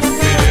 perfect.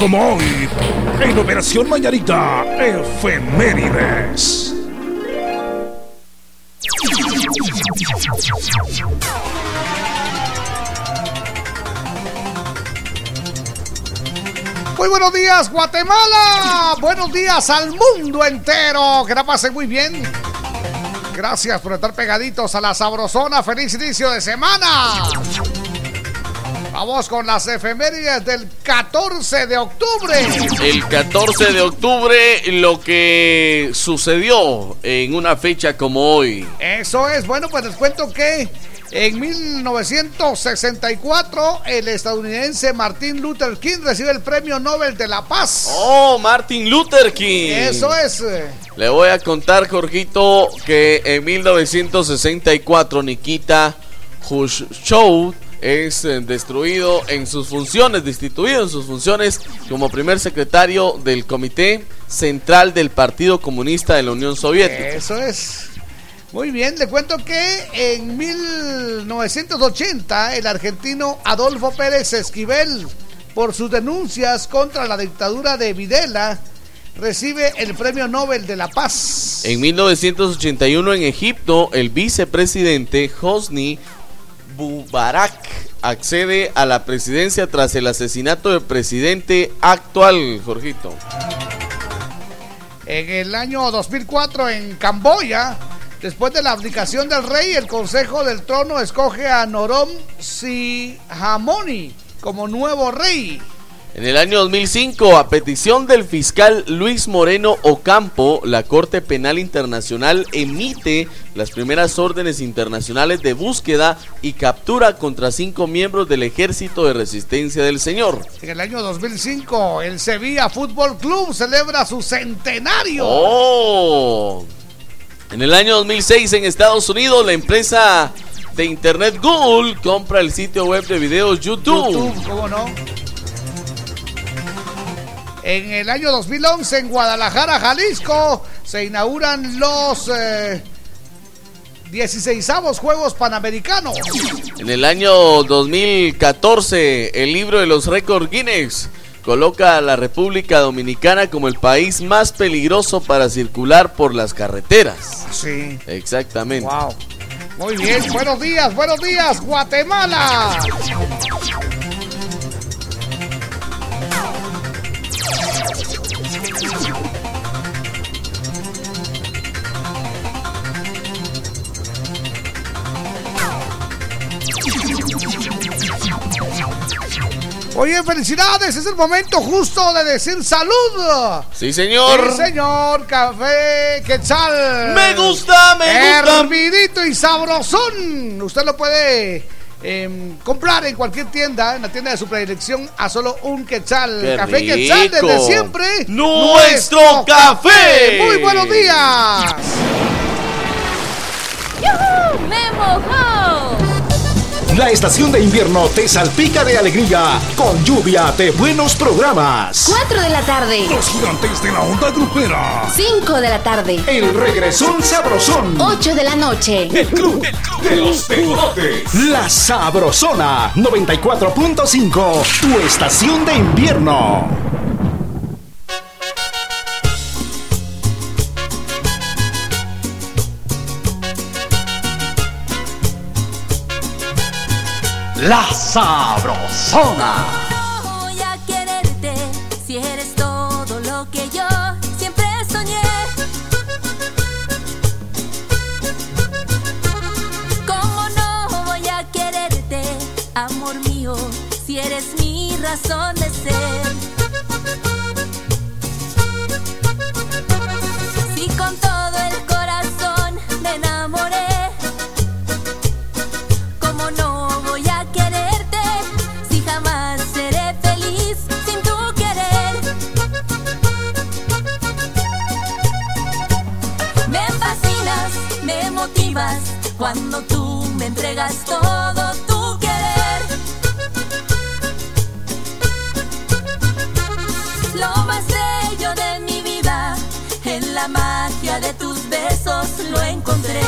Como hoy, en Operación Mañanita, Efemérides. Muy buenos días, Guatemala. Buenos días al mundo entero. Que la pasen muy bien. Gracias por estar pegaditos a la sabrosona. Feliz inicio de semana. Vamos con las efemérides del 14 de octubre. El 14 de octubre, lo que sucedió en una fecha como hoy. Eso es, bueno, pues les cuento que en 1964 el estadounidense Martin Luther King recibe el Premio Nobel de la Paz. Oh, Martin Luther King. Eso es. Le voy a contar, Jorgito, que en 1964 Nikita Khrushchev es eh, destruido en sus funciones, destituido en sus funciones como primer secretario del Comité Central del Partido Comunista de la Unión Soviética. Eso es. Muy bien, le cuento que en 1980 el argentino Adolfo Pérez Esquivel, por sus denuncias contra la dictadura de Videla, recibe el Premio Nobel de la Paz. En 1981 en Egipto, el vicepresidente Hosni Mubarak accede a la presidencia tras el asesinato del presidente actual, Jorgito. En el año 2004 en Camboya, después de la abdicación del rey, el Consejo del Trono escoge a Norom Sihamoni como nuevo rey. En el año 2005, a petición del fiscal Luis Moreno Ocampo, la Corte Penal Internacional emite las primeras órdenes internacionales de búsqueda y captura contra cinco miembros del Ejército de Resistencia del Señor. En el año 2005, el Sevilla Fútbol Club celebra su centenario. ¡Oh! En el año 2006, en Estados Unidos, la empresa de Internet Google compra el sitio web de videos YouTube. YouTube, ¿cómo no? En el año 2011 en Guadalajara, Jalisco, se inauguran los 16 eh, Juegos Panamericanos. En el año 2014, el libro de los récords Guinness coloca a la República Dominicana como el país más peligroso para circular por las carreteras. Sí. Exactamente. Wow. Muy bien, buenos días, buenos días, Guatemala. Oye, felicidades, es el momento justo de decir salud. Sí, señor. Sí, señor, café quetzal. Me gusta, me gusta. Hervidito y sabrosón. Usted lo puede em, comprar en cualquier tienda, en la tienda de su predilección, a solo un quetzal. Qué café quetzal desde rico. siempre. ¡Nuestro café! Muy buenos días. ¡Yujú! ¡Me mojó! La estación de invierno te salpica de alegría con lluvia de buenos programas. 4 de la tarde. Los gigantes de la onda grupera. 5 de la tarde. El regresón sabrosón. 8 de la noche. El club de los tejotes. La Sabrosona 94.5. Tu estación de invierno. La Sabrosona. voy a quererte si eres todo lo que yo siempre soñé. ¿Cómo no voy a quererte, amor mío, si eres mi razón de ser? Cuando tú me entregas todo tu querer. Lo más bello de mi vida, en la magia de tus besos lo encontré.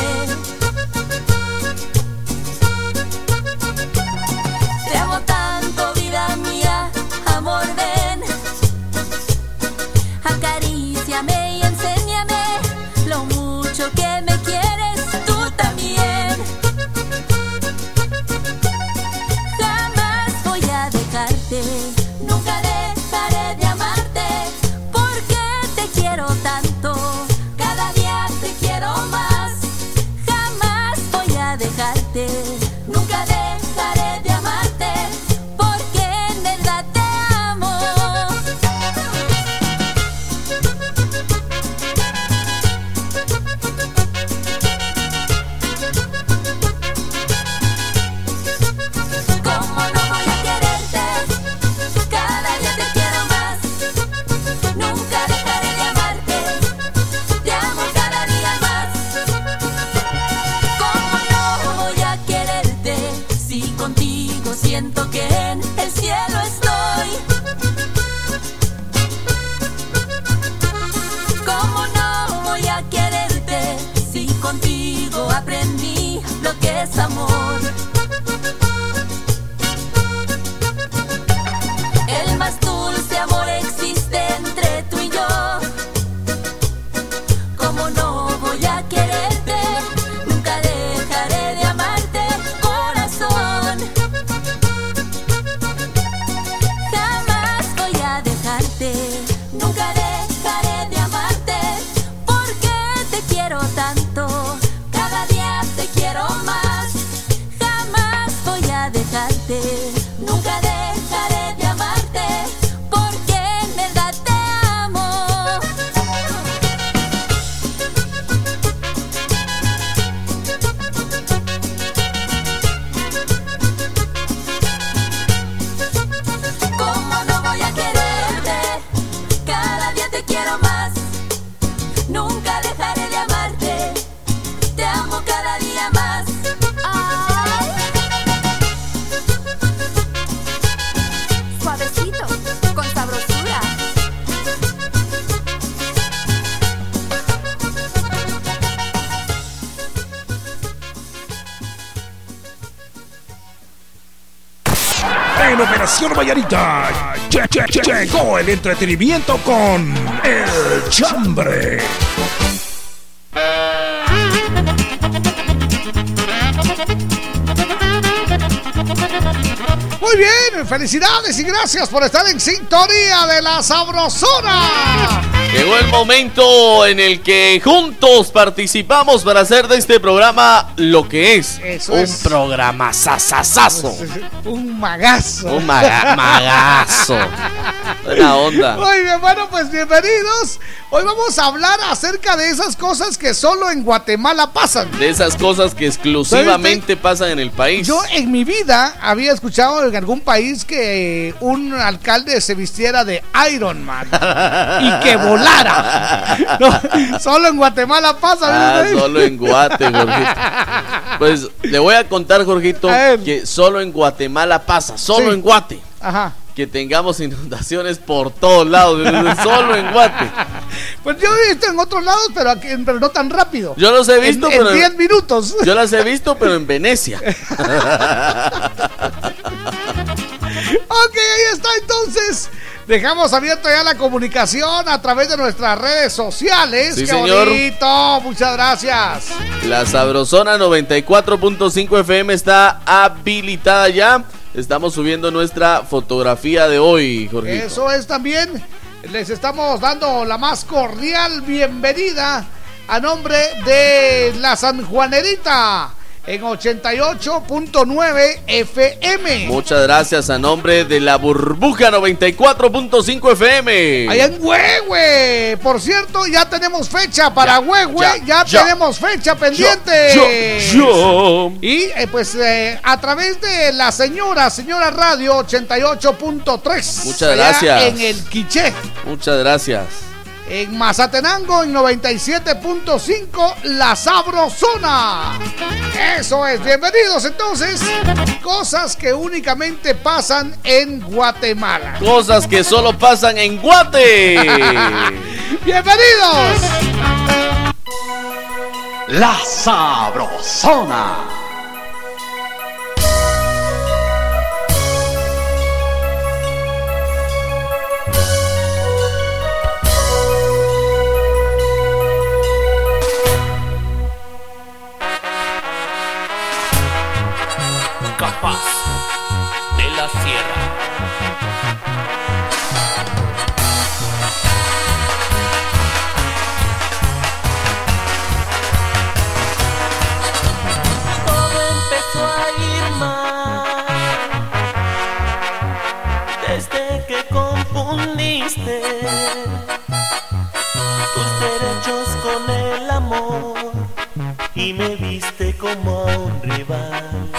el entretenimiento con El Chambre. Muy bien, felicidades y gracias por estar en sintonía de la sabrosura. Llegó el momento en el que juntos participamos para hacer de este programa lo que es Eso un programa sasasazo. Un magazo. Un magazo. Buena onda. Muy bien, bueno, pues bienvenidos. Hoy vamos a hablar acerca de esas cosas que solo en Guatemala pasan. De esas cosas que exclusivamente pasan en el país. Yo en mi vida había escuchado en algún país que un alcalde se vistiera de Iron Man y que volara. No, solo en Guatemala pasa. Ah, ¿viste? solo en Guate, Jorgito. Pues le voy a contar, Jorgito, que solo en Guatemala pasa, solo Sí. en Guate. Ajá. Que tengamos inundaciones por todos lados, solo en Guate. Pues yo he visto en otros lados, pero, aquí, pero no tan rápido. Yo los he visto, en, pero en 10 minutos. yo las he visto, pero en Venecia. Ok, ahí está entonces. Dejamos abierto ya la comunicación a través de nuestras redes sociales. Sí, ¡Qué señor. bonito! Muchas gracias. La Sabrosona 94.5 FM está habilitada ya. Estamos subiendo nuestra fotografía de hoy, Jorgito. Eso es también. Les estamos dando la más cordial bienvenida a nombre de la San Juanerita en 88.9 FM. Muchas gracias a nombre de la Burbuja 94.5 FM. Allá en Huehue. Por cierto, ya tenemos fecha para Huehue. ya, Ya, ya. tenemos fecha pendiente. Yo, yo. Y eh, pues eh, a través de la señora, señora Radio 88.3. Muchas gracias. En el Quiché. Muchas gracias. En Mazatenango en 97.5 La Sabrosona. Eso es, bienvenidos entonces. Cosas que únicamente pasan en Guatemala. Cosas que solo pasan en Guate. Bienvenidos. La Sabrosona. Tus derechos con el amor y me viste como un rival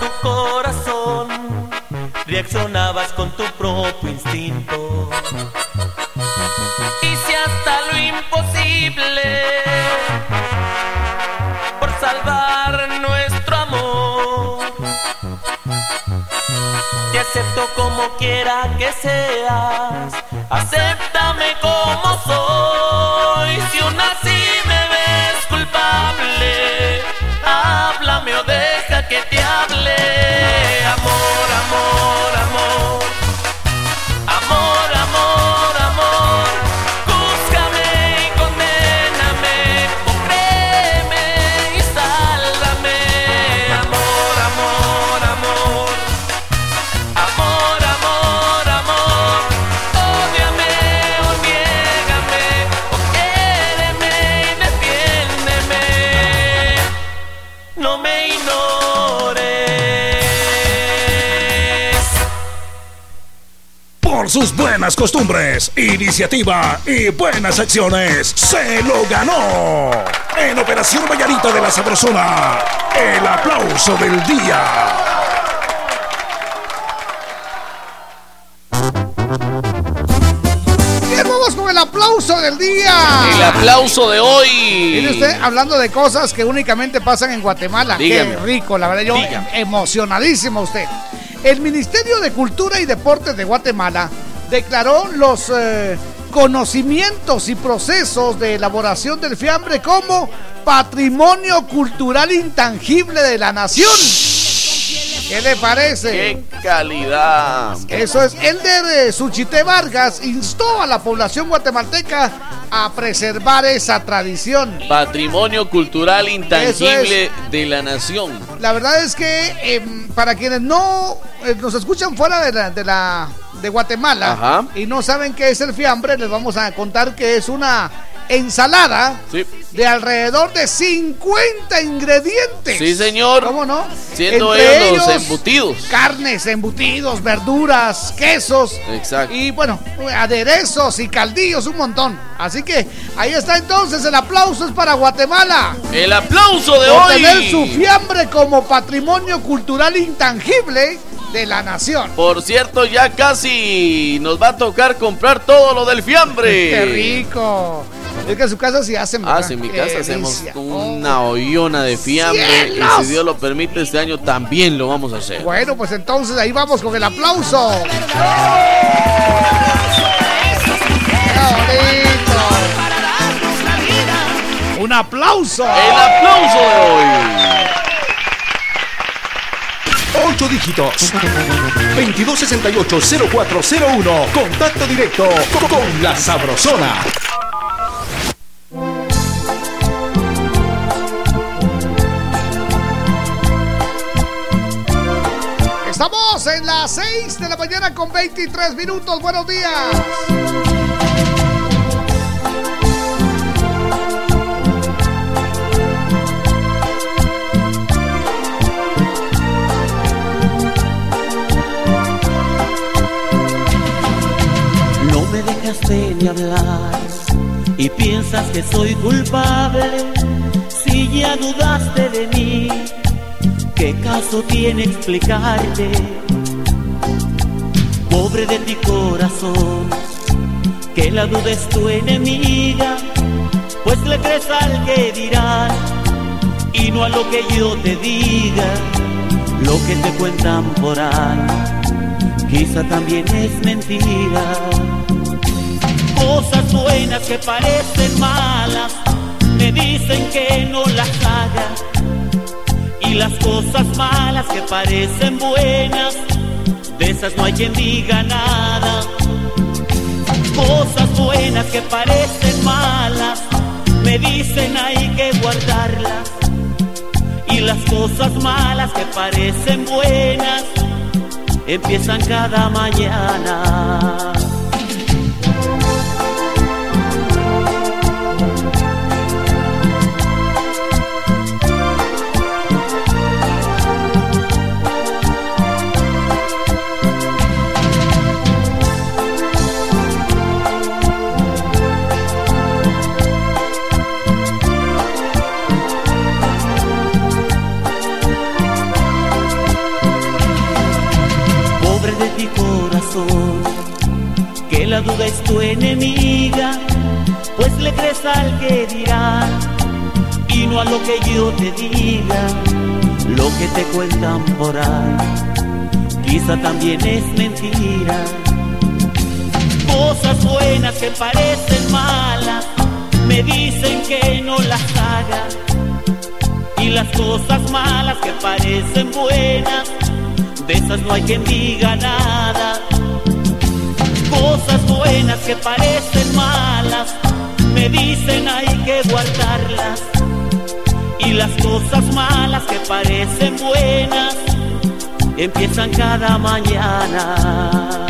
tu corazón, reaccionabas con tu propio instinto. Hice hasta lo imposible por salvar nuestro amor. Te acepto como quiera que seas, acéptame como soy. Si aún así por sus buenas costumbres, iniciativa y buenas acciones, se lo ganó. En Operación Vallarita de la Sabrosona, el aplauso del día. Bien, vamos con el aplauso del día. El aplauso de hoy. Mire usted hablando de cosas que únicamente pasan en Guatemala. Dígame. Qué rico, la verdad, yo Dígame. emocionadísimo usted. El Ministerio de Cultura y Deportes de Guatemala declaró los eh, conocimientos y procesos de elaboración del fiambre como patrimonio cultural intangible de la nación. ¿Qué le parece? ¡Qué calidad! Eso es, Elder eh, Suchité Vargas instó a la población guatemalteca a preservar esa tradición. Patrimonio cultural intangible de la nación. La verdad es que em, para quienes no eh, nos escuchan fuera de la, de la de Guatemala Ajá. y no saben qué es el fiambre, les vamos a contar que es una ensalada Sí. de alrededor de 50 ingredientes. Sí, señor. ¿Cómo no? Siendo Entre ellos los embutidos. Carnes, embutidos, verduras, quesos. Exacto. Y bueno, aderezos y caldillos, un montón. Así que ahí está entonces, el aplauso es para Guatemala. El aplauso de Por hoy. tener su fiambre como patrimonio cultural intangible de la nación. Por cierto, ya casi nos va a tocar comprar todo lo del fiambre. ¡Qué rico! Es que en su casa sí hacen. Ah, en mi Qué casa hacemos delicia. una hoyona de fiambre ¡Cielos! y si Dios lo permite este año también lo vamos a hacer. Bueno, pues entonces ahí vamos con el aplauso. ¡Qué bonito! Un aplauso. El aplauso de hoy. Ocho dígitos. 2268-0401. Contacto directo con la Sabrosona. Estamos en las 6 de la mañana con 23 minutos. Buenos días. Dejaste ni hablar y piensas que soy culpable si ya dudaste de mí. ¿Qué caso tiene explicarte? Pobre de ti corazón, que la duda es tu enemiga, pues le crees al que dirán y no a lo que yo te diga, lo que te cuentan por ahí quizá también es mentira. Cosas buenas que parecen malas, me dicen que no las haga. Y las cosas malas que parecen buenas, de esas no hay quien diga nada. Cosas buenas que parecen malas, me dicen hay que guardarlas. Y las cosas malas que parecen buenas, empiezan cada mañana. La duda es tu enemiga, pues le crees al que dirá y no a lo que yo te diga, lo que te cuentan por ahí, quizá también es mentira. Cosas buenas que parecen malas, me dicen que no las haga. Y las cosas malas que parecen buenas, de esas no hay quien diga nada. Cosas buenas que parecen malas, me dicen hay que guardarlas. Y las cosas malas que parecen buenas, empiezan cada mañana.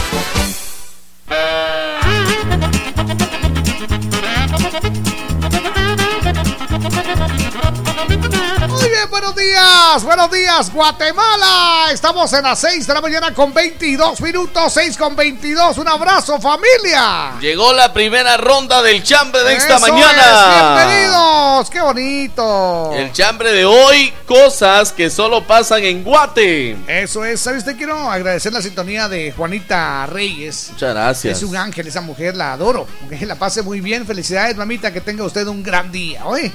Días, buenos días, Guatemala. Estamos en las 6 de la mañana con 22 minutos, 6 con 22. Un abrazo, familia. Llegó la primera ronda del chambre de esta Eso mañana. es, bienvenidos, qué bonito. El chambre de hoy, cosas que solo pasan en Guate. Eso es, ¿sabes? Te quiero agradecer la sintonía de Juanita Reyes. Muchas gracias. Es un ángel, esa mujer, la adoro. Que la pase muy bien. Felicidades, mamita, que tenga usted un gran día. Oye.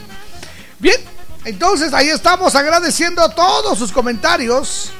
Bien, entonces ahí estamos agradeciendo todos sus comentarios.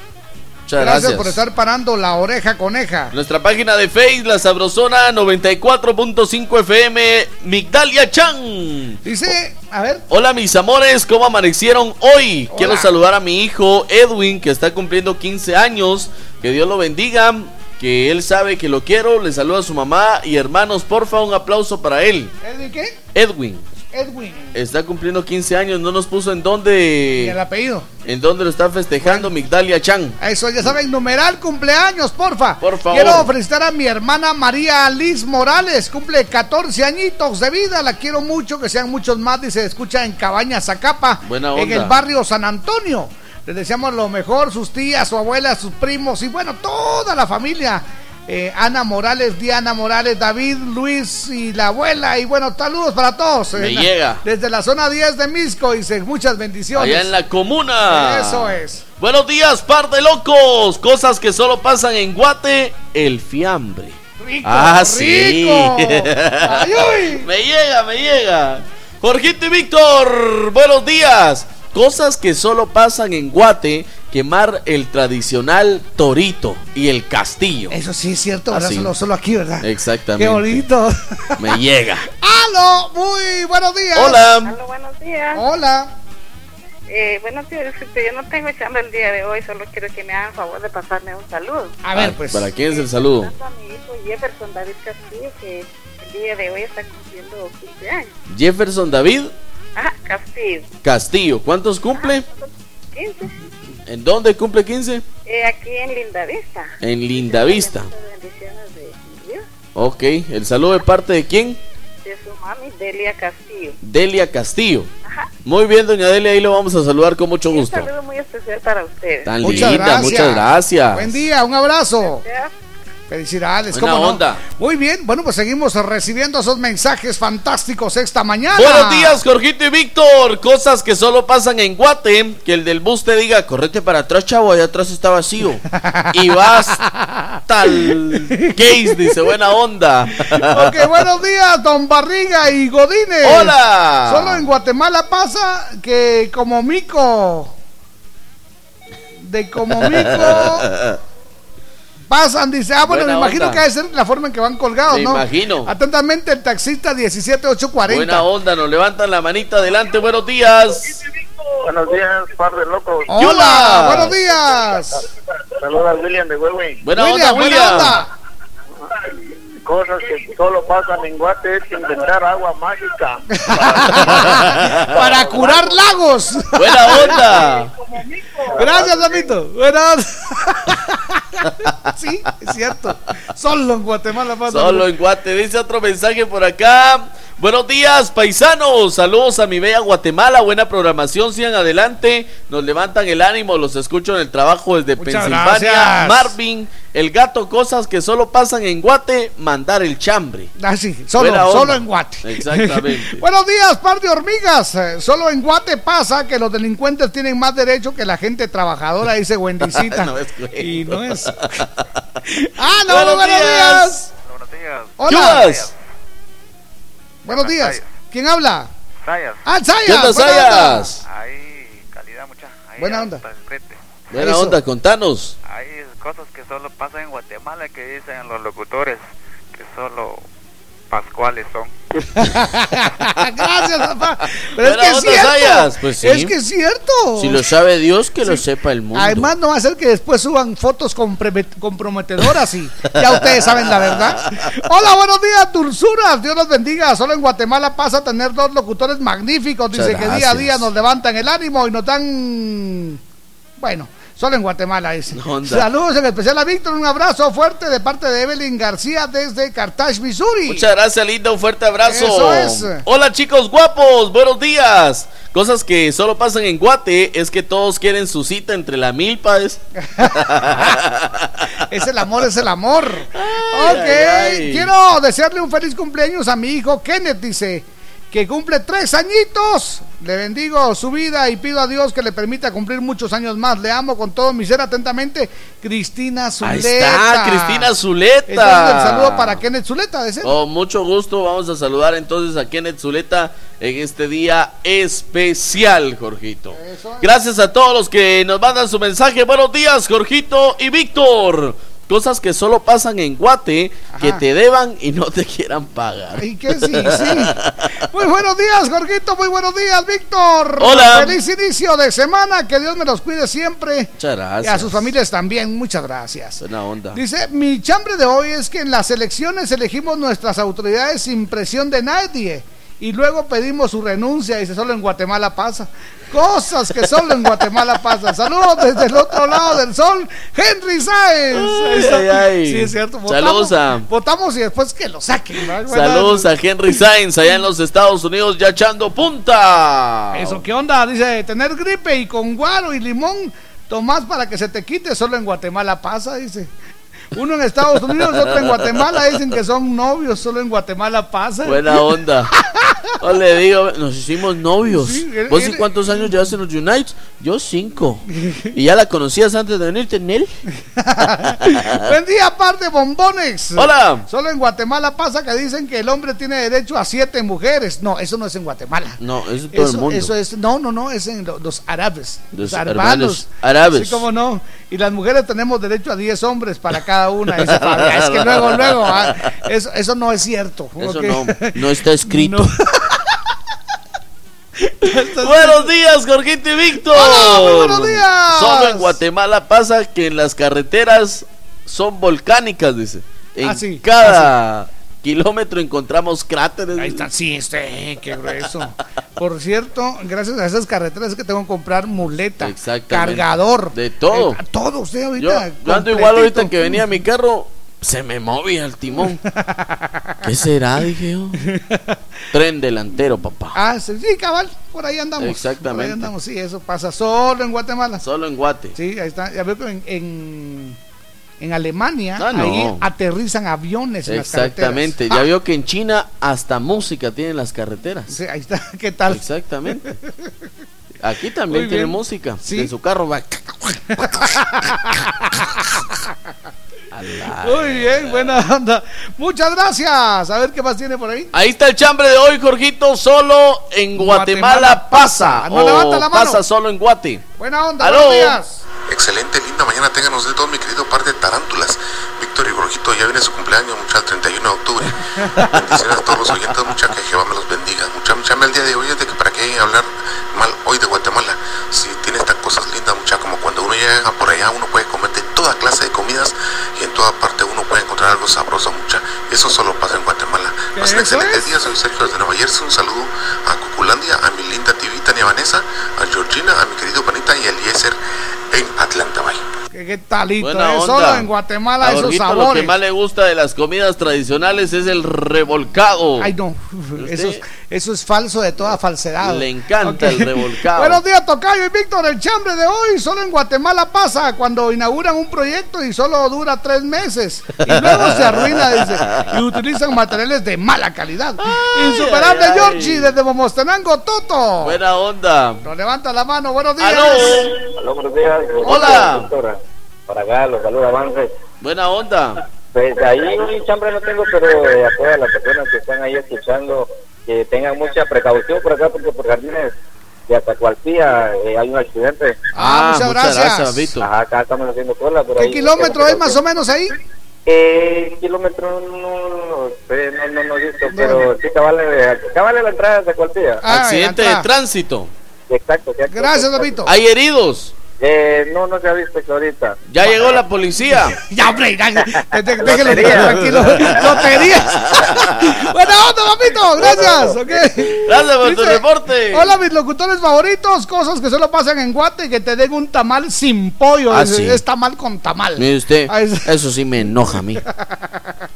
Muchas gracias, gracias. por estar parando la oreja coneja. Nuestra página de Facebook, La Sabrosona 94.5 FM, Migdalia Chan. Dice, a ver, Hola mis amores, ¿cómo amanecieron hoy? Quiero saludar a mi hijo Edwin, que está cumpliendo 15 años. Que Dios lo bendiga, que él sabe que lo quiero. Le saluda a su mamá y hermanos. Porfa, un aplauso para él. ¿Edwin qué? Edwin Edwin. está cumpliendo 15 años. No nos puso en Y el dónde, apellido. en dónde lo está festejando Migdalia Chan. Eso, ya saben, numeral cumpleaños, porfa. Por favor. Quiero felicitar a mi hermana María Liz Morales, cumple 14 añitos de vida, la quiero mucho, que sean muchos más, dice, escucha en Cabaña Zacapa, Buena en el barrio San Antonio. Les deseamos lo mejor, sus tías, su abuela, sus primos y bueno, toda la familia. Eh, Ana Morales, Diana Morales, David, Luis y la abuela. Y bueno, saludos para todos. Me En llega. Desde la zona 10 de Misco, dice, muchas bendiciones. Allá en la comuna. Eso es. Buenos días, par de locos. Cosas que solo pasan en Guate. El fiambre. Rico, Ah, sí. Ay, me llega, me llega. Jorgito y Víctor, buenos días. Cosas que solo pasan en Guate. Quemar el tradicional torito y el castillo. Eso sí es cierto, ¿verdad? Así. Solo, solo aquí, ¿verdad? Exactamente. Qué bonito. Me llega. ¡Aló! Muy buenos días. Hola. Aló, buenos días. Hola. Eh, buenos días, yo no tengo chamba el día de hoy, solo quiero que me hagan favor de pasarme un saludo. A ver, Ah, pues. ¿Para quién es el saludo? A mi hijo Jefferson David Castillo, que el día de hoy está cumpliendo 15 años. Jefferson David Ah, Castillo. Castillo. ¿Cuántos cumple? 15. ¿En dónde cumple 15? Eh, aquí en Lindavista. En Lindavista. Ok. ¿El saludo de parte de quién? de su mami Delia Castillo. Delia Castillo. Ajá. Muy bien, doña Delia, ahí lo vamos a saludar con mucho Un gusto. saludo muy especial para ustedes. Tan Muchas linda, gracias. muchas gracias. Buen día, un abrazo. Gracias. Felicidades, Buena ¿cómo no? onda. Muy bien, bueno, pues seguimos recibiendo esos mensajes fantásticos esta mañana. Buenos días, Jorgito y Víctor. Cosas que solo pasan en Guate. Que el del bus te diga, correte para atrás, chavo, allá atrás está vacío. y vas tal case, dice, buena onda. Ok, buenos días, don Barriga y Godínez. Hola. Solo en Guatemala pasa que como mico. De como mico. Pasan, dice. Ah, bueno, Buena me imagino onda. que debe ser la forma en que van colgados, Me ¿no? imagino. Atentamente, el taxista 17840. Buena onda, nos levantan la manita adelante. Buenos días. Buenos días, par de locos. Hola, Yulas. buenos días. Saluda a William de Huehue. Buena William, onda, buena William. onda. Cosas que solo pasan en Guate es inventar agua mágica. Para curar lagos. Buena onda. Gracias, Damito. Buena onda. sí, es cierto. Solo en Guatemala pasa. Solo en Guate. Dice otro mensaje por acá. Buenos días, paisanos. Saludos a mi bella Guatemala. Buena programación. Sigan adelante. Nos levantan el ánimo. Los escucho en el trabajo desde Muchas Pensilvania. gracias. Marvin, el gato, cosas que solo pasan en Guate. Mandar el chambre. Ah, sí, solo, solo en Guate. Exactamente. Buenos días, par de hormigas. Eh, Solo en Guate pasa que los delincuentes tienen más derecho que la gente trabajadora, dice Wendycita. No es y no es. ah, no, Buenos buenos, días. días. Buenos días, Hola. Buenos días. ¿Quién habla? Sayas. Ah, Sayas. ¿Qué onda, buena onda. Sayas? Hay calidad mucha. Ahí Buena onda. Buena Eso. onda, contanos. Hay cosas que solo pasan en Guatemala que dicen los locutores que solo pascuales son. Gracias, papá. Pero es que es cierto. Pues sí. Es que es cierto. Si lo sabe Dios, que lo sepa el mundo. Además, no va a ser que después suban fotos comprometedoras y ya ustedes saben la verdad. Hola, buenos días, dulzuras. Dios los bendiga. Solo en Guatemala pasa a tener dos locutores magníficos. Dice que día a día nos levantan el ánimo y nos dan. Bueno. Solo en Guatemala dice. Onda. Saludos en especial a Víctor, un abrazo fuerte de parte de Evelyn García desde Carthage, Missouri. Muchas gracias, linda. Un fuerte abrazo. Eso es. Hola, chicos guapos. Buenos días. Cosas que solo pasan en Guate es que todos quieren su cita entre la milpa. es- Es el amor, es el amor. ok, ay, ay. quiero desearle un feliz cumpleaños a mi hijo Kenneth, dice, que cumple tres añitos. Le bendigo su vida y pido a Dios que le permita cumplir muchos años más. Le amo con todo mi ser atentamente, Cristina Zuleta. Ahí está, Cristina Zuleta. El saludo para Kenneth Zuleta, de. Con mucho gusto vamos a saludar entonces a Kenneth Zuleta en este día especial, Jorgito. Gracias a todos los que nos mandan su mensaje. Buenos días, Jorgito y Víctor. Cosas que solo pasan en Guate, que te deban y no te quieran pagar. Y que sí, sí. Muy buenos días, Jorgito. Muy buenos días, Víctor. Hola. Feliz inicio de semana. Que Dios me los cuide siempre. Muchas Y a gracias. sus familias también. Muchas gracias. Buena onda. Dice, mi chambre de hoy es que en las elecciones elegimos nuestras autoridades sin presión de nadie y luego pedimos su renuncia. Dice, solo en Guatemala pasa. Cosas que solo en Guatemala pasan. Saludos desde el otro lado del sol, Henry Sáenz. Ay, ay. Sí, es cierto. Saludos a- Votamos y después que lo saquen. Saludos a Henry Sainz allá en los Estados Unidos ya echando punta. Eso, ¿qué onda? Dice, tener gripe y con guaro y limón, tomás para que se te quite, solo en Guatemala pasa, dice. Uno en Estados Unidos, otro en Guatemala, dicen que son novios, solo en Guatemala pasa. Buena onda. No le digo, nos hicimos novios. Sí, él- ¿Vos y cuántos años llevas en los United? Yo cinco. ¿Y ya la conocías antes de venirte, Nel? Buen día, par de bombones. Hola. Solo en Guatemala pasa que dicen que el hombre tiene derecho a siete mujeres. No, eso no es en Guatemala. No, eso es todo Eso, el mundo. eso es, no, no, no, es en lo- los árabes. Los hermanos. hermanos árabes. Sí, cómo no. Y las mujeres tenemos derecho a 10 hombres para cada una. Dice. Es que luego, luego, ah, eso, eso no es cierto. Eso no, no está escrito. No. Buenos días, Jorgito y Víctor. Hola, buenos días. Solo en Guatemala pasa que en las carreteras son volcánicas, dice. En Ah, sí, cada kilómetro encontramos cráteres. Ahí está, sí, este, qué grueso. Por cierto, gracias a esas carreteras es que tengo que comprar muleta, cargador, De todo. eh, todo usted ahorita. yo ando igual ahorita que venía mi carro, se me movía el timón. ¿Qué será? Dije yo. Tren delantero, papá. Ah, sí, sí, cabal, por ahí andamos. Exactamente. Por ahí andamos, sí, eso pasa solo en Guatemala. Solo en Guate. Sí, ahí está. Ya veo que en, en, en Alemania Ah, no. ahí aterrizan aviones en las Exactamente. carreteras. Ya vio que en China hasta música tienen las carreteras. Ah, sí, ahí está, ¿qué tal? Exactamente. Aquí también Muy tiene bien. música. Sí. En su carro va. Alá. Muy bien, buena onda. Muchas gracias. A ver qué más tiene por ahí. Ahí está el chambre de hoy, Jorgito. Solo en Guatemala, Guatemala pasa. pasa. No o levanta la mano. pasa solo en Guate. Buena onda, Aló. buenos días. Excelente, linda mañana tengan ustedes todo mi querido par de tarántulas. Víctor y Jorgito, ya viene su cumpleaños, mucha el 31 de octubre. Bendiciones a todos los oyentes, mucha que Jehová me los bendiga. Mucha, mucha el día de hoy es de que para qué hablar mal hoy de Guatemala. Si tiene estas cosas lindas, mucha, como cuando uno llega por allá, uno puede comer de toda clase de comidas y en toda parte uno puede encontrar algo sabroso, mucha. Eso solo pasa en Guatemala. ¿Qué Pasen excelentes es? días, soy Sergio desde Nueva Jersey. Un saludo a Cuculandia, a mi linda Tivita, ni a Vanessa, a Georgina, a mi querido panita y a Eliezer en Atlanta Bay. ¿Qué, qué talito? Buena eh? onda. Solo en Guatemala A esos Jorgito sabores. Lo que más le gusta de las comidas tradicionales es el revolcado. Ay, no. Eso es, eso es falso de toda falsedad. Le encanta el revolcado. Buenos días, Tocayo y Víctor. El chambre de hoy solo en Guatemala pasa cuando inauguran un proyecto y solo dura tres meses. Y luego se arruina, dice. Y utilizan materiales de mala calidad. Insuperable ay, ay. Georgie desde Momostenango, Toto. Buena onda. Nos levanta la mano. Buenos días. Aló. Aló, buenos días. Hola. Doctora. Para acá, los saluda Avance. Buena onda. Pues ahí chambre no tengo, pero eh, a todas las personas que están ahí escuchando, que tengan mucha precaución por acá, porque por jardines de Atacualpía eh, hay un accidente. Ah, muchas gracias. Vito. Ajá, acá estamos haciendo cola. Por ¿Qué ahí, kilómetro es más o menos ahí? Eh, kilómetro no, no sé, no, no, no he visto, pero sí cabale, cabale la entrada de cualquiera. Ah, Accidente de tránsito. Exacto, exacto. Gracias, David. Hay heridos. Eh, no, no se ha visto que ahorita. Ya llegó la policía. Ya, hombre, ya, déjelo tranquilo. Loterías. Buena onda, papito. Gracias. ok. Gracias por tu Dice, reporte. Hola, mis locutores favoritos. Cosas que solo pasan en Guate y que te den un tamal sin pollo. Ah, es, sí. es tamal con tamal. Mire usted, Ah, es- eso sí me enoja a mí.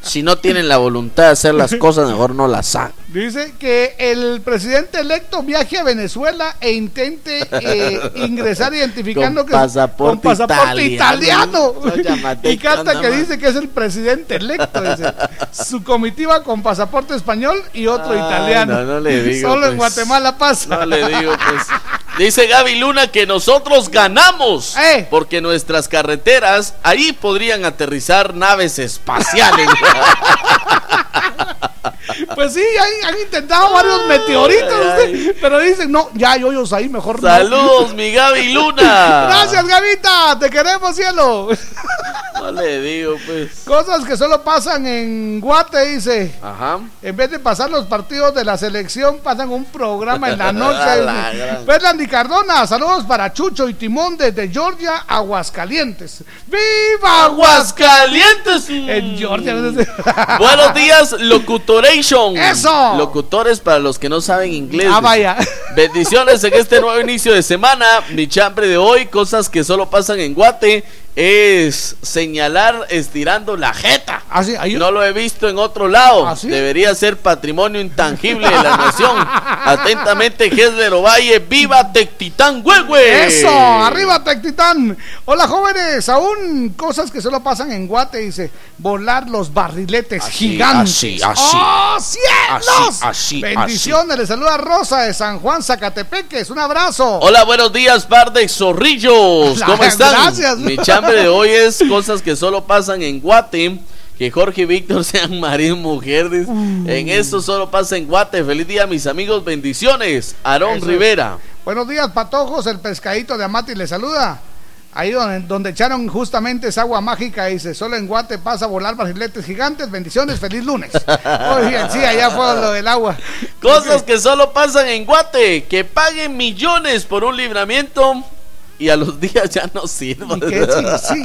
Si no tienen la voluntad de hacer las cosas, mejor no las hagan. Dice que el presidente electo viaje a Venezuela e intente eh, ingresar identificando Con que pasaporte con pasaporte italiano. italiano. Y canta que dice que es el presidente electo. dice. Su comitiva con pasaporte español y otro italiano. no, no le digo, Solo en pues. Guatemala pasa. No le digo, pues. Dice Gaby Luna que nosotros ganamos. Eh. Porque nuestras carreteras, ahí podrían aterrizar naves espaciales. Pues sí, han, han intentado varios meteoritos, Ay, pero dicen, no, ya hay hoyos ahí, mejor no. Saludos, mi Gaby Luna. Gracias, Gavita, te queremos, cielo. No le digo, pues. Cosas que solo pasan en Guate, dice. Ajá. En vez de pasar los partidos de la selección, pasan un programa en la noche. Ferland y Cardona, saludos para Chucho y Timón desde Georgia, Aguascalientes. ¡Viva Aguascalientes. En Georgia. Buenos días, locutoration. ¡Eso! Locutores para los que no saben inglés. Ah, vaya. Bendiciones en este nuevo inicio de semana. Mi chambre de hoy, cosas que solo pasan en Guate, es señalar estirando la jeta. Ah, sí, No lo he visto en otro lado. ¿Ah, sí? Debería ser patrimonio intangible de la nación. Atentamente, Gesler Ovalle, viva Tectitán Huehue. Eso, arriba Tectitán. Hola jóvenes, aún cosas que solo pasan en Guate, dice, volar los barriletes Así, gigantes. así, así. ¡Oh, cielos! Así, así, Bendiciones, le saluda Rosa de San Juan Zacatepeques, un abrazo. Hola, buenos días, par de zorrillos. ¿Cómo están? gracias. Mi chambre de hoy es cosas que solo pasan en Guate. Que Jorge y Víctor sean marido y mujer. Uh. En esto solo pasa en Guate. Feliz día, mis amigos. Bendiciones. Aarón Eso. Rivera. Buenos días, patojos, el pescadito de Amati le saluda. Ahí donde, donde echaron justamente esa agua mágica, dice, solo en Guate pasa a volar barriletes gigantes, bendiciones, feliz lunes. Muy bien, sí, allá fue lo del agua. Cosas que solo pasan en Guate. Que paguen millones por un libramiento. Y a los días ya no sirven. ¿Y qué? Sí, sí.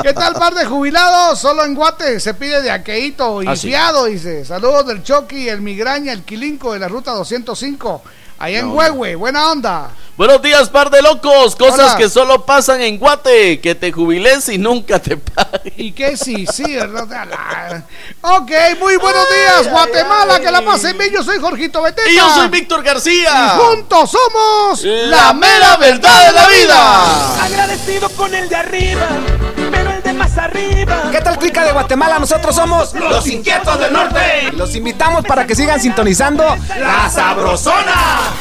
¿Qué tal, par de jubilados? Solo en Guate se pide de aqueíto y Ah, sí. fiado, dice. Saludos del Chucky, el Migraña, el Quilinco de la ruta 205. Allá en Huehue, buena onda. Buenos días, par de locos. Cosas Hola. que solo pasan en Guate. Que te jubiles y nunca te paguen. Y que sí, sí, ¿verdad? A la- Ok, muy buenos días, Guatemala, que la pasen bien. Yo soy Jorgito Beteta. Y yo soy Víctor García. Y juntos somos La mera verdad de la vida. Agradecido con el de arriba, arriba. ¿Qué tal, clica de Guatemala? Nosotros somos Los inquietos del norte. Los invitamos para que sigan sintonizando La sabrosona.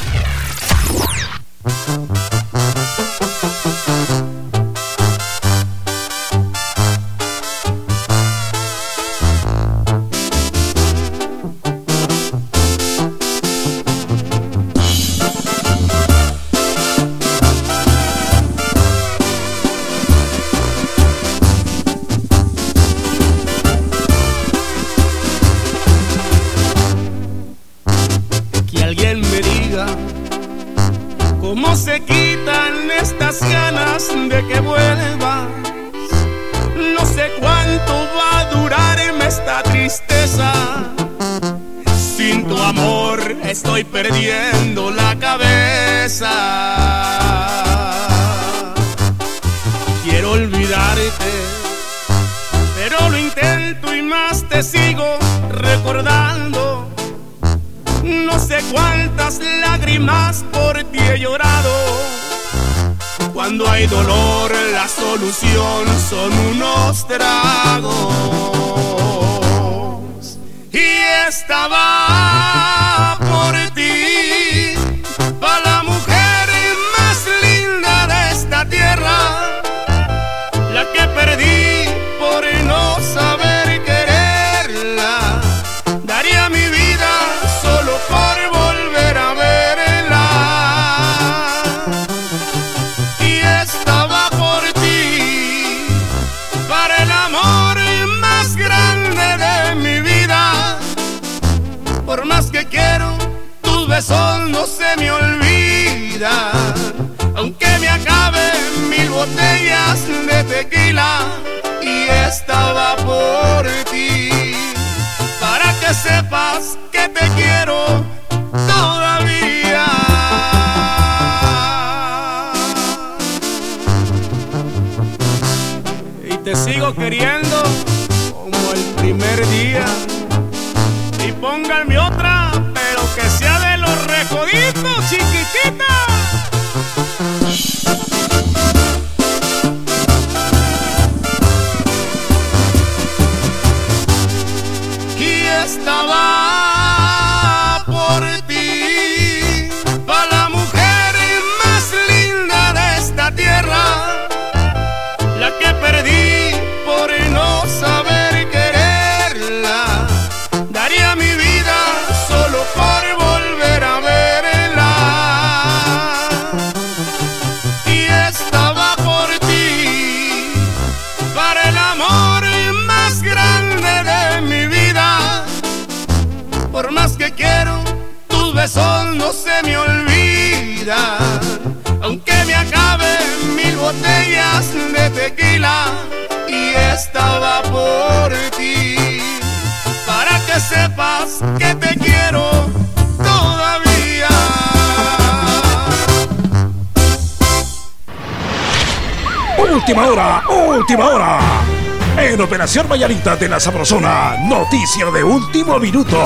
Vallarita de la Sabrosona, noticia de último minuto.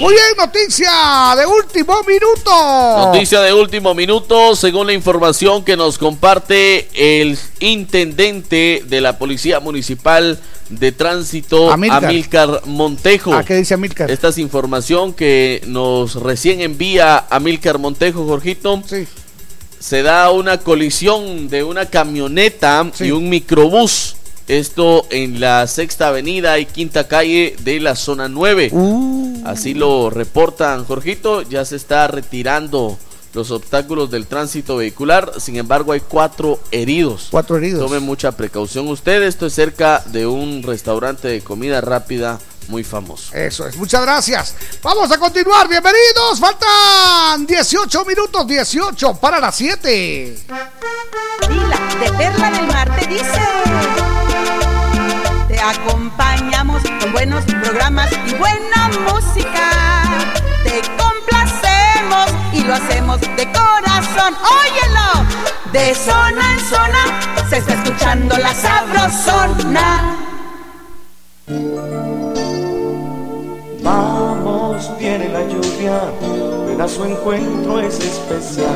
Muy bien, noticia de último minuto. Noticia de último minuto, según la información que nos comparte el intendente de la Policía Municipal de Tránsito, Amílcar. Amílcar Montejo. ¿A qué dice Amílcar? Esta es información que nos recién envía Amílcar Montejo, Jorgito. Se da una colisión de una camioneta y un microbús. Esto en la sexta avenida y quinta calle de la zona 9. Así lo reportan, Jorgito. Ya se está retirando los obstáculos del tránsito vehicular. Sin embargo, hay cuatro heridos. Cuatro heridos. Tomen mucha precaución usted. Esto es cerca de un restaurante de comida rápida muy famoso. Eso es, muchas gracias. Vamos a continuar, bienvenidos. Faltan 18 minutos, 18 para las 7. de Perla del Mar te dice. Te acompañamos con buenos programas y buena música. Te complacemos y lo hacemos de corazón. Óyelo, de zona en zona se está escuchando la sabrosona. Vamos, viene la lluvia, ven a su encuentro es especial.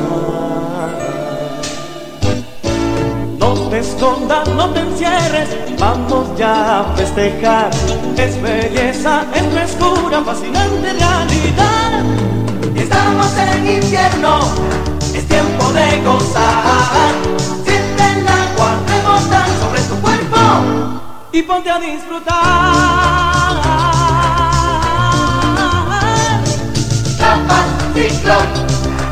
No te escondas, no te encierres, vamos ya a festejar. Es belleza, es frescura, fascinante realidad. Estamos en invierno, es tiempo de gozar. Y ponte a disfrutar. Trampas, ciclón,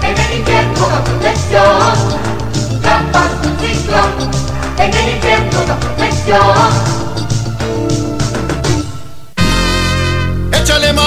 en el invierno da protección. Trampas, ciclón, en el invierno da protección.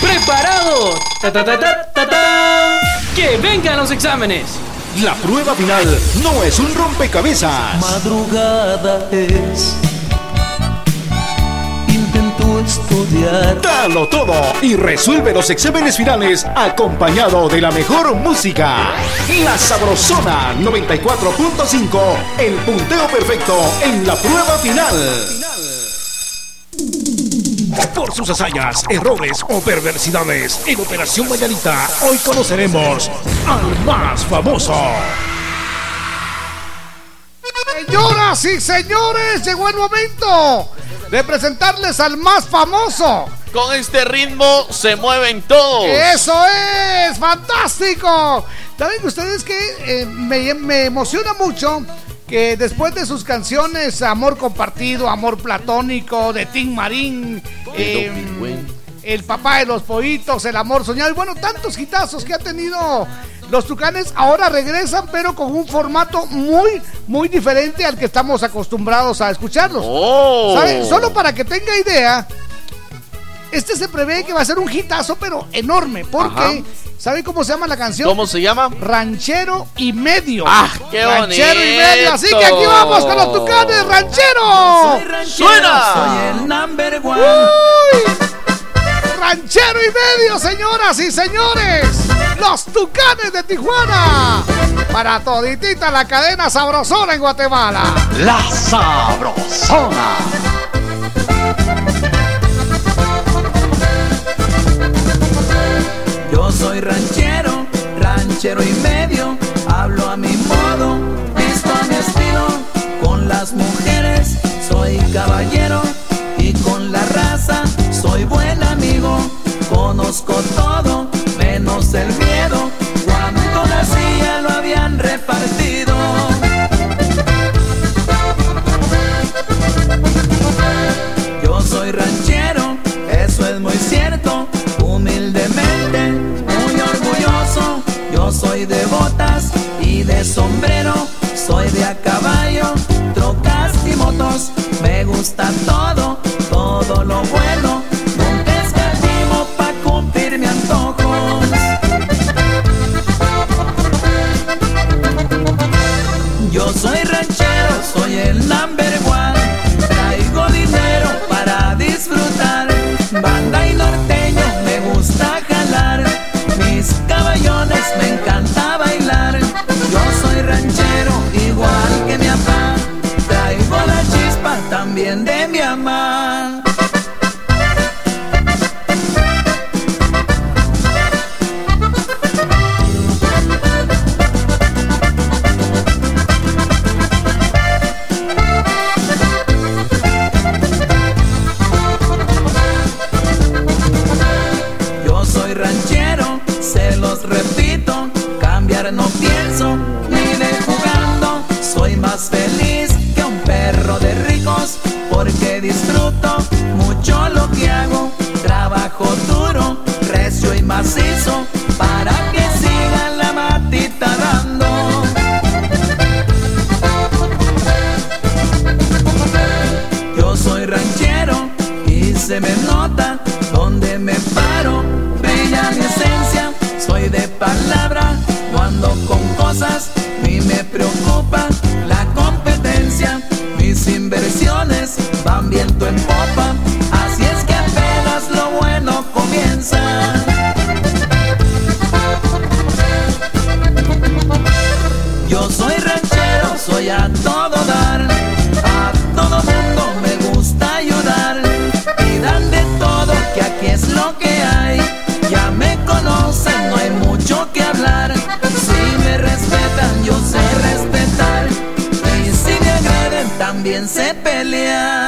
¡Preparado! ¡Ta, ta, ta, ta, ta, ta! ¡Que vengan los exámenes! La prueba final no es un rompecabezas. Madrugada es. Intento estudiar. Dalo todo y resuelve los exámenes finales acompañado de la mejor música. La Sabrosona 94.5, el punteo perfecto en la prueba final. Por sus hazañas, errores o perversidades en Operación Mañanita, hoy conoceremos al más famoso. Señoras y señores, llegó el momento de presentarles al más famoso, Con este ritmo se mueven todos. ¡Eso es! ¡Fantástico! ¿Saben ustedes que eh, me, me emociona mucho que después de sus canciones Amor Compartido, Amor Platónico, de Tim Marín, eh, El Papá de los Pollitos, El Amor Soñado, y bueno, tantos hitazos que ha tenido los Tucanes, ahora regresan, pero con un formato muy, muy diferente al que estamos acostumbrados a escucharlos. Oh. Solo para que tenga idea, este se prevé que va a ser un hitazo, pero enorme, porque... Ajá. ¿Sabe cómo se llama la canción? ¿Cómo se llama? Ranchero y medio. ¡Ah, qué Ranchero y bonito! medio. Así que aquí vamos con los tucanes, ranchero. ¡Suena! Soy el number one. Uy. Ranchero y medio, señoras y señores. Los tucanes de Tijuana. Para toditita la cadena sabrosona en Guatemala. La Sabrosona. Yo soy ranchero, ranchero y medio, hablo a mi modo, visto a mi estilo, con las mujeres soy caballero y con la raza soy buen amigo, conozco todo menos el miedo, cuando nacía lo habían repartido. Yo soy ranchero, a caballo, trocas y motos. Me gusta todo, todo lo bueno. Mi mamá. Disfruto mucho lo que hago, trabajo duro, recio y macizo, para que siga la matita dando. Yo soy ranchero y se me nota donde me paro. Brilla mi esencia, soy de palabra. No ando con cosas, sé pelear.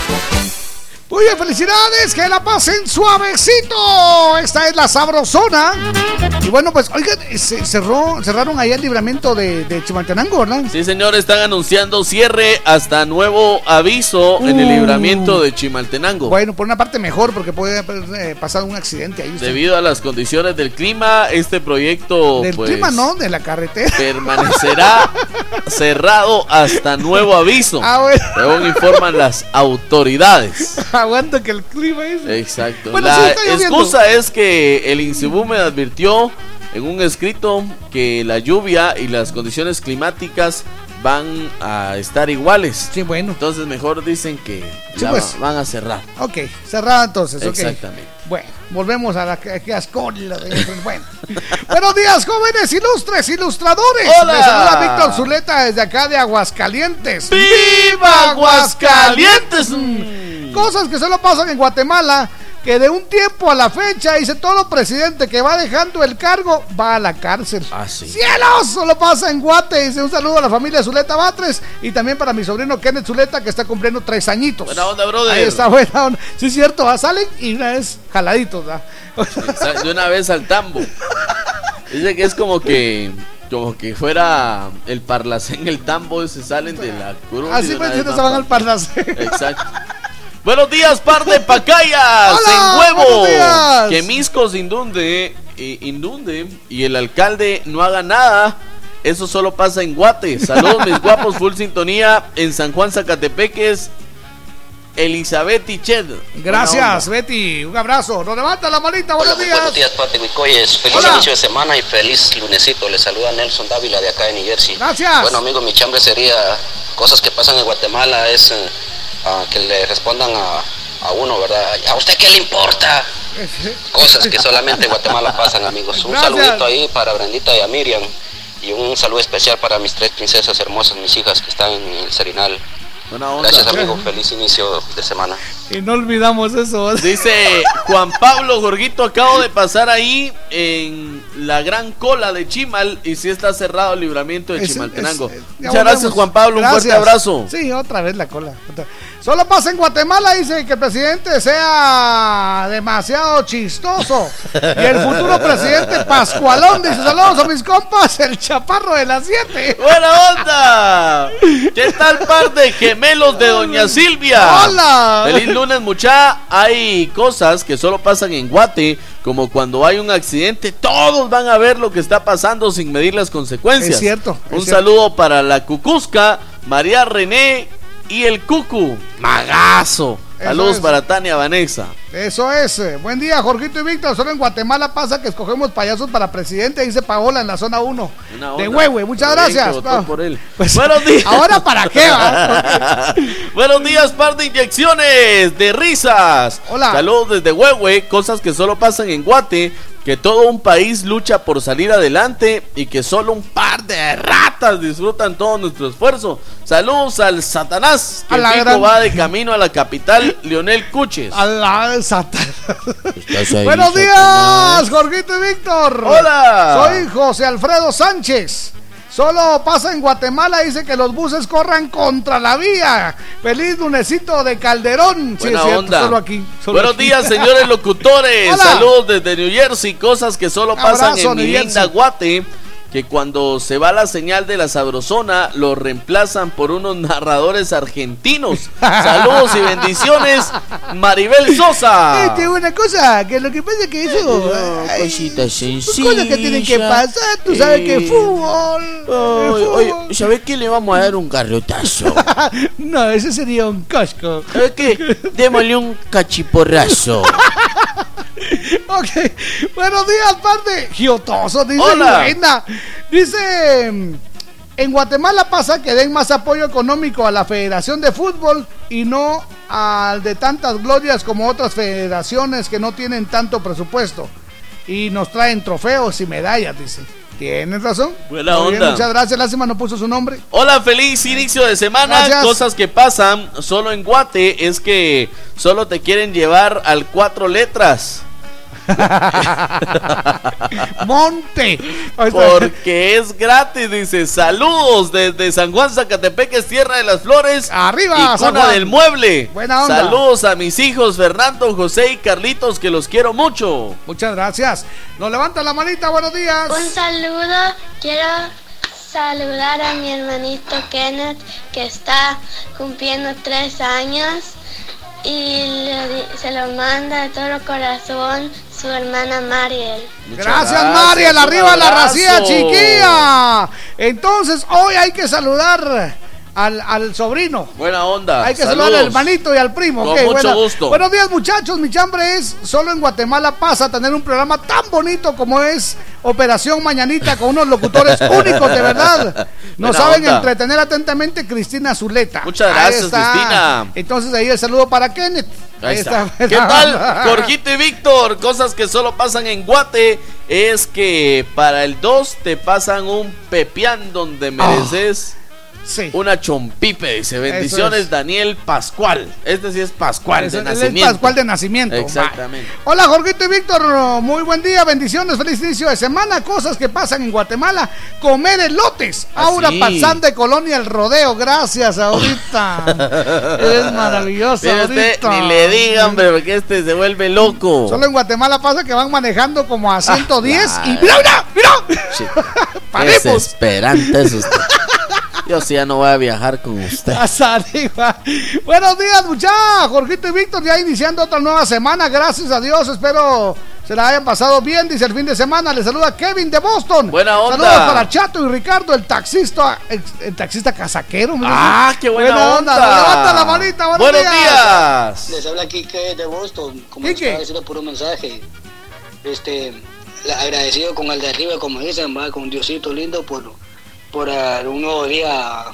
Muy bien, felicidades, que la pasen suavecito. Esta es la sabrosona. Y bueno, pues, oigan, se cerró, cerraron ahí el libramiento de, de Chimaltenango, ¿verdad? Sí, señor, están anunciando cierre hasta nuevo aviso en el Uh. libramiento de Chimaltenango. Bueno, por una parte mejor, porque puede haber eh, pasado un accidente ahí. usted. Debido a las condiciones del clima, este proyecto Del pues, clima, no, de la carretera. permanecerá cerrado hasta nuevo aviso, Ah, bueno. según informan las autoridades. Aguanta que el clima es. Exacto. Bueno, la sí, excusa es que el Insibume advirtió en un escrito que la lluvia y las condiciones climáticas van a estar iguales. Sí, bueno. Entonces mejor dicen que Sí, ya pues. va- van a cerrar. Ok, cerrada entonces. Exactamente. Bueno, volvemos a la que. Bueno. Buenos días, jóvenes ilustres, ilustradores. Hola. Les saluda Víctor Zuleta desde acá de Aguascalientes. ¡Viva Aguascalientes! Cosas que solo pasan en Guatemala. Que de un tiempo a la fecha, dice todo presidente que va dejando el cargo, va a la cárcel. Ah, sí. ¡Cielos! Solo pasa en Guate. Dice un saludo a la familia Zuleta Batres y también para mi sobrino Kenneth Zuleta que está cumpliendo tres añitos. Buena onda, brother. Ahí está buena onda. Sí, es cierto, ah, salen y una vez jaladitos, ¿verdad? Sa- De una vez al tambo. Dice que es como que como que fuera el parlacén, el tambo, se salen de la cruz. y Así pues, se van al parlacén. Exacto. Buenos días, par de pacayas Hola, en huevo. Que Miscos inunde, eh, inunde y el alcalde no haga nada. Eso solo pasa en Guate. Saludos, mis guapos, full sintonía en San Juan Zacatepeques. Elizabeth y Ched. Gracias, Betty. Un abrazo. Nos levanta la manita. Buenos días. Buenos días, Pati Huicoyes. Feliz Hola. inicio de semana y feliz lunesito. Les saluda Nelson Dávila de acá de New Jersey. Gracias. Bueno, amigo, mi chambre sería cosas que pasan en Guatemala es eh, ah, que le respondan a, a uno, ¿verdad? ¿A usted qué le importa? Cosas que solamente en Guatemala pasan, amigos. Un Gracias. saludito ahí para Brendita y a Miriam. Y un saludo especial para mis tres princesas hermosas, mis hijas que están en el Serinal. Buena onda. Gracias, amigo. Feliz inicio de semana. Y no olvidamos eso. Dice Juan Pablo Jorgito, acabo de pasar ahí en la gran cola de Chimal y si está cerrado el libramiento de Es- Chimaltenango. es- Muchas volvemos. gracias Juan Pablo, un fuerte abrazo. Sí, otra vez la cola. Otra- Solo pasa en Guatemala, dice que el presidente sea demasiado chistoso. Y el futuro presidente Pascualón dice: Saludos a mis compas, el chaparro de las 7. ¡Buena onda! ¿Qué tal par de gemelos de Doña Silvia? ¡Hola! Feliz lunes, mucha. Hay cosas que solo pasan en Guate, como cuando hay un accidente, todos van a ver lo que está pasando sin medir las consecuencias. Es cierto, es Un cierto. saludo para la Cucusca, María René y el Cucu. Magazo. Eso Saludos es. para Tania Vanessa. Eso es. Buen día, Jorgito y Víctor. Solo en Guatemala pasa que escogemos payasos para presidente, dice Paola en la zona 1. Una De. Huehue, muchas gracias. votó Ah, por él. pues, Buenos días. ¿Ahora para qué? Buenos días, par de inyecciones de risas. Hola. Saludos desde Huehue, cosas que solo pasan en Guate, que todo un país lucha por salir adelante y que solo un par de ratas disfrutan todo nuestro esfuerzo. Saludos al Satanás, que A la fijo gran- va de camino a la capital, Leonel Cuches. A la Satan- ahí, Buenos días, Satanás? Jorgito y Víctor. Hola. Soy José Alfredo Sánchez. Solo pasa en Guatemala, dice que los buses corran contra la vía. Feliz lunesito de Calderón. Sí, Buena cierto, onda. solo aquí. solo Buenos aquí. días, señores locutores. Hola. Saludos desde New Jersey. Cosas que solo pasan Abrazo, en mi linda. Guate. Que cuando se va la señal de la sabrosona, lo reemplazan por unos narradores argentinos. Saludos y bendiciones, Maribel Sosa. Este, una cosa, que lo que pasa es que eso. ay, Cositas sencillas. cosas que tienen que pasar, tú sabes que Eh, fútbol. fútbol. ¿sabes qué? Le vamos a dar un garrotazo. no, ese sería un casco. ¿Sabes qué? Démosle un cachiporrazo. Ok, buenos días, parte. Giotoso, dice Hola. Dice, en Guatemala pasa que den más apoyo económico a la Federación de Fútbol y no al de tantas glorias como otras federaciones que no tienen tanto presupuesto. Y nos traen trofeos y medallas, dice. Tienes razón. Buena Muy bien, onda. muchas gracias. Lástima no puso su nombre. Hola, feliz inicio de semana. Gracias. Cosas que pasan solo en Guate es que solo te quieren llevar al cuatro letras. Monte. Porque es gratis, dice. Saludos desde San Juan Zacatepeques, Tierra de las Flores. Arriba, y cuna del mueble. Buena onda. Saludos a mis hijos Fernando, José y Carlitos, que los quiero mucho. Muchas gracias. Nos levanta la manita, buenos días. Un saludo, quiero saludar a mi hermanito Kenneth que está cumpliendo tres años y le se lo manda de todo corazón su hermana Mariel. Gracias, Mariel, un arriba la racía chiquilla. Entonces, hoy hay que saludar al, al sobrino. Buena onda. Hay que Saludos. saludar al hermanito y al primo. Con mucho gusto. Buenos días, muchachos. Mi chambre es solo en Guatemala pasa a tener un programa tan bonito como es Operación Mañanita con unos locutores únicos, de verdad. Nos Buena saben onda. entretener atentamente Cristina Zuleta. Muchas gracias. Cristina. Entonces ahí el saludo para Kenneth. Ahí está. ¿Qué tal, Jorgito y Víctor? Cosas que solo pasan en Guate es que para el 2 te pasan un pepián donde mereces una chompipe. Dice, bendiciones es. Daniel Pascual. Este sí es Pascual Ese- de él es nacimiento. Pascual de nacimiento. Exactamente. Hola Jorgito y Víctor, muy buen día, bendiciones, feliz inicio de semana, cosas que pasan en Guatemala, comer elotes, Ah, Aura sí. Pazán de Colonia El Rodeo, gracias ahorita, es maravilloso usted, ni le digan, pero porque este se vuelve loco. Solo en Guatemala pasa que van manejando como a 110 y claro. mira, mira, mira, Sí. Desesperante es usted. Yo sí ya no voy a viajar con usted. Buenos días, muchachos. Jorgito y Víctor ya iniciando otra nueva semana. Gracias a Dios. Espero se la hayan pasado bien. Dice el fin de semana. Le saluda Kevin de Boston. Buena onda. Saludos para Chato y Ricardo, el taxista, el, el taxista casaquero. mira. Ah, qué buena onda. Levanta la manita. Buenos, Buenos días. Les habla Kike de Boston, como les Quique. estaba por un mensaje. Este, agradecido con el de arriba, como dicen, va con Diosito lindo por, por ah, un nuevo día,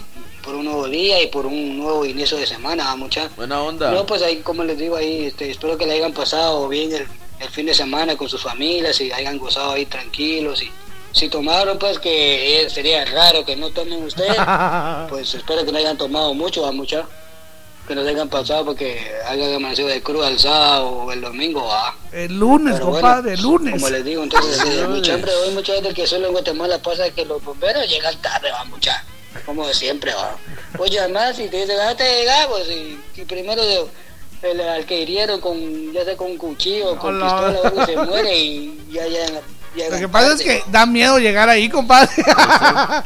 por un nuevo día y por un nuevo inicio de semana, mucha. Buena onda. No, pues ahí, como les digo ahí, este, espero que le hayan pasado bien el, el fin de semana con sus familias y hayan gozado ahí tranquilos y si tomaron, pues que eh, sería raro que no tomen ustedes, pues espero que no hayan tomado mucho, a mucha que no se hayan pasado porque hayan amanecido de cruz al sábado o el domingo, va. El lunes, Pero bueno, compadre, el lunes. Como les digo, entonces, eh, mucha hambre hoy, mucha gente que solo en Guatemala pasa que los bomberos llegan tarde, va, mucha. Como siempre, va. Oye, además, si te dicen, ah, te llegamos, y, y primero el, al que hirieron con, ya sea con cuchillo, con Hola. pistola, o algo, se muere y ya, ya, ya Lo que pasa es que da miedo llegar ahí, compadre.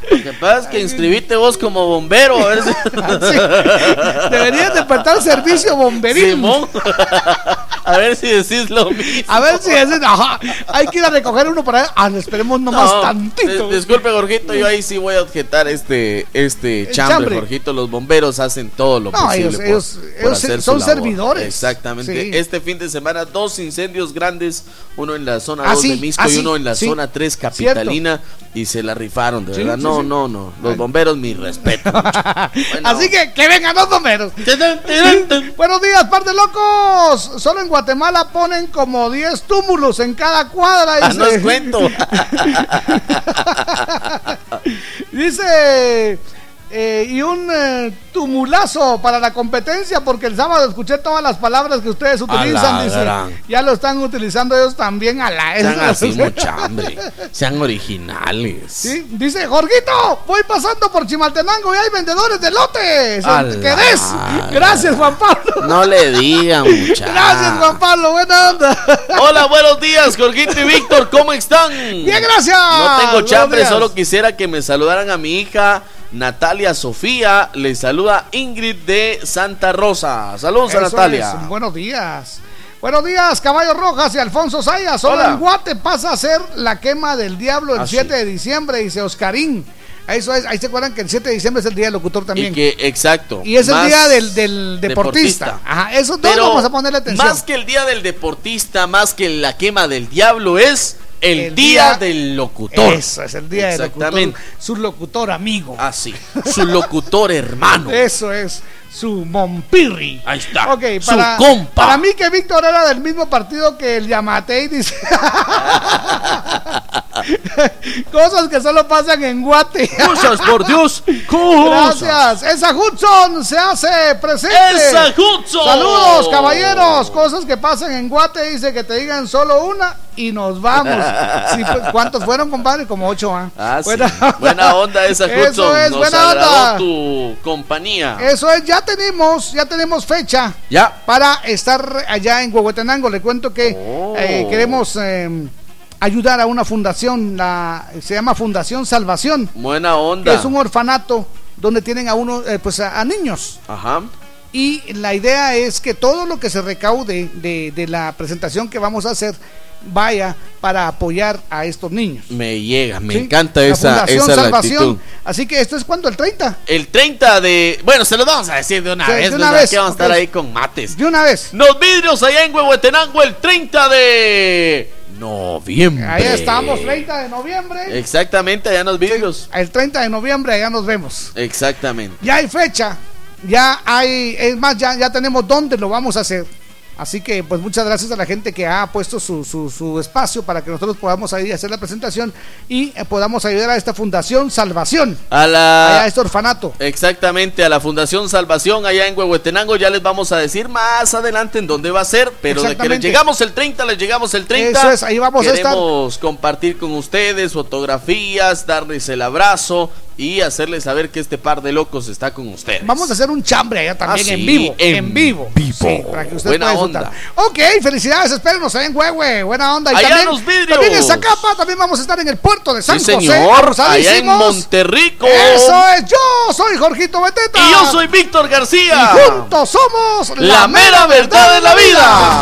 Lo que pasa es que inscribiste vos como bombero. A ver si... Deberías despertar servicio bomberil. Simón. A ver si decís lo mismo. A ver si es. Ajá, hay que ir a recoger uno para. Ah, esperemos nomás No, tantito. dis- disculpe, Jorgito, yo ahí sí voy a objetar este, este chambre, chambre. Jorgito. Los bomberos hacen todo lo No, posible ellos- por, ellos- por ellos hacer son su labor. servidores. Exactamente. Sí. Este fin de semana, dos incendios grandes, uno en la zona Ah, 2 sí, de Misco ah, y uno en la sí. zona 3 capitalina, y se la rifaron, de verdad. no, no, no. Los bomberos, mi respeto. Así que que vengan los bomberos. Buenos días, par de locos. Solo en Guatemala ponen como 10 túmulos en cada cuadra. Ah, dice. no es cuento. Dice. Eh, y un eh, tumulazo para la competencia porque el sábado escuché todas las palabras que ustedes utilizan. Dice, ya lo están utilizando ellos también a la Sean así, mucha hambre. Sean originales. Sí, dice Jorgito, voy pasando por Chimaltenango y hay vendedores de lotes. ¿Querés? Gracias, Juan Pablo. No le digan, muchachos. Gracias, Juan Pablo. Buena onda. Hola, buenos días, Jorgito y Víctor, ¿cómo están? Bien, gracias. No tengo chambre, solo quisiera que me saludaran a mi hija Natalia Sofía. Le saluda Ingrid de Santa Rosa. Saludos a Natalia. es, Buenos días. Buenos días, Caballo Rojas y Alfonso Sayas. Solo en Guate pasa a ser la quema del diablo el Ah, sí. 7 de diciembre, dice Oscarín. Eso es, ahí se acuerdan que el 7 de diciembre es el día del locutor Y también. que, exacto. Y es el día del, del deportista. Ajá, eso dos Pero vamos a ponerle atención. Más que el día del deportista, más que la quema del diablo, es el, El día, día- del locutor. Eso es el día del locutor. Exactamente. Su locutor amigo. Así. Su locutor hermano. Eso es su Mompirri. Ahí está. Ok, Su para, compa. para mí que Víctor era del mismo partido que el Yamatei, dice. Cosas que solo pasan en Guate. Cosas, por Dios. Cosas. Gracias. Esa Hudson se hace presente. Esa Hudson. Saludos, caballeros. Cosas que pasan en Guate. Dice que te digan solo una y nos vamos. Sí, pues, ¿Cuántos fueron, compadre? Como ocho, ¿ah? Ah, sí. Buena Buena, onda esa Eso Hudson. es, Nos buena onda. tu compañía. Eso es, ya tenemos, ya tenemos fecha Ya. para estar allá en Huehuetenango. Le cuento que Oh. eh, queremos eh, ayudar a una fundación, la, se llama Fundación Salvación, Buena que onda. es un orfanato donde tienen a uno, eh, pues a, a niños. Ajá. Y la idea es que todo lo que se recaude de, de la presentación que vamos a hacer vaya para apoyar a estos niños. Me llega, me ¿sí? encanta esa, esa Salvación. actitud. Así que esto es cuando el 30. El 30 de. Bueno, se lo vamos a decir de una Sí, vez. de una vez, Que vamos a estar ahí con mates. De una vez. Los vidrios allá en Huehuetenango el 30 de noviembre. Ahí estamos, 30 de noviembre. Exactamente, allá en los vidrios. El 30 de noviembre allá nos vemos. Exactamente. Ya hay fecha, ya hay, es más, ya, ya tenemos dónde lo vamos a hacer. Así que, pues muchas gracias a la gente que ha puesto su, su, su espacio para que nosotros podamos ir a hacer la presentación y eh, podamos ayudar a esta Fundación Salvación, A la. a este orfanato. Exactamente, a la Fundación Salvación allá en Huehuetenango. Ya les vamos a decir más adelante en dónde va a ser. Pero de que les llegamos el 30, les llegamos el 30. Eso es, ahí vamos a estar. Queremos compartir con ustedes fotografías, darles el abrazo y hacerles saber que este par de locos está con ustedes. Vamos a hacer un chambre allá también Ah, en vivo. en En, vivo. vivo. Sí, para que usted Buena pueda disfrutar. onda. Ok, felicidades, espérenos allá en Huehue. Buena onda. Y Allá también, en los vidrios. también en Zacapa, también vamos a estar en el puerto de San Sí, José. señor, allá en. Monterrico. Eso es, yo soy Jorgito Beteta. Y yo soy Víctor García. Y juntos somos La mera verdad de la vida.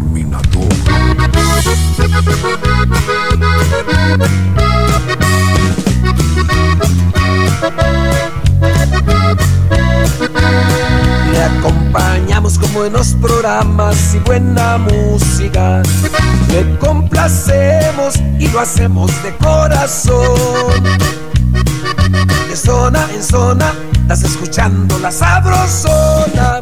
Le acompañamos con buenos programas y buena música. Le complacemos y lo hacemos de corazón. De zona en zona, estás escuchando la sabrosona.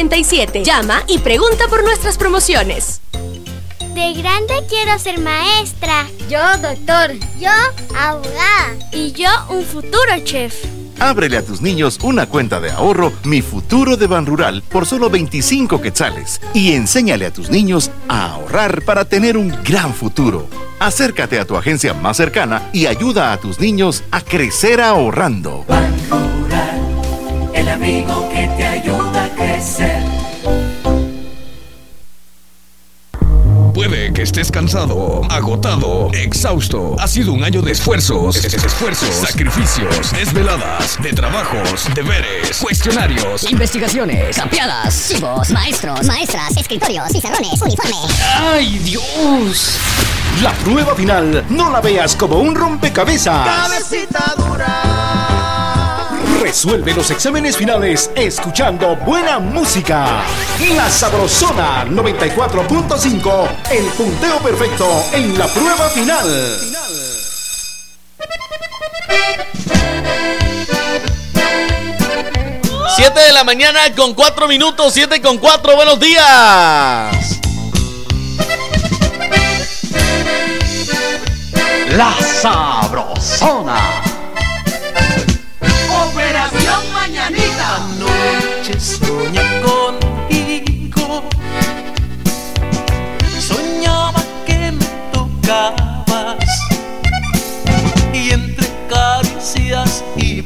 Llama y pregunta por nuestras promociones. De grande quiero ser maestra. Yo doctor. Yo abogada. Y yo un futuro chef. Ábrele a tus niños una cuenta de ahorro Mi Futuro de Ban Rural por solo 25 quetzales y enséñale a tus niños a ahorrar para tener un gran futuro. Acércate a tu agencia más cercana y ayuda a tus niños a crecer ahorrando. El amigo que te ayuda a crecer. Puede que estés cansado, agotado, exhausto. Ha sido un año de esfuerzos, es- es- esfuerzos, sacrificios, desveladas, de trabajos, deberes, cuestionarios. Investigaciones, sapeadas, chivos, maestros, maestras, escritorios, pizarrones, uniforme. ¡Ay, Dios! La prueba final no la veas como un rompecabezas. Cabecita dura. Resuelve los exámenes finales escuchando buena música. La Sabrosona 94.5, el punteo perfecto en la prueba final. 7 de la mañana con 4 minutos, 7 con 4, buenos días. La Sabrosona. Soñé contigo. Soñaba que me tocabas. Y entre caricias y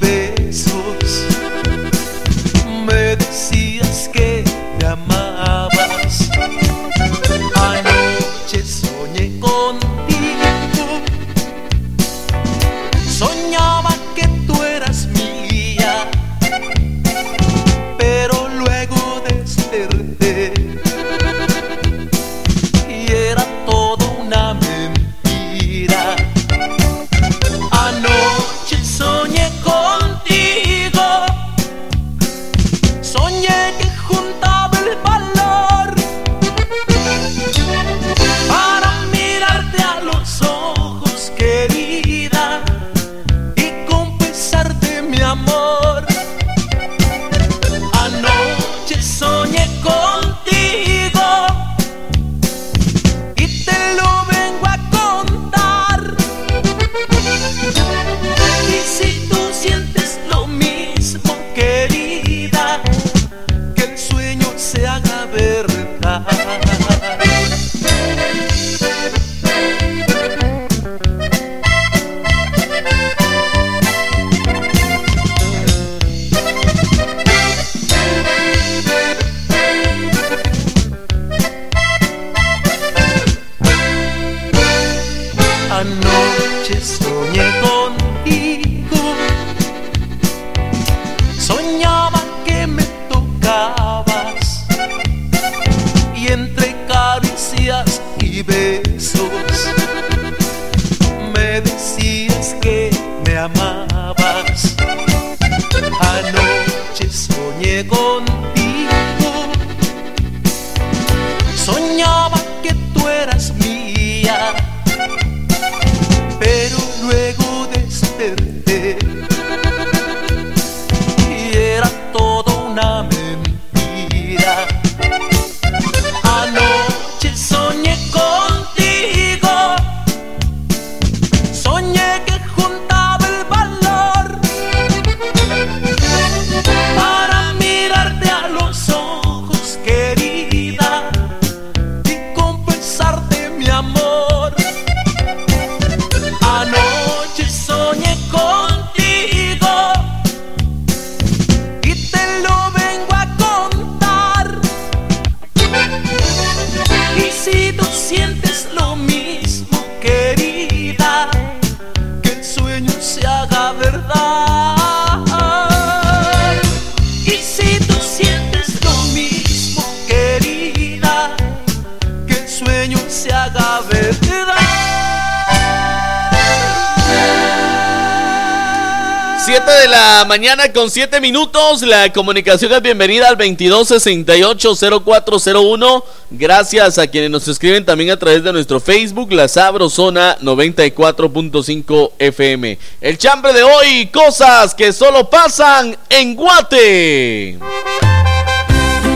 mañana con 7 minutos. La comunicación es bienvenida al 2268-0401. Gracias a quienes nos escriben también a través de nuestro Facebook, La Sabrosona 94.5 FM. El chambre de hoy, cosas que solo pasan en Guate.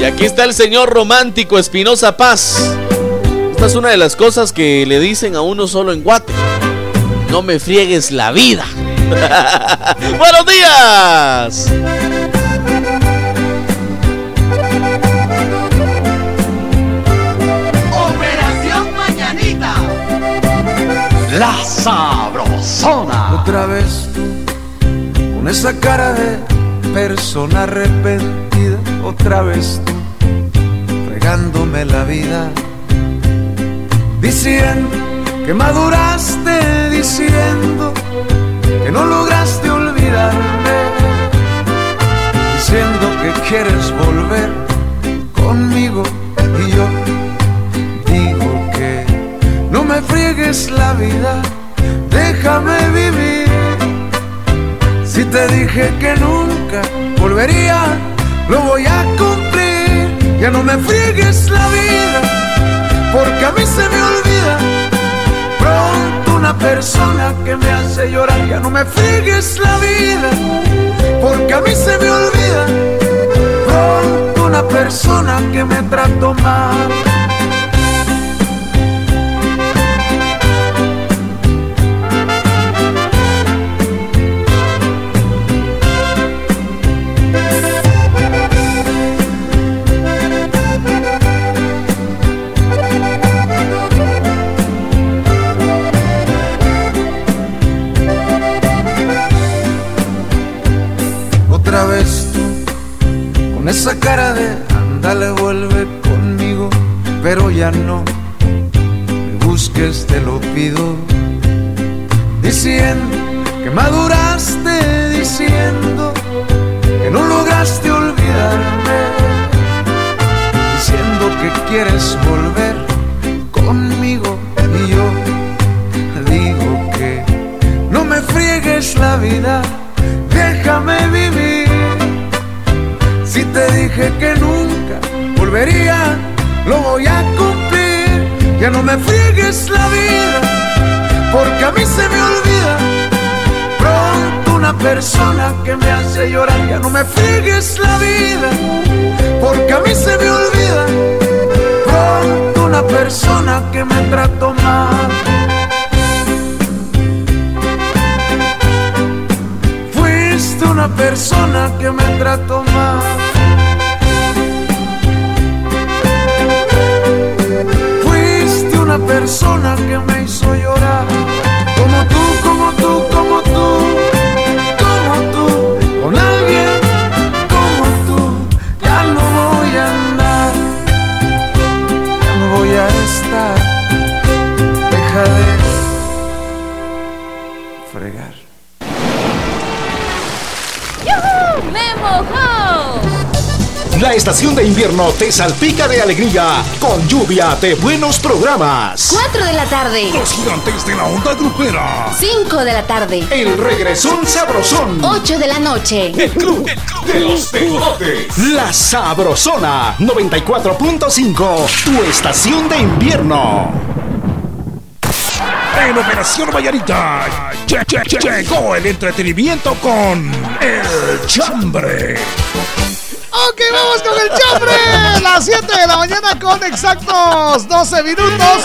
Y aquí está el señor romántico Espinosa Paz. Esta es una de las cosas que le dicen a uno solo en Guate. No me friegues la vida. Buenos días. Operación Mañanita. La Sabrosona. Otra vez tú, con esa cara de persona arrepentida. Otra vez tú, fregándome la vida. Diciendo que maduraste, diciendo que no lograste olvidarme. Diciendo que quieres volver conmigo y yo digo que no me friegues la vida, déjame vivir. Si te dije que nunca volvería, lo voy a cumplir. Ya no me friegues la vida, porque a mí se me olvida pronto una persona que me hace llorar. Ya no me friegues la vida, porque a mí se me olvida pronto una persona que me trató mal. Otra vez tú, con esa cara de ándale, vuelve conmigo, pero ya no me busques, te lo pido. Diciendo que maduraste, diciendo que no lograste olvidarme, diciendo que quieres volver conmigo y yo digo que no me friegues la vida, déjame vivir. Te dije que nunca volvería, lo voy a cumplir. Ya no me friegues la vida, porque a mí se me olvida pronto una persona que me hace llorar. Ya no me friegues la vida, porque a mí se me olvida pronto una persona que me trató mal. Fuiste una persona que me trató mal. Una persona que me hizo llorar. Como tú, como tú, como tú, La estación de invierno te salpica de alegría con lluvia de buenos programas. 4 de la tarde. Los gigantes de la onda grupera. 5 de la tarde. El regresón sabrosón. 8 de la noche. El club de los deportes. La sabrosona 94.5. Tu estación de invierno. En Operación Vallarita lle- lle- lle- llegó el entretenimiento con El Chambre. Vamos con el chambre. Las 7 de la mañana con exactos 12 minutos.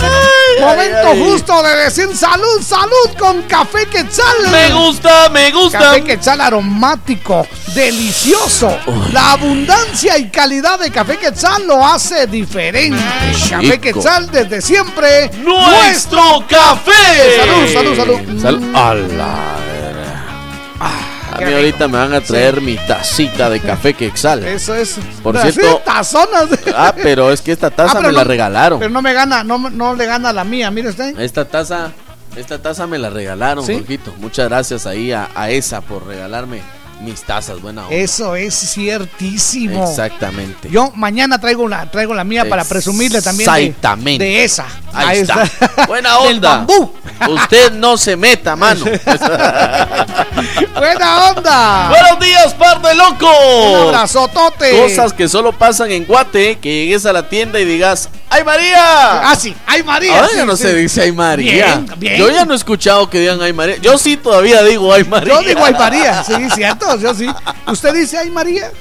Momento ay, ay. justo de decir salud, salud con café quetzal. Me gusta, me gusta. Café quetzal aromático, delicioso. La abundancia y calidad de café quetzal lo hace diferente. Café quetzal desde siempre. ¡Nuestro café! Salud, salud, salud. Sal- a la A mí ahorita me van a traer mi tacita de café quexal. Eso es. Por cierto- tazonas. Ah, pero es que esta taza Ah, me la no- regalaron. Pero no me gana, no, no le gana la mía, mire usted. Esta taza, esta taza me la regalaron, ¿Sí? Jorgito. Muchas gracias ahí a, a esa por regalarme mis tazas, buena onda. Eso es ciertísimo. Exactamente. Yo mañana traigo la, traigo la mía para presumirle también de, Exactamente. de esa. Ahí está. Buena Del onda. bambú. Usted no se meta, mano. Buena onda. Buenos días, par de locos. Un abrazotote. Cosas que solo pasan en Guate, que llegues a la tienda y digas, ¡Ay María! Ah, sí, ¡Ay María! Ahora sí, ya no sí. se dice Ay María. Bien, bien. Yo ya no he escuchado que digan Ay María. Yo sí todavía digo Ay María. Yo digo Ay María, sí, cierto, yo sí. ¿Usted dice Ay María?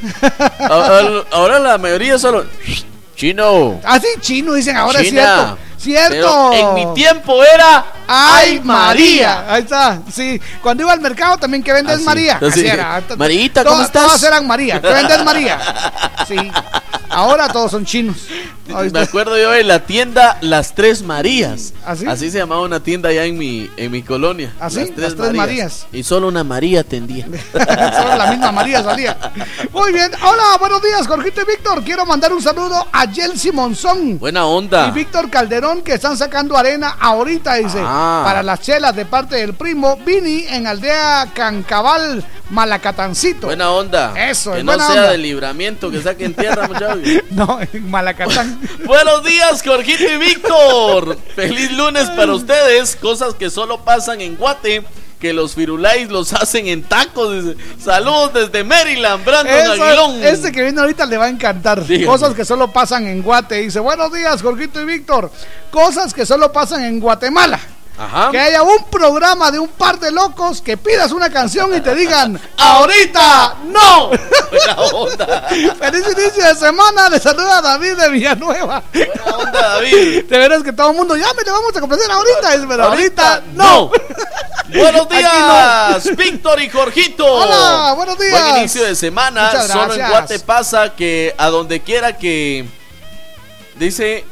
Ahora, ahora la mayoría solo. Chino. Ah, sí, chino dicen ahora, es China. cierto. Cierto. Pero en mi tiempo era. Ay, María. Ahí está. Sí. Cuando iba al mercado también que vendes Así. María. Así Así. era. Marita, ¿cómo Todas- estás? Todas eran María. ¿Qué vendes María? Sí. Ahora todos son chinos. Ahí Me está. acuerdo yo de la tienda Las Tres Marías. ¿Así? Así se llamaba una tienda allá en mi, en mi colonia. ¿Ah, sí? Las Tres Marías. Y solo una María atendía. Solo la misma María salía. Muy bien. Hola, buenos días, Jorgito y Víctor. Quiero mandar un saludo a Jelsi Monzón. Buena onda. Y Víctor Calderón que están sacando arena ahorita, dice, Ah. para las chelas de parte del primo Vini en aldea Cancabal, Malacatancito. Buena onda. Eso, Que es no buena sea onda. de libramiento, que saquen tierra, muchachos. No, en Malacatán. Buenos días, Jorgito y Víctor. Feliz lunes para ustedes. Cosas que solo pasan en Guate. Que los firulais los hacen en tacos. dice. Saludos desde Maryland, Brandon Eso, Aguilón. este que viene ahorita le va a encantar. Dígame. Cosas que solo pasan en Guate. Dice, buenos días, Jorgito y Víctor. Cosas que solo pasan en Guatemala. Ajá. Que haya un programa de un par de locos que pidas una canción y te digan, ahorita no. Buena onda. Feliz inicio de semana. Le saluda David de Villanueva. Buena onda, David. De veras que todo el mundo, ya me le vamos a complacer ahorita. Es, Pero ahorita, Ahorita no. Buenos días, Víctor y Jorgito. Hola, buenos días. Buen inicio de semana. Solo en. Guate pasa que a donde quiera que. Dice,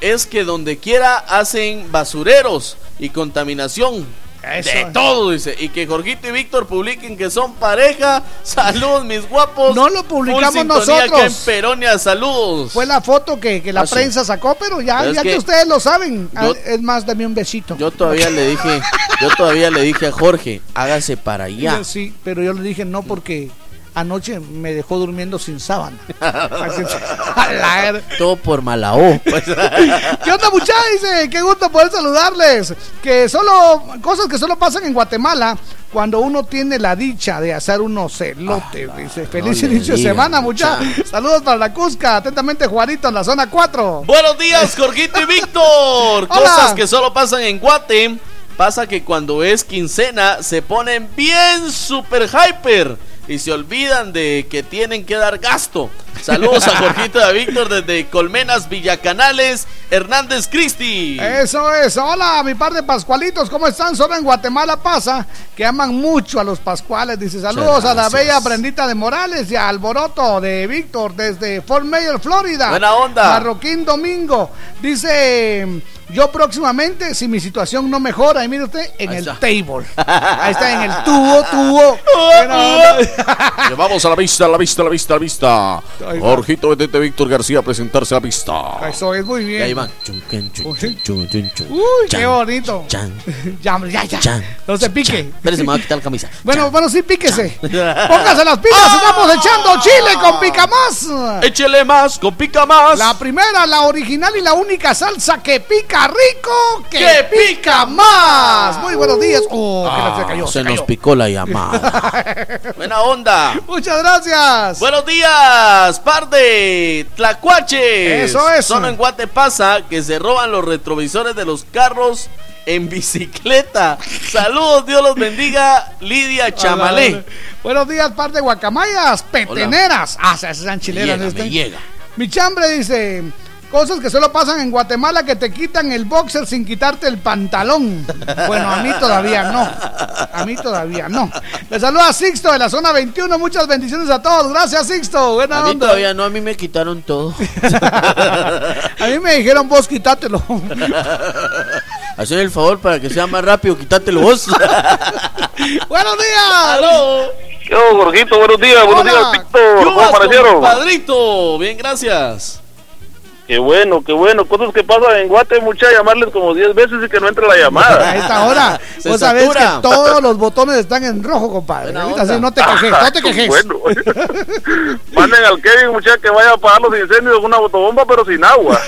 es que donde quiera hacen basureros y contaminación. Eso. De todo, dice. Y que Jorgito y Víctor publiquen que son pareja. Saludos, mis guapos. No lo publicamos nosotros. en Peronia, saludos. Fue la foto que, que la Ah, prensa sacó, pero ya, Pero ya que, que ustedes lo saben. yo- Ah, es más, dame un besito. Yo todavía le dije, yo todavía le dije a Jorge, hágase para allá. Sí, pero yo le dije no porque anoche me dejó durmiendo sin sábana. Todo por Malao. Pues. ¿Qué onda muchachos? Dice, qué gusto poder saludarles. Que solo, cosas que solo pasan en Guatemala cuando uno tiene la dicha de hacer unos celotes. dice, feliz no inicio de semana muchachos. Saludos para la Cusca. Atentamente Juanito en la zona 4. Buenos días, Jorgito y Víctor. Hola. Cosas que solo pasan en Guate. Pasa que cuando es quincena se ponen bien super hyper y se olvidan de que tienen que dar gasto. Saludos a Jorgito y a Víctor desde Colmenas, Villacanales, Hernández Cristi. Eso es, hola, mi par de pascualitos, ¿cómo están? Solo en Guatemala pasa que aman mucho a los pascuales. Dice saludos a la bella Brendita de Morales y a Alboroto de Víctor desde Fort Mayor, Florida. Buena onda. Marroquín Domingo. Dice yo próximamente, si mi situación no mejora, y mire usted, en Ahí el está. table. Ahí está, en el tubo, tubo. Llevamos a la vista, a la vista, a la vista, a la vista. Jorgito, Betete Víctor García a presentarse a vista. Eso es muy bien. Y ahí van. Uy, qué bonito. Ya, ya, ya. No se pique. Espérese, me voy a quitar la camisa. Bueno, bueno, sí, píquese. Póngase las pilas, estamos echando chile con pica más. Échele más, con pica más. La primera, la original y la única salsa que pica rico, que, pica más. Muy buenos días. Oh, que Ah, se cayó. se se nos picó la llamada. Buena onda. Muchas gracias. Buenos días, par de tlacuaches. Eso es. Solo en Guate pasa que se roban los retrovisores de los carros en bicicleta. Saludos, Dios los bendiga, Lidia Chamalé. Buenos días, par de guacamayas, peteneras. Ah, esas Me chileras. llega, están- me llega. Mi chambre dice. Cosas que solo pasan en Guatemala que te quitan el boxer sin quitarte el pantalón. Bueno, a mí todavía no. A mí todavía no. Le saluda Sixto de la zona 21. Muchas bendiciones a todos. Gracias, Sixto. Buena A mí onda. todavía no, a mí me quitaron todo. A mí me dijeron vos quitátelo. Hacer el favor para que sea más rápido, quítátelo vos. Buenos días. ¡Aló! Yo, Jorgito, buenos días, buenos días, Víctor. ¿Cómo aparecieron? Padrito, bien, gracias. Qué bueno, qué bueno. Cosas que pasan en Guate, mucha llamarles como 10 veces y que no entra la llamada. A esta hora. Se Vos sabés que todos los botones están en rojo, compadre. Ahorita sí, no te quejes, no te quejes. Bueno. Manden al Kevin, muchacha, que vaya a apagar los incendios con una botobomba, pero sin agua.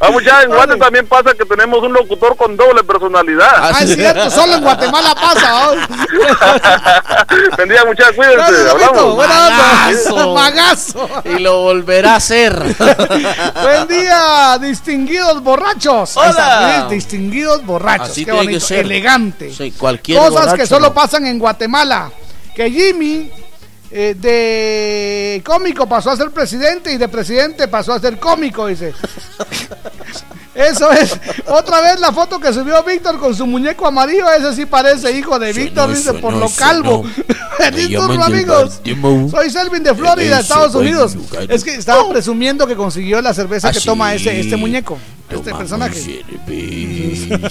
Ah, muchacha, en Guate también pasa que tenemos un locutor con doble personalidad. Ah, es cierto, solo en Guatemala pasa. Bendiga, muchachos, cuídense. Hablamos. Magazo. Magazo. Y lo volverá a hacer. Buen día, distinguidos borrachos. Está, Hola. Distinguidos borrachos. Así Qué tiene bonito, que ser. elegante. Sí, cualquier Cosas borracho, que solo ¿no? pasan en Guatemala. Que Jimmy eh, de cómico pasó a ser presidente y de presidente pasó a ser cómico, dice. Eso es. Otra vez la foto que subió Víctor con su muñeco amarillo. Ese sí parece hijo de Víctor, dice, por lo calvo. Feliz turno, amigos. Soy Selvin de Florida, Estados Unidos. Es que estaba presumiendo que consiguió la cerveza que Ah, toma sí. este, este muñeco, este personaje.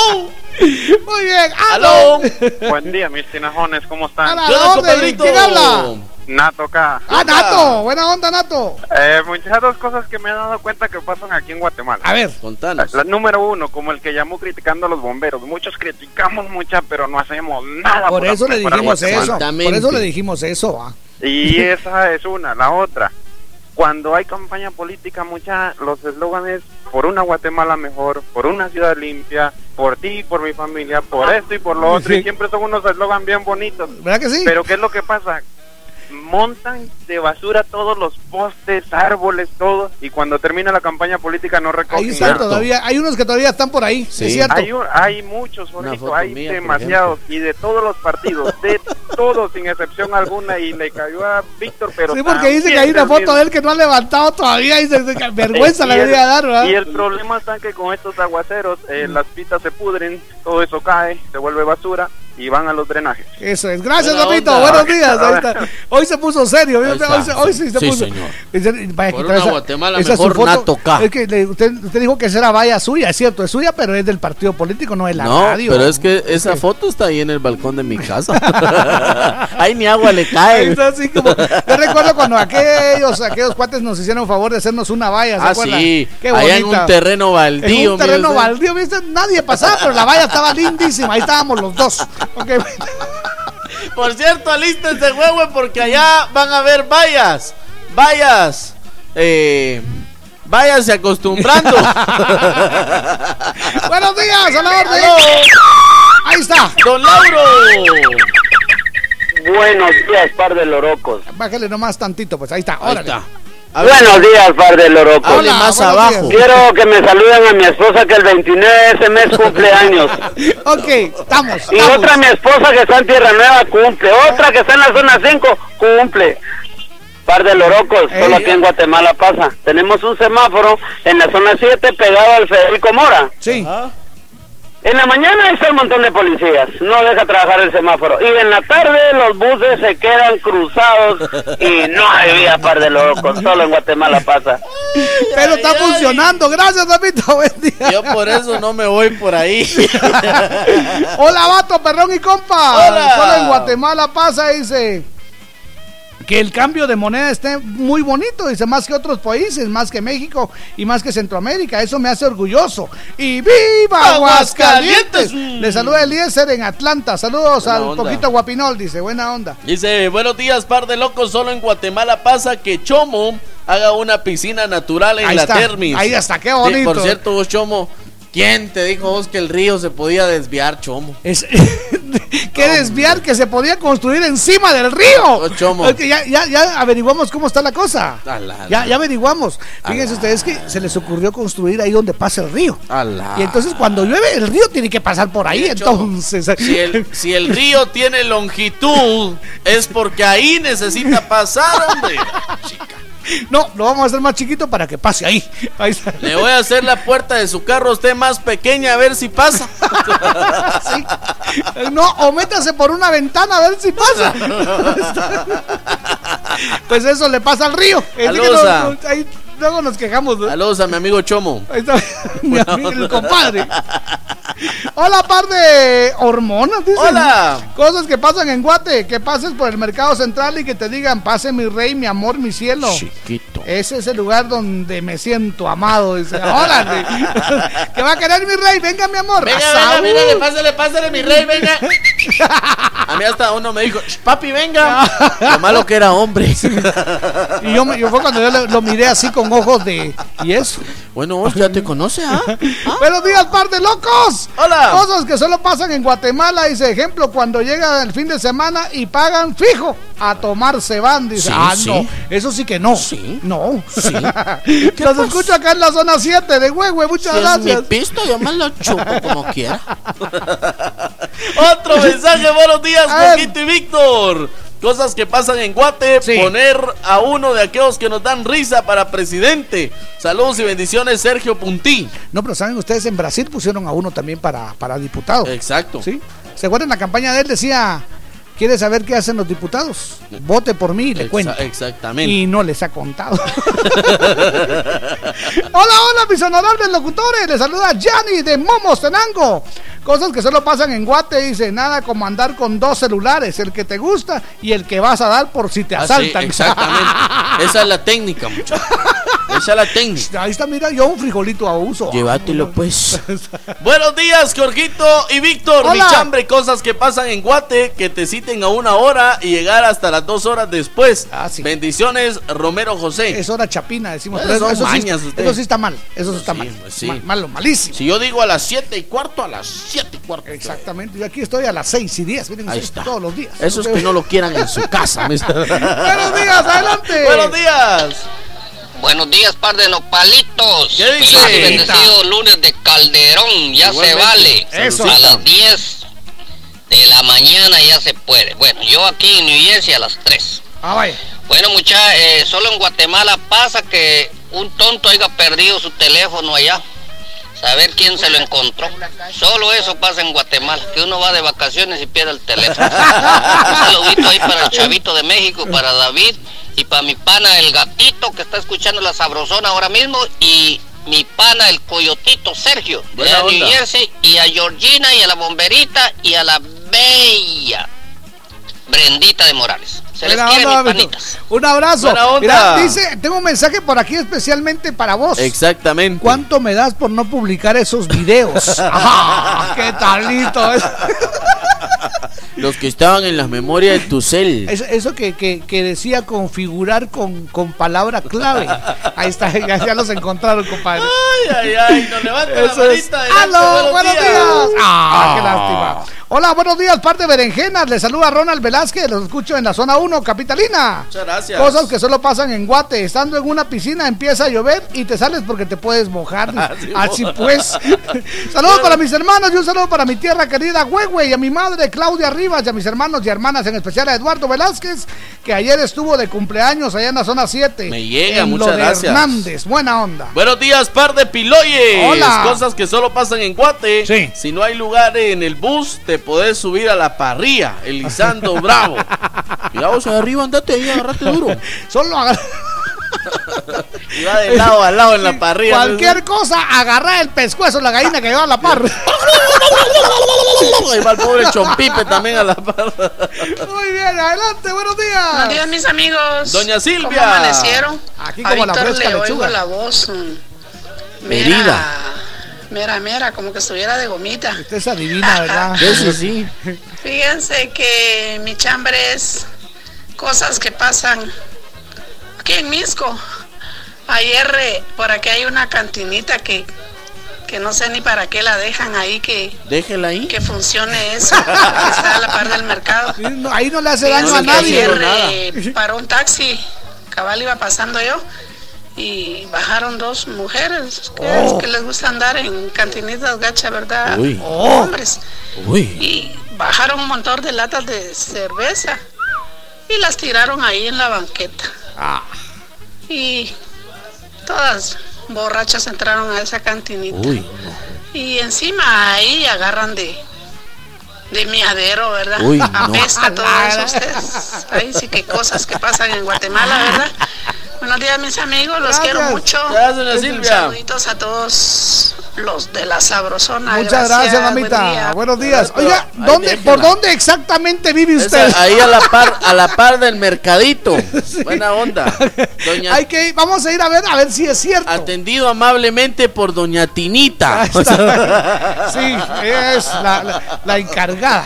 Oh, Muy bien. ¡Aló! Buen día, mis tinajones, ¿cómo están? Hola, ¿de dónde? ¿Quién habla? Nato acá. Ah, Nato. Buena onda, Nato. Eh, muchas dos cosas que me he dado cuenta que pasan aquí en Guatemala. A ver. Contanos. La, número uno, como el que llamó criticando a los bomberos. Muchos criticamos mucha, pero no hacemos nada. Por eso le dijimos eso. Por eso le dijimos eso. ah. Y esa es una. La otra, cuando hay campaña política, mucha, los eslóganes por una Guatemala mejor, por una ciudad limpia, por ti, por mi familia, por esto y por lo otro. Y siempre son unos eslóganes bien bonitos. ¿Verdad que sí? Pero ¿qué es lo que pasa? Montan de basura todos los postes, árboles, todo, y cuando termina la campaña política no recogen Ahí están nada. todavía. Hay unos que todavía están por ahí. Es cierto. Hay, un- hay muchos, Jorgito, hay mía, demasiados, y de todos los partidos, de todos, sin excepción alguna, y le cayó a Víctor, pero Sí, porque dice que hay una foto de él que no ha levantado todavía y se, se- vergüenza y le debería dar, ¿verdad? Y el problema está que con estos aguaceros, eh, las pistas se pudren, todo eso cae, se vuelve basura, y van a los drenajes. Eso es. Gracias, Buena Papito. onda. Buenos días. Ahí está. Hoy se puso serio. Hoy, está. sí se Sí, puso. señor. Dice, vaya a Por una esa- Guatemala esa es su mejor, foto. Nato K. Es que le- usted, usted dijo que esa era valla suya. Es cierto, es suya, pero es del partido político, no de la No, radio. pero es que esa foto está ahí en el balcón de mi casa. Ahí ni agua le cae. está así como. Yo recuerdo cuando aquellos, aquellos cuates nos hicieron favor de hacernos una valla. ¿se Ah, acuerdan? sí. Qué Allá en un terreno baldío. En un terreno baldío, ¿viste? Nadie pasaba, pero la valla estaba lindísima. Ahí estábamos los dos. Ok. Por cierto, alístense, huevo, porque allá van a haber vallas. Vallas. Eh, váyanse acostumbrando. Buenos días, a la orden. Ahí está. Don Lauro. Buenos días, par de lorocos. Bájale nomás tantito, pues ahí está. Órale. Buenos días, par de lorocos. Hable más buenos abajo. días. Quiero que me saluden a mi esposa que el 29 de ese mes cumple años. Ok, estamos. Y estamos. otra mi esposa que está en Tierra Nueva cumple. Otra que está en la zona 5 cumple. Par de lorocos, solo aquí en Guatemala pasa. Tenemos un semáforo en la zona 7 pegado al Federico Mora. Sí. En la mañana está un montón de policías, no deja trabajar el semáforo. Y en la tarde los buses se quedan cruzados y no hay vía par de locos, solo en Guatemala pasa. Pero está funcionando. Gracias. Buen día. Yo por eso no me voy por ahí. Hola, vato, perrón y compa. Hola. Solo en Guatemala pasa, dice. Que el cambio de moneda esté muy bonito, dice, más que otros países, más que México y más que Centroamérica. Eso me hace orgulloso. Y ¡viva Aguascalientes! Le saluda Eliezer en Atlanta. Saludos Buena al onda. poquito guapinol, dice, buena onda. Dice, buenos días, par de locos. Solo en Guatemala pasa que Chomo haga una piscina natural en Ahí la está, Termis. ahí está, qué Sí, bonito. por cierto, vos, Chomo, ¿quién te dijo vos que el río se podía desviar, Chomo? Es, que desviar que se podía construir encima del río. Chomo. Ya, ya, ya averiguamos cómo está la cosa. Ya, ya averiguamos. Fíjense ustedes que se les ocurrió construir ahí donde pasa el río. Y entonces cuando llueve el río tiene que pasar por ahí. Entonces, Si el, si el río tiene longitud, es porque ahí necesita pasar, hombre. no, lo vamos a hacer más chiquito para que pase ahí. Le voy a hacer la puerta de su carro a usted más pequeña a ver si pasa. Sí. No, o métase por una ventana a ver si pasa. pues eso le pasa al río. Ahí luego nos quejamos. ¿no? Saludos a mi amigo Chomo. Ahí está mi amigo, el compadre. Hola, par de hormonas, dicen. Hola. Cosas que pasan en Guate, que pases por el mercado central y que te digan, pase mi rey, mi amor, mi cielo. Chiquito. Ese es el lugar donde me siento amado. Dice, órale. ¿Qué va a querer mi rey? Venga, mi amor. Venga, venga, venga, pásale, pásale, mi rey, venga. A mí hasta uno me dijo, "Sh, papi, venga. Lo malo que era hombre. Y yo, fue cuando yo le- lo miré así con ojos de. ¿Y eso? Bueno, vos ya te conoce, ¿ah? Buenos días, par de locos. Hola. Cosas que solo pasan en Guatemala. Dice, ejemplo, cuando llega el fin de semana y pagan fijo a tomar se van. Dice, Sí, ah, sí. no, eso sí que no. Sí. No. Sí. Los escucho acá en la zona 7 de Huehue. Muchas Si es mi gracias. pisto, yo me lo chupo como quiera. Otro mensaje, buenos días. Coquito y Víctor. Cosas que pasan en Guate, Sí. poner a uno de aquellos que nos dan risa para presidente. Saludos y bendiciones, Sergio Puntí. No, pero saben ustedes, en Brasil pusieron a uno también para, para diputado. Exacto. ¿Sí? ¿Se acuerdan la campaña de él? Decía, ¿quiere saber qué hacen los diputados? Vote por mí y le Exa- cuento. Exactamente. Y no les ha contado. hola, hola, mis honorables locutores. Les saluda Gianni de Momos Tenango. Cosas que solo pasan en Guate. Dice, nada como andar con dos celulares. El que te gusta y el que vas a dar por si te Ah, sí, asaltan. exactamente. Esa es la técnica, muchachos. Esa es la técnica. Ahí está, mira, yo un frijolito a uso. Llévatelo, pues. Buenos días, Jorgito y Víctor. Mi chambre, cosas que pasan en Guate, que te a una hora y llegar hasta las dos horas después. Ah, sí. Bendiciones, Romero José. Es hora chapina, decimos. Pero eso, sí, mañas, usted. eso sí está mal. Eso sí está Sí, mal. pues sí. Mal- malo, malísimo. Si yo digo a las siete y cuarto, a las siete y cuarto. Exactamente. Yo aquí estoy a las 6 y 10. Miren Ahí está. todos los días. Eso es que no lo quieran en su casa. Buenos días, adelante. Buenos días. Buenos días, par de nopalitos. ¿Qué dice? Feliz y bendecido lunes de Calderón, ya se vale. Eso. A las 10 de la mañana ya se puede. Bueno, yo aquí en New Jersey a las 3. Ah, vaya. Bueno, muchachos, solo en Guatemala pasa que un tonto haya perdido su teléfono allá. Saber quién se lo encontró. Solo eso pasa en Guatemala, que uno va de vacaciones y pierde el teléfono. Un saludito ahí para el chavito de México, para David y para mi pana el gatito que está escuchando la sabrosona ahora mismo y mi pana el coyotito Sergio de New. Jersey y a Georgina y a la bomberita y a la bella Brendita de Morales. Se les Buena quiere, onda, mis Beto. panitas. Un abrazo. Mira, dice, tengo un mensaje por aquí especialmente para vos. Exactamente. ¿Cuánto me das por no publicar esos videos? ¡Ah, ¡Qué talito! Los que estaban en las memorias de tu cel. Eso, eso que, que- que decía configurar con, con palabra clave. Ahí está, ya, ya los encontraron, compadre. Ay, ay, ay. Nos levanta la manita. ¡Aló! ¡Buenos días! ¡Ah, qué lástima! Hola, buenos días, parte de Berenjenas. Les saluda Ronald Velázquez. Los escucho en la zona 1, Capitalina. Muchas gracias. Cosas que solo pasan en Guate. Estando en una piscina empieza a llover y te sales porque te puedes mojar. Así Así pues. Saludos para mis hermanos y un saludo para mi tierra querida Huehue y a mi madre Claudia Rivas y a mis hermanos y hermanas, en especial a Eduardo Velázquez, que ayer estuvo de cumpleaños allá en la zona 7. Me llega, en muchas lo de gracias. Hernández, buena onda. Buenos días, par de piloyes. Hola. Cosas que solo pasan en Guate. Sí. Si no hay lugar en el bus, te podés subir a la parrilla. Elizando Bravo. Mira arriba, andate ahí, agarrate duro. Solo agar- Y va de lado a lado en la parrilla. Cualquier cosa, agarra el pescuezo la gallina que lleva a la par. Y va el pobre Chompipe también a la par. Muy bien, adelante, buenos días. Buenos días, mis amigos. Doña Silvia. ¿Cómo amanecieron? Aquí a como la Víctor fresca le lechuga. oigo la voz. Herida. Mera, mera, como que estuviera de gomita. Usted es adivina, ¿verdad? Eso sí. Fíjense que mi chambre es cosas que pasan aquí en Misco. Ayer eh, por aquí hay una cantinita que, que no sé ni para qué la dejan ahí, que, Déjela ahí. que funcione eso, está a la par del mercado. No, ahí no le hace daño a nadie. ayer, eh, paró un taxi, cabal iba pasando yo y bajaron dos mujeres que, Oh. que les gusta andar en cantinitas gacha, ¿verdad? Uy. Hombres. Uy. Y bajaron un montón de latas de cerveza y las tiraron ahí en la banqueta. Ah. Y todas borrachas entraron a esa cantinita. Uy. Y encima ahí agarran de de miadero, ¿verdad? Uy, no. Apesta todo eso ustedes. Ahí sí que cosas que pasan en Guatemala, ¿verdad? Buenos días, mis amigos, los Gracias. quiero mucho. Gracias, doña Silvia. Saluditos a todos los de la sabrosona. Muchas gracias, mamita. buen día. Buenos días. Pero Oiga, ¿dónde. ¿por dónde exactamente vive usted? Esa- ahí a la par, a la par del mercadito. Buena onda. Doña Hay que ir, vamos a ir a ver, a ver si es cierto. Atendido amablemente por doña Tinita. Sí, es la, la- la encargada.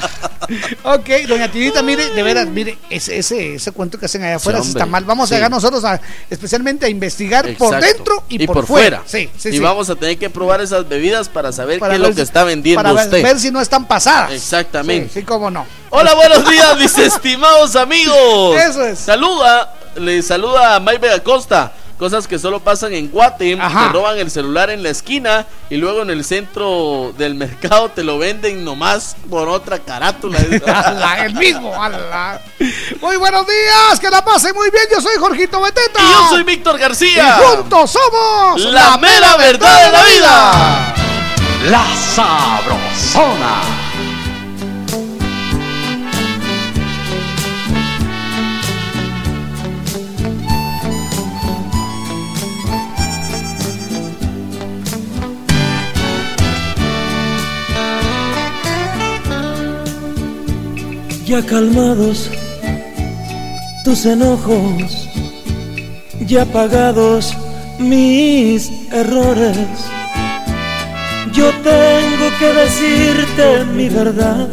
Ok, doña Tinita, mire, de veras, mire, ese, ese, ese cuento que hacen allá afuera sí, está mal. Vamos sí. a llegar nosotros a, especialmente a investigar por dentro y, por, fuera. Sí, sí, y sí. vamos a tener que probar esas bebidas para saber Para qué es ver lo que está vendiendo para ver- usted. ver si no están pasadas. Exactamente. Sí, cómo no. Hola, buenos días, mis estimados amigos. Eso es. Saluda, le saluda a Mike Acosta. Cosas que solo pasan en Guate, Ajá. te roban el celular en la esquina y luego en el centro del mercado te lo venden nomás por otra carátula. Ala, el mismo. ala. Muy buenos días, que la pasen muy bien. Yo soy Jorgito Beteta. Y yo soy Víctor García. Y juntos somos La mera verdad de la vida. La Sabrosona. Ya calmados tus enojos, ya pagados mis errores. Yo tengo que decirte mi verdad.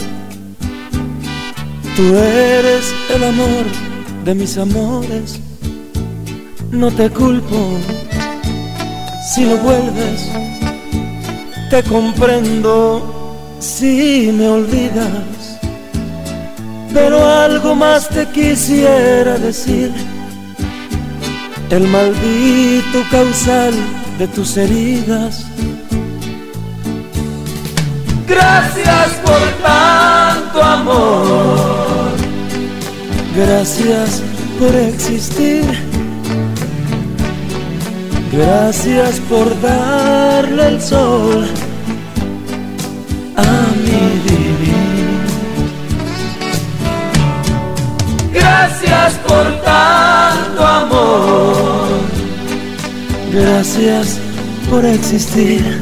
Tú eres el amor de mis amores. No te culpo si lo vuelves. Te comprendo si me olvidas. Pero algo más te quisiera decir. El maldito causal de tus heridas. Gracias por tanto amor. Gracias por existir. Gracias por darle el sol Gracias por tanto amor. Gracias por existir.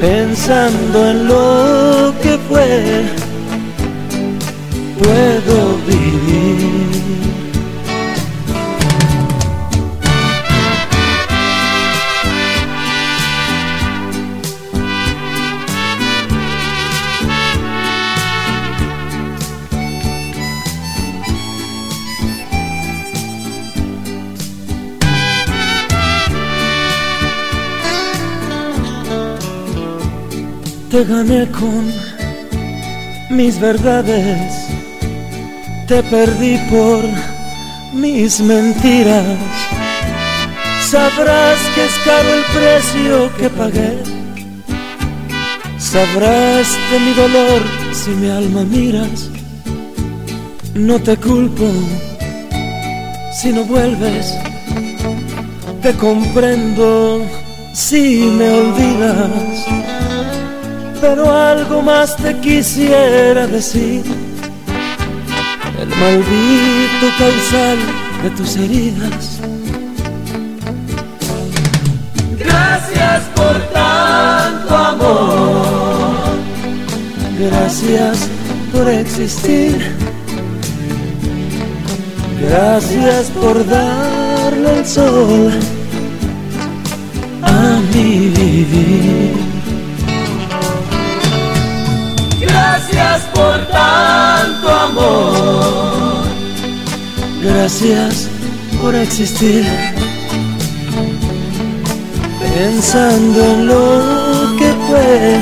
Pensando en lo que fue, puedo vivir. Te gané con mis verdades, te perdí por mis mentiras. Sabrás que es caro el precio que pagué. Sabrás de mi dolor si mi alma miras. No te culpo si no vuelves. Te comprendo si me olvidas pero algo más te quisiera decir. El maldito causal de tus heridas. Gracias por tanto amor. Gracias por existir. Gracias por darle el sol a mi vivir. Por tanto amor. Gracias por existir. Pensando en lo que fue,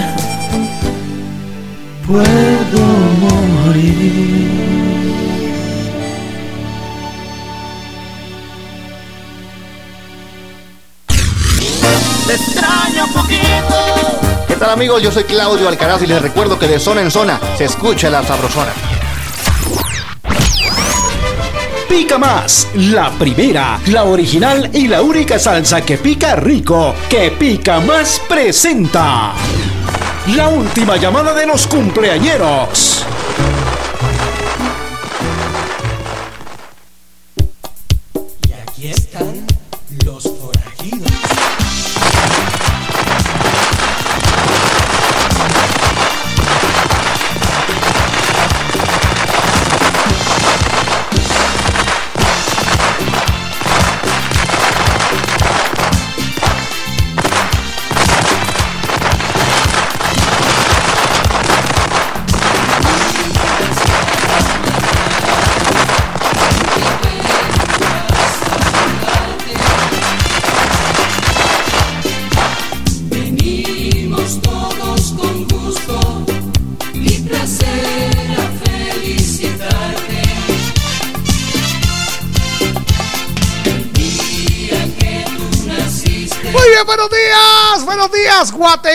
puedo morir. Amigos? Yo soy Claudio Alcaraz y les recuerdo que de zona en zona se escucha la sabrosona. Pica más, la primera, la original y la única salsa que pica rico, que pica más presenta. La última llamada de los cumpleañeros.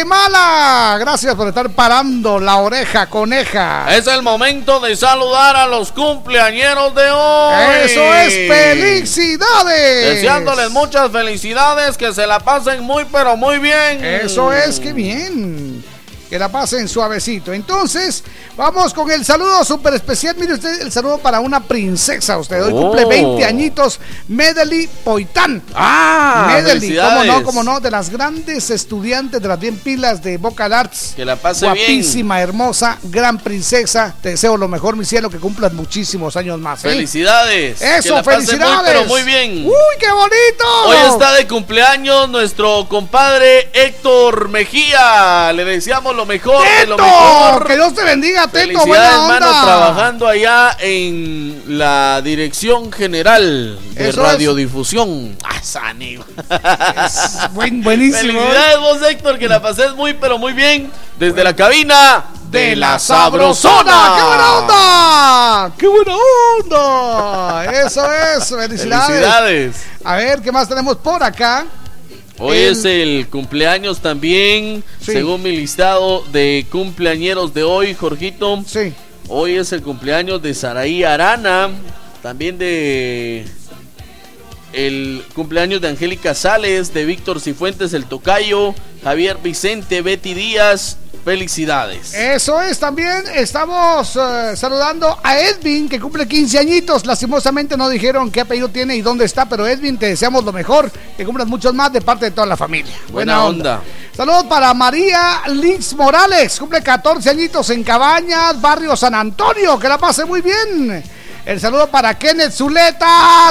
Guatemala. Gracias por estar parando la oreja coneja. Es el momento de saludar a los cumpleañeros de hoy. Eso es felicidades. Deseándoles muchas felicidades, que se la pasen muy pero muy bien. Eso es, que bien. Que la pasen suavecito. Entonces, vamos con el saludo súper especial. Mire usted, el saludo para una princesa. Usted hoy cumple Oh. 20 añitos. Medeli Poitán. Ah, Medeli, cómo no, cómo no, de las grandes estudiantes de las bien pilas de Vocal Arts. Que la pase Guapísima, hermosa, gran princesa. Te deseo lo mejor, mi cielo, que cumplas muchísimos años más. ¿eh? Felicidades. Que Eso, la pase muy, felicidades. pero muy bien. Uy, qué bonito. Hoy está de cumpleaños nuestro compadre Héctor Mejía. Le deseamos lo mejor de lo mejor. que Dios te bendiga, Teto, Felicidades, buena onda. hermano, trabajando allá en la dirección general de Eso es. radiodifusión. Ah, Sani. Buen, buenísimo. Felicidades vos, Héctor, que la pases muy, pero muy bien desde la cabina de la Sabrosona. ¡Qué buena onda! ¡Qué buena onda! Eso es, felicidades. Felicidades. A ver, ¿qué más tenemos por acá? Hoy El- es el cumpleaños también, Sí. según mi listado de cumpleañeros de hoy, Jorgito. Sí. Hoy es el cumpleaños de Saraí Arana, también de el cumpleaños de Angélica Sales, de Víctor Cifuentes el Tocayo, Javier Vicente, Betty Díaz. Felicidades. Eso es, también estamos eh, saludando a Edwin, que cumple 15 añitos. Lastimosamente no dijeron qué apellido tiene y dónde está, pero Edwin, te deseamos lo mejor, que cumplas muchos más de parte de toda la familia. Buena onda. Saludos para María Lix Morales, cumple 14 añitos en Cabañas, barrio San Antonio, que la pase muy bien. El saludo para Kenneth Zuleta,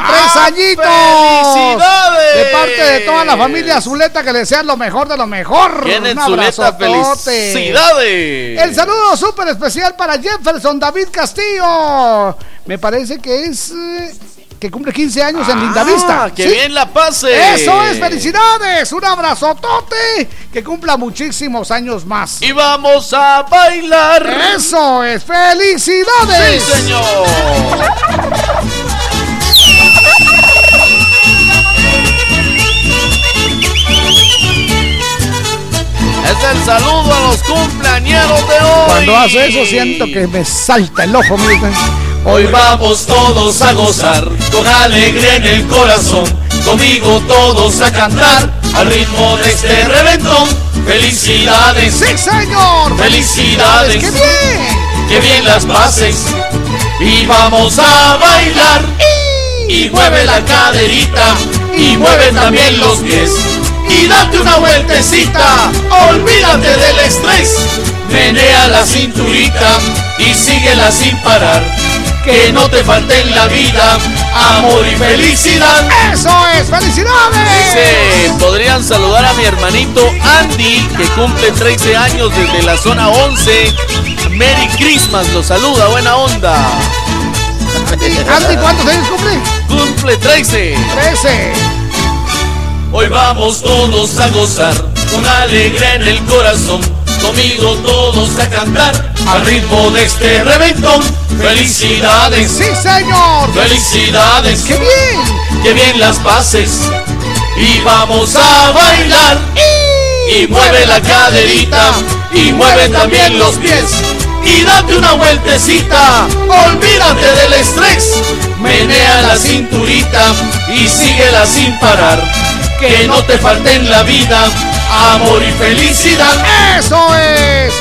tres añitos. ¡Felicidades! De parte de toda la familia Zuleta, que le desean lo mejor de lo mejor. Kenneth Zuleta, felicidades. El saludo súper especial para Jefferson David Castillo. Me parece que es eh, que cumple 15 años en Lindavista. Ah, que ¿sí? bien la pase. Eso es, felicidades. Un abrazotote. Que cumpla muchísimos años más. Y vamos a bailar. Eso es, felicidades. Sí, señor. Es el saludo a los cumpleañeros de hoy. Cuando hace eso siento que me salta el ojo, mire usted. Hoy vamos todos a gozar con alegría en el corazón. Conmigo todos a cantar al ritmo de este reventón. Felicidades. Sí, señor. Felicidades. ¡Qué bien! Que bien las pases. Y vamos a bailar. y mueve la caderita y mueve también los pies y date una vueltecita, olvídate del estrés, menea la cinturita y síguela sin parar, que no te falte en la vida amor y felicidad. ¡Eso es! ¡Felicidades! Dice, podrían saludar a mi hermanito Andy, que cumple 13 años desde la zona 11. Merry Christmas, lo saluda, buena onda. Andy, ¿cuántos años cumple? Cumple 13. 13. Hoy vamos todos a gozar, con alegría en el corazón. Conmigo todos a cantar al ritmo de este reventón. Felicidades, Sí, señor. felicidades, ¡Qué bien! que bien las pases y vamos a bailar. Y mueve la caderita y mueve también los pies y date una vueltecita. Olvídate del estrés, menea la cinturita y síguela sin parar. Que no te falte en la vida amor y felicidad. ¡Eso es!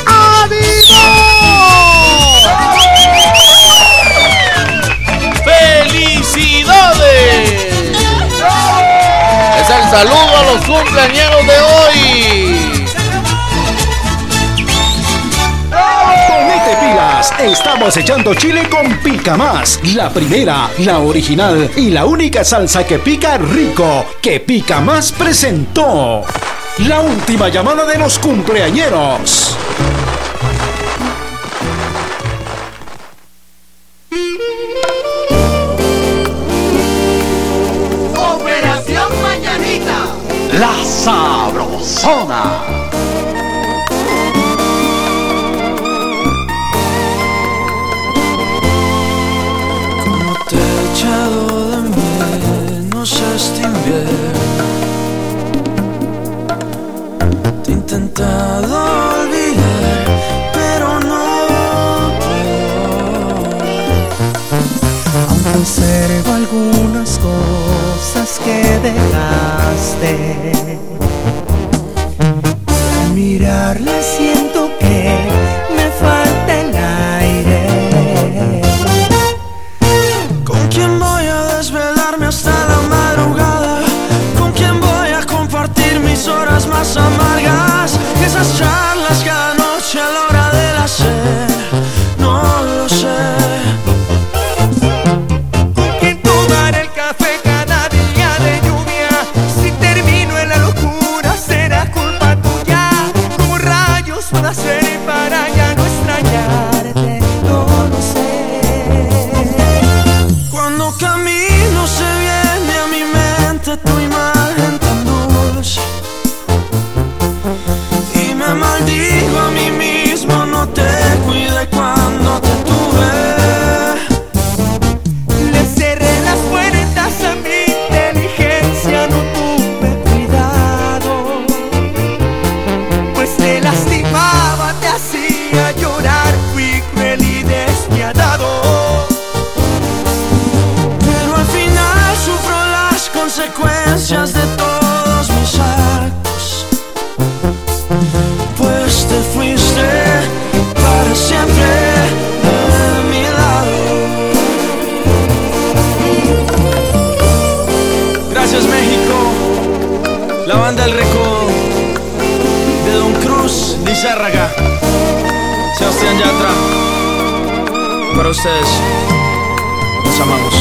¡Felicidades! Es el saludo a los cumpleañeros de hoy. Estamos echando chile con Pica Más, la primera, la original y la única salsa que pica rico, que Pica Más presentó. La última llamada de los cumpleañeros. Operación Mañanita. La Sabrosona. Menos este invierno Te he intentado olvidar, pero no puedo Aún conservo algunas cosas que dejaste. Al mirarla más amargas? Esas charlas Sebastián Yatra, para ustedes. Los amamos.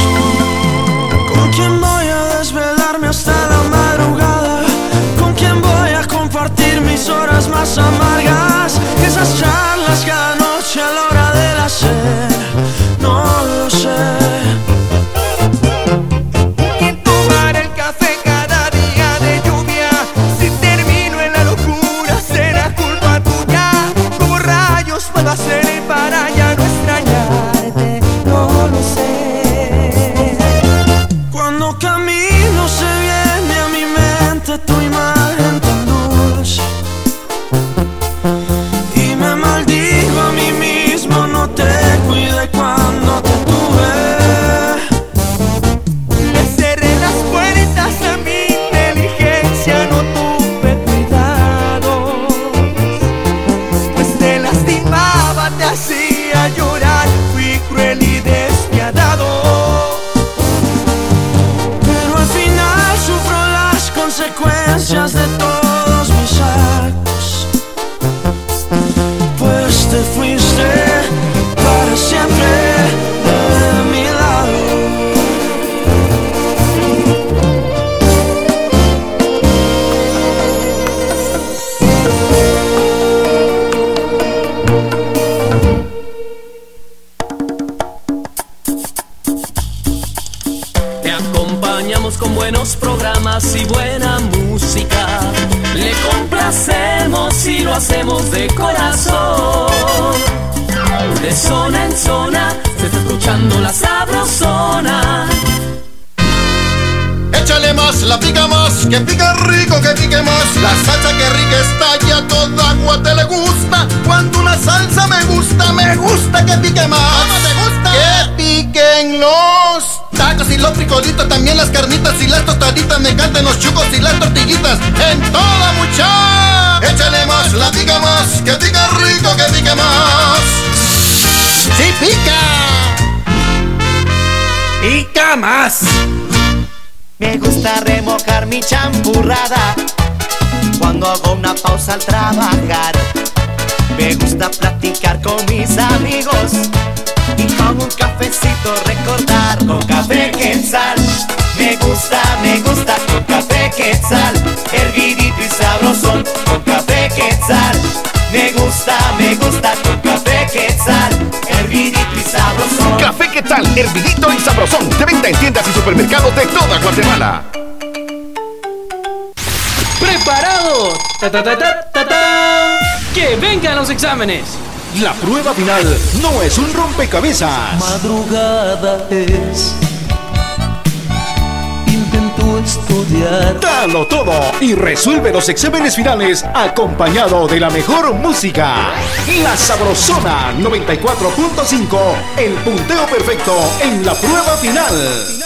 ¿Con quién voy a desvelarme hasta la madrugada? ¿Con quién voy a compartir mis horas más amargas? Esas charlas ¡Preparado! ¡Ta, ta, ta, ¡Que vengan los exámenes! La prueba final no es un rompecabezas. Madrugada es. Intento estudiar. Dalo todo y resuelve los exámenes finales acompañado de la mejor música. La Sabrosona 94.5. El punteo perfecto en la prueba final.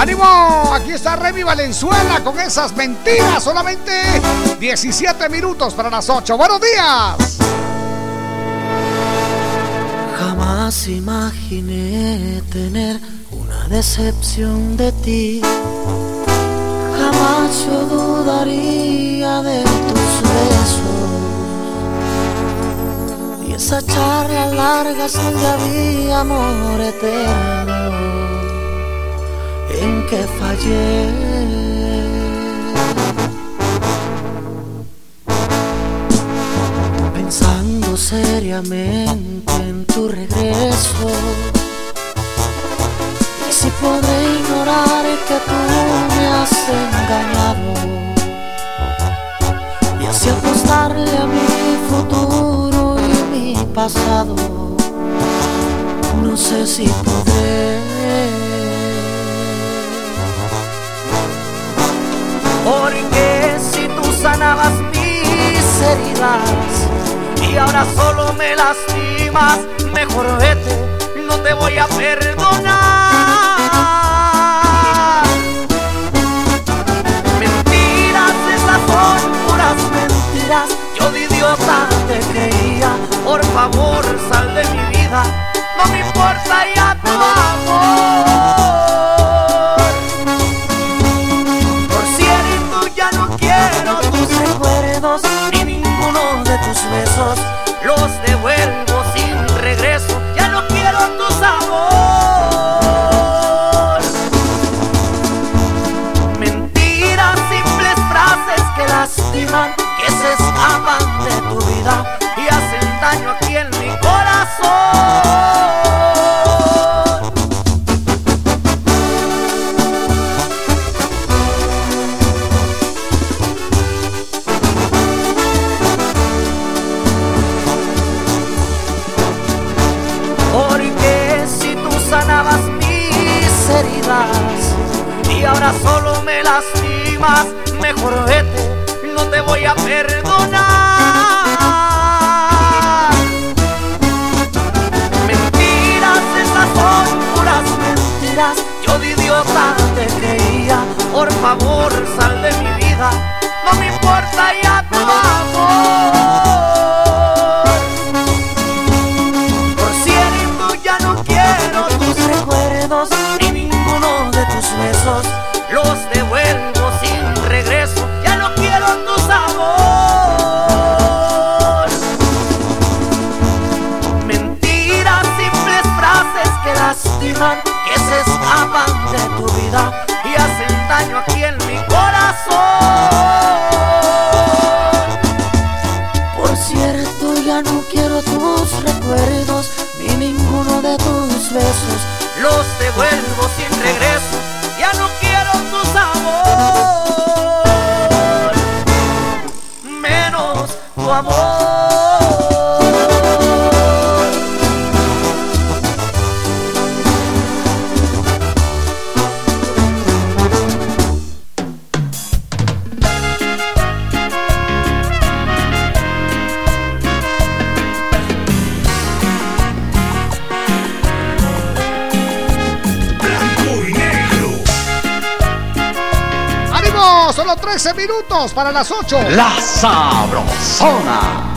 ¡Ánimo! Aquí está Remy Valenzuela con esas mentiras. Solamente 17 minutos para las 8. ¡Buenos días! Jamás imaginé tener una decepción de ti. Jamás yo dudaría de tus besos. Y esa charla larga donde había amor eterno que fallé. pensando seriamente en tu regreso. Y si podré ignorar que tú me has engañado. Y así apostarle a mi futuro y mi pasado. No sé si podré. Porque si tú sanabas mis heridas y ahora solo me lastimas, mejor vete, no te voy a perdonar. Mentiras, esas son puras mentiras. Yo de idiota te creía, por favor sal de mi vida 봅니다. Las 8. La Sabrosona.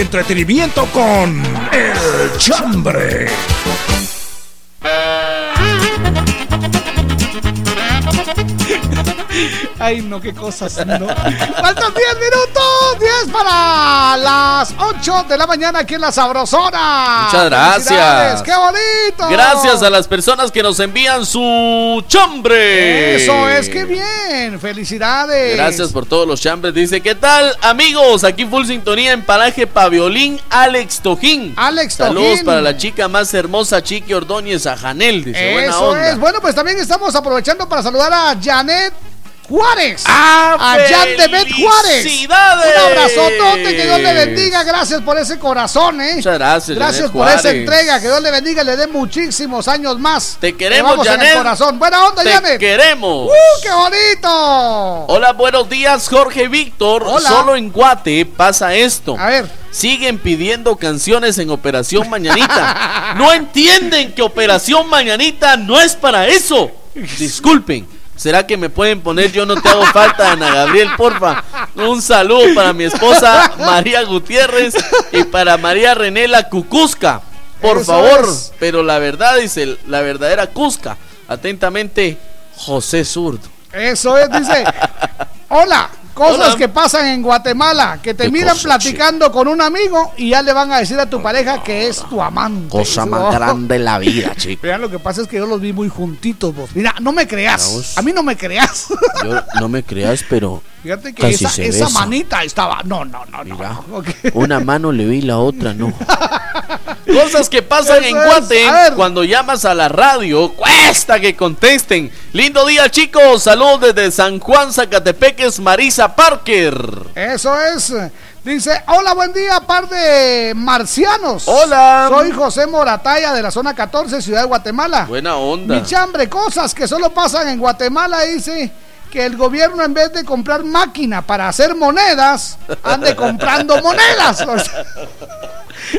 Entretenimiento con El Chambre. Ay, no, qué cosas, no. Faltan 10 minutos, 10 para las 8 de la mañana aquí en la Sabrosona. Muchas gracias. ¡Qué bonito! Gracias a las personas que nos envían su chambre. Eso es, qué bien. Felicidades. Gracias por todos los chambres. Dice, ¿qué tal, amigos? Aquí full sintonía en Paraje Paviolín, Alex Tojín. Alex Saludos Tojín. para la chica más hermosa, Chiqui Ordóñez, a Janel. Dice, buena Eso onda. es. Bueno, pues también estamos aprovechando para saludar a Janet Juárez. ¡Ah, a Jan Demet Juárez. Un abrazotote, que Dios le bendiga. Gracias por ese corazón, ¿eh? Muchas gracias, Gracias Janet por esa entrega. Que Dios le bendiga y le dé muchísimos años más. Te queremos, Llevamos en el Janet. corazón. Buena onda, Te Janet. queremos. ¡Uh, qué bonito! Hola, buenos días, Jorge Víctor. Hola. Solo en Guate pasa esto. A ver. Siguen pidiendo canciones en Operación Mañanita. no entienden que Operación Mañanita no es para eso. Disculpen. ¿Será que me pueden poner Yo no te hago falta, Ana Gabriel, porfa? Un saludo para mi esposa María Gutiérrez y para María René la Cucusca. Por Eso favor, es. pero la verdad dice la verdadera Cusca. Atentamente, José Zurdo. Eso es, dice. Hola, cosas Hola. que pasan en Guatemala, que te ¿Qué miran platicando con un amigo y ya le van a decir a tu pareja que es tu amante. Cosa más grande en la vida, chico. Vean, lo que pasa es que yo los vi muy juntitos, vos. Mira, no me creas. A mí no me creas. Yo no me creas, pero Fíjate que Casi esa, manita estaba. No, no, no, no. Una mano le vi, la otra no. Cosas que pasan Eso en Guate cuando llamas a la radio. Cuesta que contesten. Lindo día, chicos. Saludos desde San Juan, Zacatepeques, Marisa Parker. Eso es. Dice, hola, buen día, par de marcianos. Hola. Soy José Morataya de la zona 14, Ciudad de Guatemala. Buena onda. Mi chambre, cosas que solo pasan en Guatemala, dice que el gobierno en vez de comprar máquina para hacer monedas, ande comprando monedas. O sea,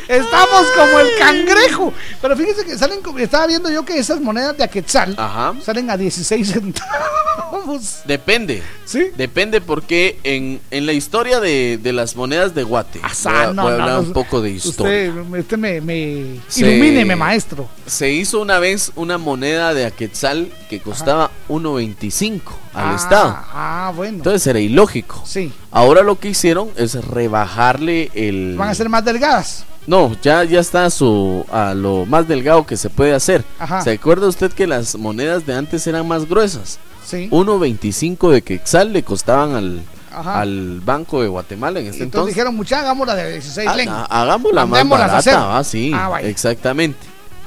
estamos como el cangrejo. Pero fíjese que salen, estaba viendo yo que esas monedas de Aquetzal Ajá. salen a 16 centavos. Depende. ¿Sí? Depende porque en, en la historia de, de las monedas de Guate, voy a, Ah, no, voy a no, hablar no, un poco de historia. Usted, usted me, me ilumíneme, maestro. Se hizo una vez una moneda de Aquetzal que costaba 1.25 al Ah, Estado. Ah, bueno. Entonces era ilógico. Sí. Ahora lo que hicieron es rebajarle el... Van a ser más delgadas. No, ya, ya está a, su, a lo más delgado que se puede hacer. Ajá. ¿Se acuerda usted que las monedas de antes eran más gruesas? Sí. 1.25 de Quetzal le costaban al, Ajá. al Banco de Guatemala en este entonces, entonces. dijeron, mucha, hagámosla de 16 Ah, len. ah, hagámosla más barata. ¿va? sí, Ah, exactamente.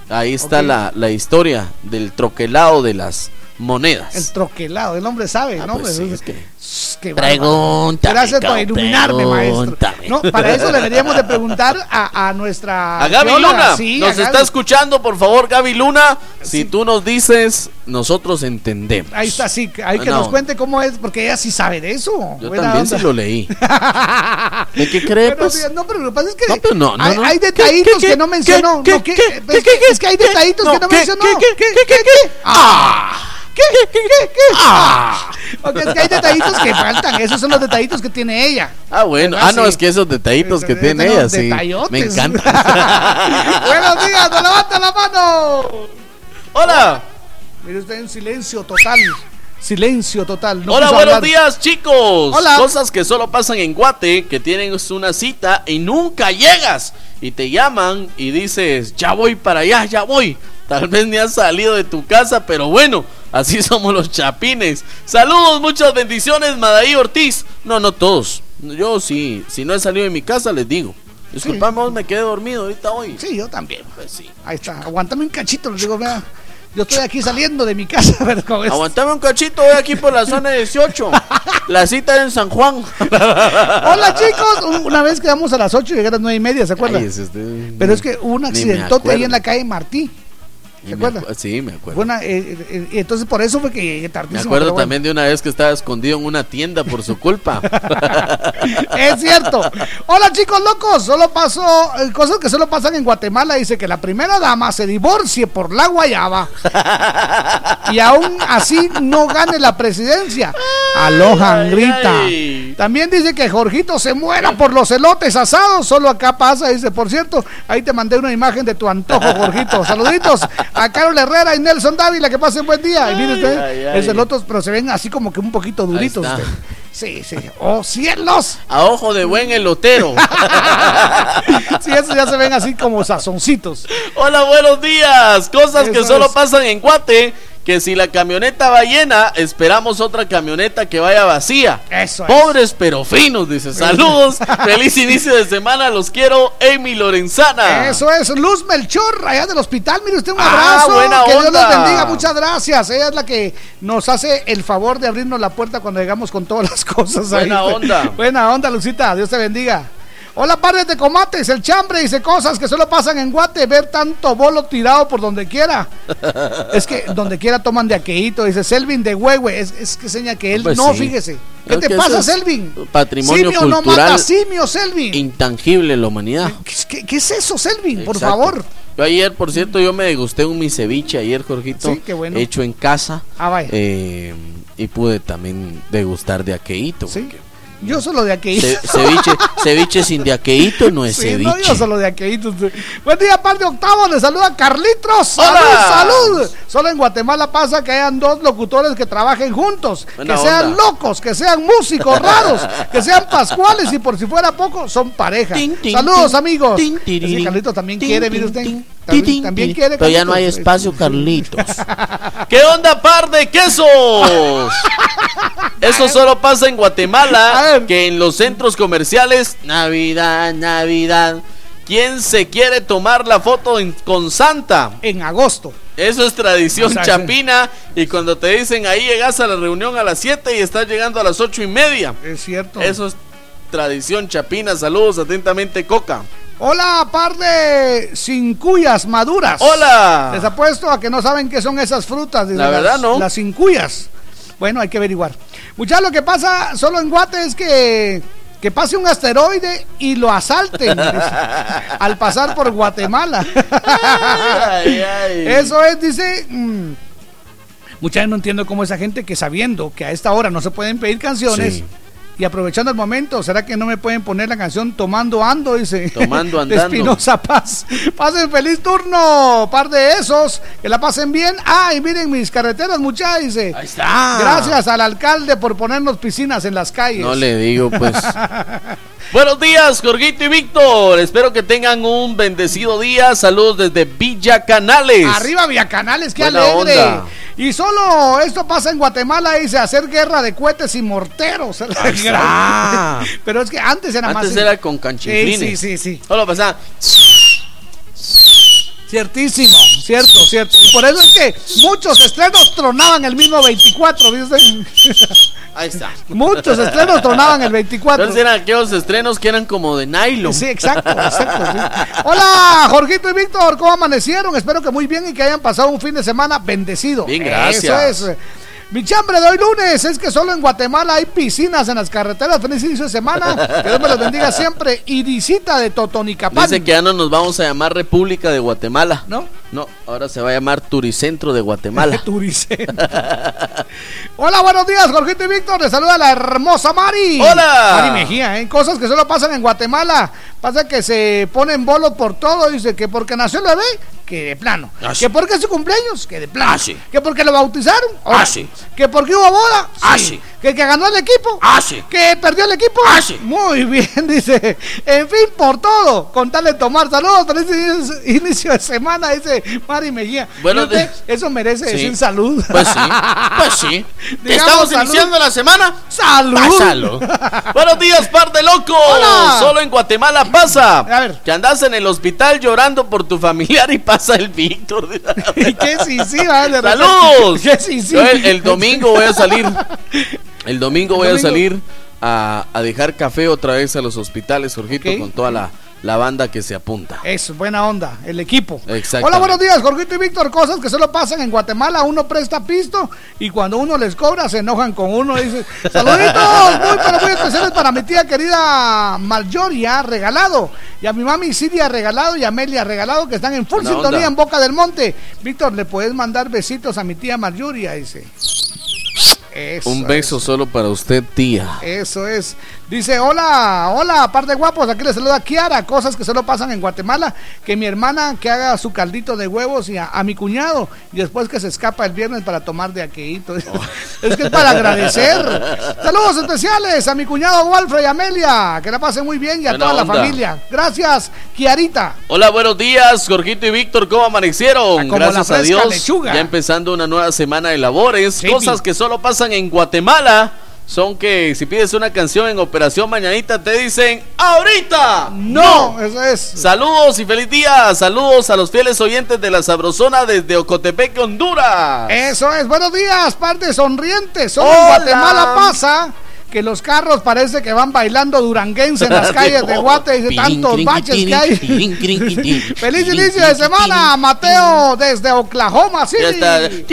Ahí está la, la historia del troquelado de las monedas. El troquelado, el hombre sabe, ¿no? pues Pues, sí, es- es que- qué Gracias por iluminarme, maestro. No, para eso deberíamos de preguntar a, a nuestra A Gaby bióloga. Luna, Sí, nos Gaby. está escuchando, por favor, Gaby Luna. Si tú nos dices, nosotros entendemos. Ahí está, sí, hay que Buena nos cuente cómo es, porque ella sí sabe de eso. Yo también sí lo leí. ¿De qué cree, Pero, pues? sí, no, pero lo que pasa es que No, pero no, no, hay, no. hay ¿Qué, detallitos qué, que no qué, mencionó. qué, no, qué, que- qué, pues, qué, es que hay qué, detallitos no, que no qué, mencionó. qué, qué, ¿Qué, qué, qué? ¡Ah! ¿Qué, qué, qué, qué? ¡Ah! Ok, es que hay detallitos que faltan. Esos son los detallitos que tiene ella. Ah, bueno. Ah, no, Sí. es que esos detallitos que tiene ella, sí. Me encanta. Buenos días, no levanta la mano. Hola. Mire usted en silencio total. Silencio total. no Hola, buenos hablar. días, chicos. Hola. Cosas que solo pasan en Guate, que tienen una cita y nunca llegas. Y te llaman y dices, ya voy para allá, ya voy. Tal vez ni has salido de tu casa, pero bueno, así somos los chapines. Saludos, muchas bendiciones, Madaí Ortiz. No, no todos. Yo sí, si no he salido de mi casa, les digo. Disculpame, me quedé dormido ahorita hoy. Sí, yo también. Pues sí. Ahí está. Aguántame un cachito, les digo, vea. Yo estoy aquí saliendo de mi casa, esto- Aguantame un cachito, voy aquí por la zona 18. La cita en San Juan. Hola chicos, una vez quedamos a las 8 y llegué a las 9 y media, ¿se acuerdan? Pero es que hubo un accidentote ahí en la calle Martí. Ni ¿Se me acuerda? acu- Sí, me acuerdo. Una, eh, eh, eh, entonces por eso fue que llegué Me tardísimo. acuerdo pero bueno. también de una vez que estaba escondido en una tienda por su culpa. Es cierto. Hola chicos locos, solo pasó eh, cosas que solo pasan en Guatemala. Dice que la primera dama se divorcie por la guayaba y aún así no gane la presidencia. Aloha, grita. También dice que Jorgito se muera por los elotes asados. Solo acá pasa. Dice, por cierto, ahí te mandé una imagen de tu antojo, Jorgito. Saluditos a Carol Herrera y Nelson Dávila. Que pasen buen día. Y mire usted, ay, ay. es elotes, pero se ven así como que un poquito duritos. usted. Sí, sí. ¡Oh, cielos! A ojo de buen elotero. Sí, esos ya se ven así como sazoncitos. Hola, buenos días. Cosas que solo es. pasan en Guate. Que si la camioneta va llena, esperamos otra camioneta que vaya vacía. Eso es. Pobres pero finos, dice. Saludos. Feliz inicio de semana. Los quiero, Amy Lorenzana. Eso es, Luz Melchor, allá del hospital. Mire usted un Ah, abrazo. buena que Dios los bendiga. Muchas gracias. Ella es la que nos hace el favor de abrirnos la puerta cuando llegamos con todas las cosas. ahí. Buena onda. Buena onda, Lucita. Dios te bendiga. Hola, padre de comates. El chambre dice cosas que solo pasan en Guate. Ver tanto bolo tirado por donde quiera. es que donde quiera toman de aqueíto. Dice Selvin de Huehue. Es, es que seña que él Pues no, sí. fíjese. ¿Qué te pasa, Selvin? Patrimonio Simio no cultural mata simio, Selvin. intangible la humanidad. ¿Qué, qué es eso, Selvin? Por favor. Yo ayer, por cierto, yo me degusté un mi ceviche ayer, Jorgito. Sí, qué bueno. Hecho en casa. Ah, vaya. Eh, y pude también degustar de aqueíto. Sí. porque Yo solo de aqueíto. ce- ceviche, ceviche sin de aqueíto no es Sí, ceviche. no, yo solo de aqueíto. Buen día, par de octavos. Le saluda Carlitos. ¡Salud, ¡Hola! salud! Solo en Guatemala pasa que hayan dos locutores que trabajen juntos. Buena que sean onda. locos, que sean músicos raros, que sean pascuales y por si fuera poco, son pareja. Tin, tin, Saludos, tin, amigos. Carlitos también Tin, quiere, mire usted. También, también quiere. Pero ya no hay Carlitos. espacio, Carlitos. ¿Qué onda, par de quesos? Eso solo pasa en Guatemala, que en los centros comerciales, Navidad, Navidad. ¿Quién se quiere tomar la foto en- con Santa? En agosto. Eso es tradición O sea, chapina. Y cuando te dicen ahí llegas a la reunión a las 7 y estás llegando a las ocho y media. Es cierto. Eso es tradición chapina. Saludos atentamente, Coca. Hola, par de cincuyas maduras. Hola. Les apuesto a que no saben qué son esas frutas. La verdad, las- no. Las cincuyas. Bueno, hay que averiguar. Muchachos, lo que pasa solo en Guate es que, que pase un asteroide y lo asalten al pasar por Guatemala. Ay, ay. Eso es, dice. mm, Muchachos, no entiendo cómo esa gente que sabiendo que a esta hora no se pueden pedir canciones. Sí. Y aprovechando el momento, ¿será que no me pueden poner la canción Tomando Ando? Dice. Tomando De Andando. Espinosa Paz. Pasen feliz turno, par de esos, que la pasen bien. Ah, y miren mis carreteras, muchachos, dice. Ahí está. Gracias al alcalde por ponernos piscinas en las calles. No le digo, pues. Buenos días, Jorgito y Víctor. Espero que tengan un bendecido día. Saludos desde Villa Canales. Arriba Vía Canales, qué Buena alegre. onda. Y solo esto pasa en Guatemala, dice, hacer guerra de cohetes y morteros. Pero es que antes era más... Antes era con canchinflines. Sí, sí, sí, sí. Solo pasaba. Ciertísimo, cierto, cierto. Y por eso es que muchos estrenos tronaban el mismo 24, ¿viste? Ahí está. Muchos estrenos tronaban el 24. Entonces eran aquellos estrenos que eran como de nylon. Sí, exacto, exacto. sí. Hola, Jorgito y Víctor, ¿cómo amanecieron? Espero que muy bien y que hayan pasado un fin de semana bendecido. Bien, gracias. Eso es. Mi chambre de hoy lunes es que solo en Guatemala hay piscinas en las carreteras. Feliz inicio de semana. Que Dios me los bendiga siempre. Y visita de Totonicapán. Dice que ya no nos vamos a llamar República de Guatemala. ¿No? No, ahora se va a llamar Turicentro de Guatemala. Turicentro. Hola, buenos días, Jorgito y Víctor. Les saluda la hermosa Mari. Hola. Mari Mejía, ¿eh? Cosas que solo pasan en Guatemala. Pasa que se ponen bolos por todo. Dice que porque nació el bebé, que de plano. Ah, sí. Que porque es su cumpleaños, que de plano. Ah, sí. Que porque lo bautizaron. ahora. Ah. Que porque hubo boda. Ah, sí. Que, que ganó el equipo. Ah, sí. Que perdió el equipo. Ah, sí. Muy bien, dice. En fin, por todo. Con tal de tomar saludos. Feliz inicio de semana, dice Mari Mejía. Bueno, eso merece Sí. decir salud. Pues sí, pues sí. Digamos Estamos salud. iniciando la semana. ¡Salud! Salud. Buenos días, par de locos. Hola. Solo en Guatemala pasa. A ver. Que andas en el hospital llorando por tu familiar y pasa el Víctor. ¿Qué sí, sí, va, de repente. ¡Saludos! ¿Qué sí, sí? Yo el, el domingo voy a salir. El domingo voy a Domingo. salir a, a dejar café otra vez a los hospitales, Jorgito, con toda la, la banda que se apunta. Eso, buena onda, el equipo. Exactamente. Hola, buenos días, Jorgito y Víctor. Cosas que solo pasan en Guatemala. Uno presta pisto y cuando uno les cobra se enojan con uno. Dice, saluditos, muy, pero muy especiales para mi tía querida Marjoria, regalado. Y a mi mami Siria, regalado. Y a Amelia, regalado, que están en full Buena sintonía onda. en Boca del Monte. Víctor, ¿le puedes mandar besitos a mi tía Marjoria? Dice. Eso Un beso solo para usted, tía. Eso es. Dice, hola, hola, par de guapos, aquí les saluda Kiara, cosas que solo pasan en Guatemala, que mi hermana que haga su caldito de huevos y a, a mi cuñado, y después que se escapa el viernes para tomar de aquelito. es que es para agradecer. Saludos especiales a mi cuñado Walfred y Amelia, que la pasen muy bien y a Buena toda la familia. Gracias, Kiarita. Hola, buenos días, Jorgito y Víctor, ¿cómo amanecieron? Ah, como Gracias a Dios. lechuga. Ya empezando una nueva semana de labores. Sí, Cosas que solo pasan en Guatemala son que si pides una canción en Operación Mañanita te dicen ¡Ahorita! No, eso es. Saludos y feliz día. Saludos a los fieles oyentes de la Sabrosona desde Ocotepec, Honduras. Eso es, buenos días, parte sonriente. Solo en. Guatemala pasa que los carros parece que van bailando duranguense en las calles de Guate y de tantos baches que hay. Feliz inicio de semana, Mateo, desde Oklahoma. City.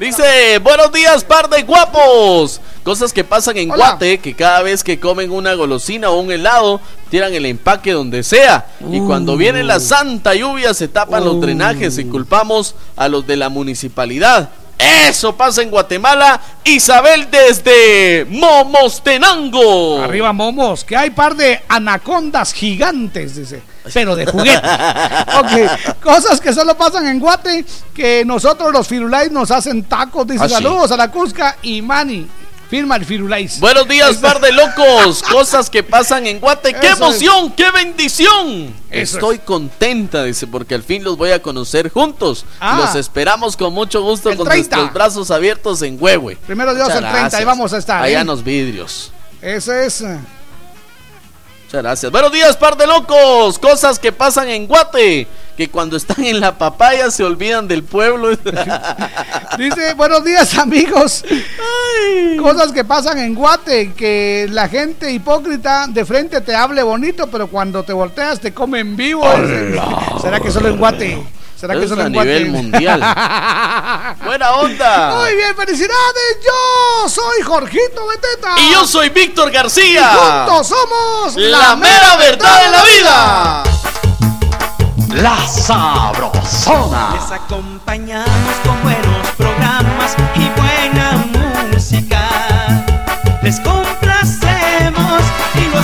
Dice, buenos días, par de guapos. Cosas que pasan en Hola. Guate, que cada vez que comen una golosina o un helado, tiran el empaque donde sea. Y cuando viene la santa lluvia se tapan los drenajes y culpamos a los de la municipalidad. Eso pasa en Guatemala. Isabel desde Momostenango. Arriba momos, que hay par de anacondas gigantes, dice, pero de juguete. ok, cosas que solo pasan en Guate, que nosotros los firulais nos hacen tacos, dice, Ah, sí. saludos a la Cusca y Mani. Firma el Firulais. Buenos días, par de locos. Cosas que pasan en Guate. ¡Qué Eso emoción! ¡Qué bendición! Eso Estoy contenta, dice, porque al fin los voy a conocer juntos. Ah. Los esperamos con mucho gusto, El con 30. nuestros brazos abiertos en Huehue. Primero Dios, Muchas el 30, ahí gracias. vamos a estar, Allá ¿eh? en los vidrios. Ese es. Muchas gracias. Buenos días, par de locos. Cosas que pasan en Guate. Que cuando están en la papaya se olvidan del pueblo. Dice, buenos días amigos. Cosas que pasan en Guate, que la gente hipócrita de frente te hable bonito, pero cuando te volteas te come en vivo. ¿Será que solo en Guate? ¿Será que Es solo a Guate? nivel mundial. Buena onda. Muy bien, felicidades. Yo soy Jorgito Beteta. Y yo soy Víctor García. Y juntos somos La mera verdad de la vida. La Sabrosona. Les acompañamos con buenos programas y buena música. Les complacemos y lo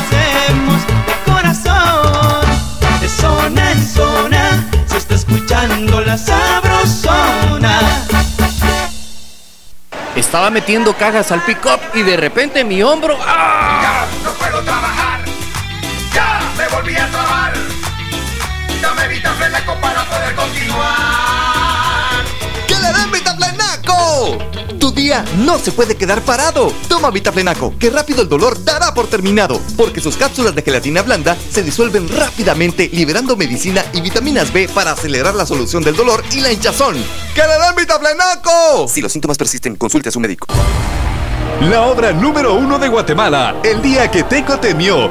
la sabrosona. Estaba metiendo cajas al pick-up y de repente mi hombro. ¡ah! No puedo trabajar, ya me volví a trabar. Dame Vitaflenaco para poder continuar. No se puede quedar parado. Toma Vitaflenaco, que rápido el dolor dará por terminado, porque sus cápsulas de gelatina blanda se disuelven rápidamente, liberando medicina y vitaminas B para acelerar la solución del dolor y la hinchazón. ¡Que le den Vitaflenaco! Si los síntomas persisten, consulte a su médico. La obra número uno de Guatemala, El día que Teco temió.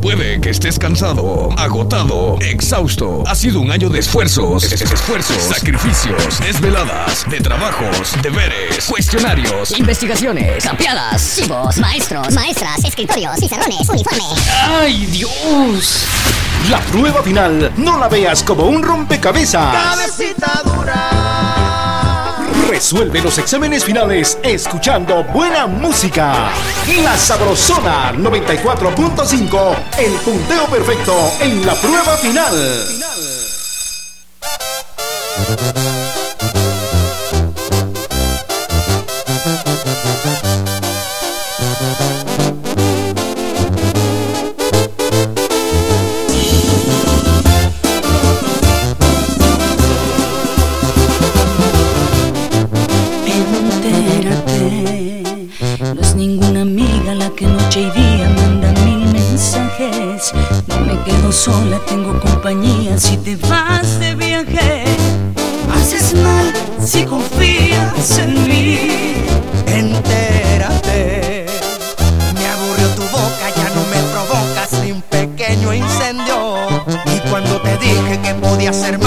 Puede que estés cansado, agotado, exhausto. Ha sido un año de esfuerzos, es- es- esfuerzos, sacrificios, desveladas, de trabajos, deberes, cuestionarios. Investigaciones, campeadas, chivos, maestros, maestras, escritorios, pizarrones, uniforme. ¡Ay, Dios! La prueba final no la veas como un rompecabezas. Cabecita dura. Resuelve los exámenes finales escuchando buena música. La Sabrosona 94.5, el punteo perfecto en la prueba final. Entérate, sola, tengo compañía si te vas de viaje. Haces mal si confías en mí. Entérate, me aburrió tu boca, ya no me provocas ni un pequeño incendio. Y cuando te dije que podía ser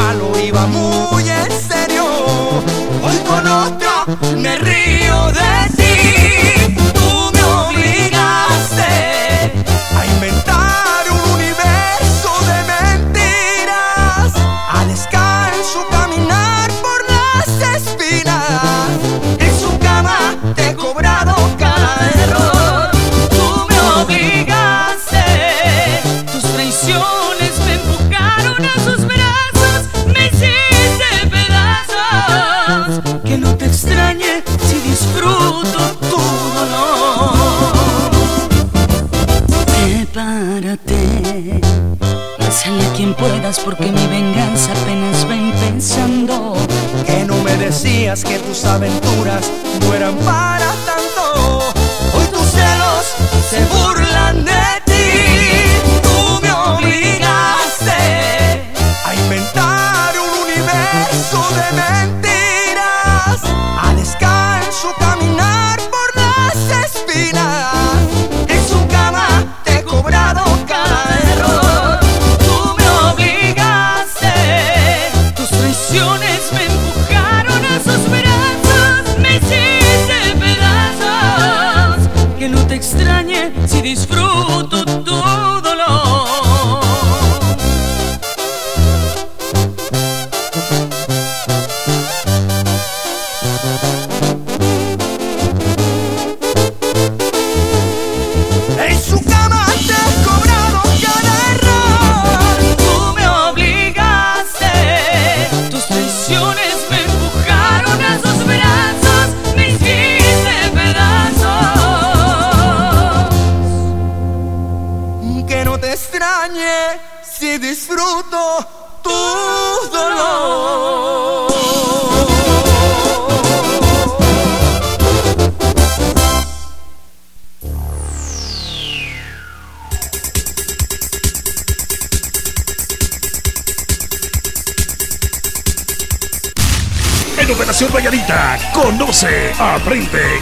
puedas porque mi venganza apenas va empezando. Que no me decías que tus aventuras no eran para tanto. extrañe si disfruto todo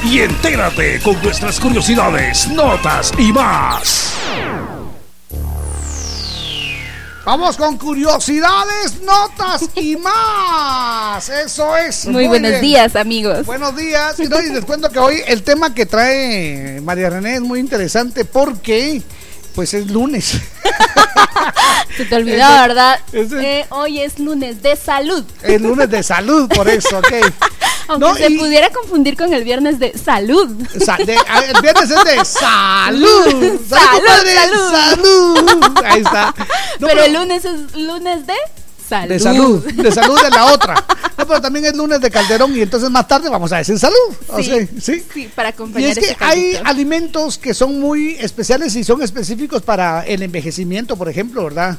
y entérate con nuestras curiosidades, notas y más. Vamos con curiosidades, notas y más. Eso es. Muy, buenos bien. días, amigos. Buenos días. Y, no, y les cuento que hoy el tema que trae María René es muy interesante porque pues es lunes. Se te olvidó, ¿verdad? Eh, hoy es lunes de salud. Es lunes de salud, por eso, ok. Aunque No, se y- pudiera confundir con el viernes de salud. Sa- de- a- el viernes es de salud. Salud, salud. salud. Ahí está. No, pero, el lunes es lunes de salud. De salud, de salud de la otra. No, pero también es lunes de Calderón y entonces más tarde vamos a decir salud. O Sí, sea, ¿sí? sí, para Y acompañar es que ese hay alimentos que son muy especiales y son específicos para el envejecimiento, por ejemplo, ¿verdad?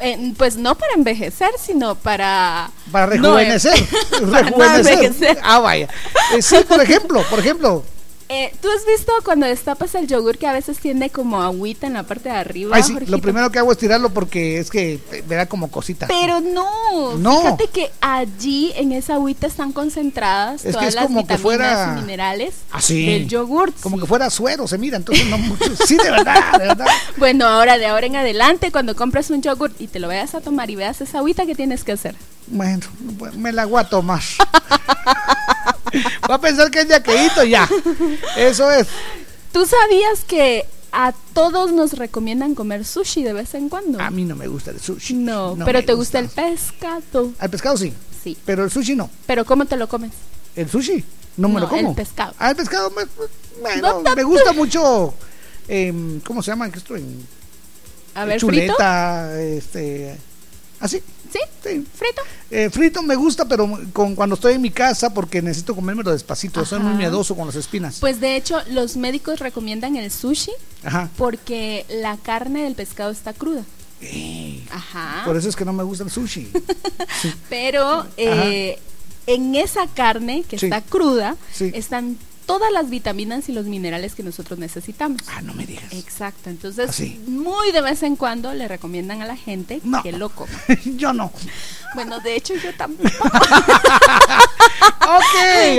Eh, pues no para envejecer, sino para... Para no rejuvenecer. no rejuvenecer. ah, vaya. Eh, sí, por ejemplo, por ejemplo. Eh, ¿Tú has visto cuando destapas el yogur que a veces tiene como agüita en la parte de arriba? Ay, sí, lo primero que hago es tirarlo porque es que me da como cosita. Pero no, No. fíjate que allí en esa agüita están concentradas Es que todas es las como que vitaminas fuera- y minerales Así. del yogur. Como que fuera suero, se mira, entonces no mucho. Sí, de verdad, de verdad. Bueno, ahora de ahora en adelante, cuando compres un yogur y te lo vayas a tomar y veas esa agüita, ¿qué tienes que hacer? Bueno, me la voy a tomar. Voy a pensar que es de aquelito ya. Eso es. ¿Tú sabías que a todos nos recomiendan comer sushi de vez en cuando? A mí no me gusta el sushi. No, No pero te gusta el pescado. Al pescado sí. Sí. Pero el sushi no. Pero ¿cómo te lo comes? El sushi no me lo como. el pescado. Ah, el pescado me, bueno, me gusta mucho. em, ¿Cómo se llama esto? En, A ver, chuleta, este. ¿Así? ¿Sí? Sí. ¿Frito? Eh, frito me gusta, pero con, cuando estoy en mi casa porque necesito comérmelo despacito. Soy muy miedoso con las espinas. Pues de hecho, los médicos recomiendan el sushi Ajá. porque la carne del pescado está cruda. Ajá. Por eso es que no me gusta el sushi. Pero eh, en esa carne que Sí. está cruda Sí. están todas las vitaminas y los minerales que nosotros necesitamos. Ah, no me digas. Exacto. Entonces, Así. muy de vez en cuando le recomiendan a la gente que lo coma. Yo no. Bueno, de hecho, yo tampoco. ok,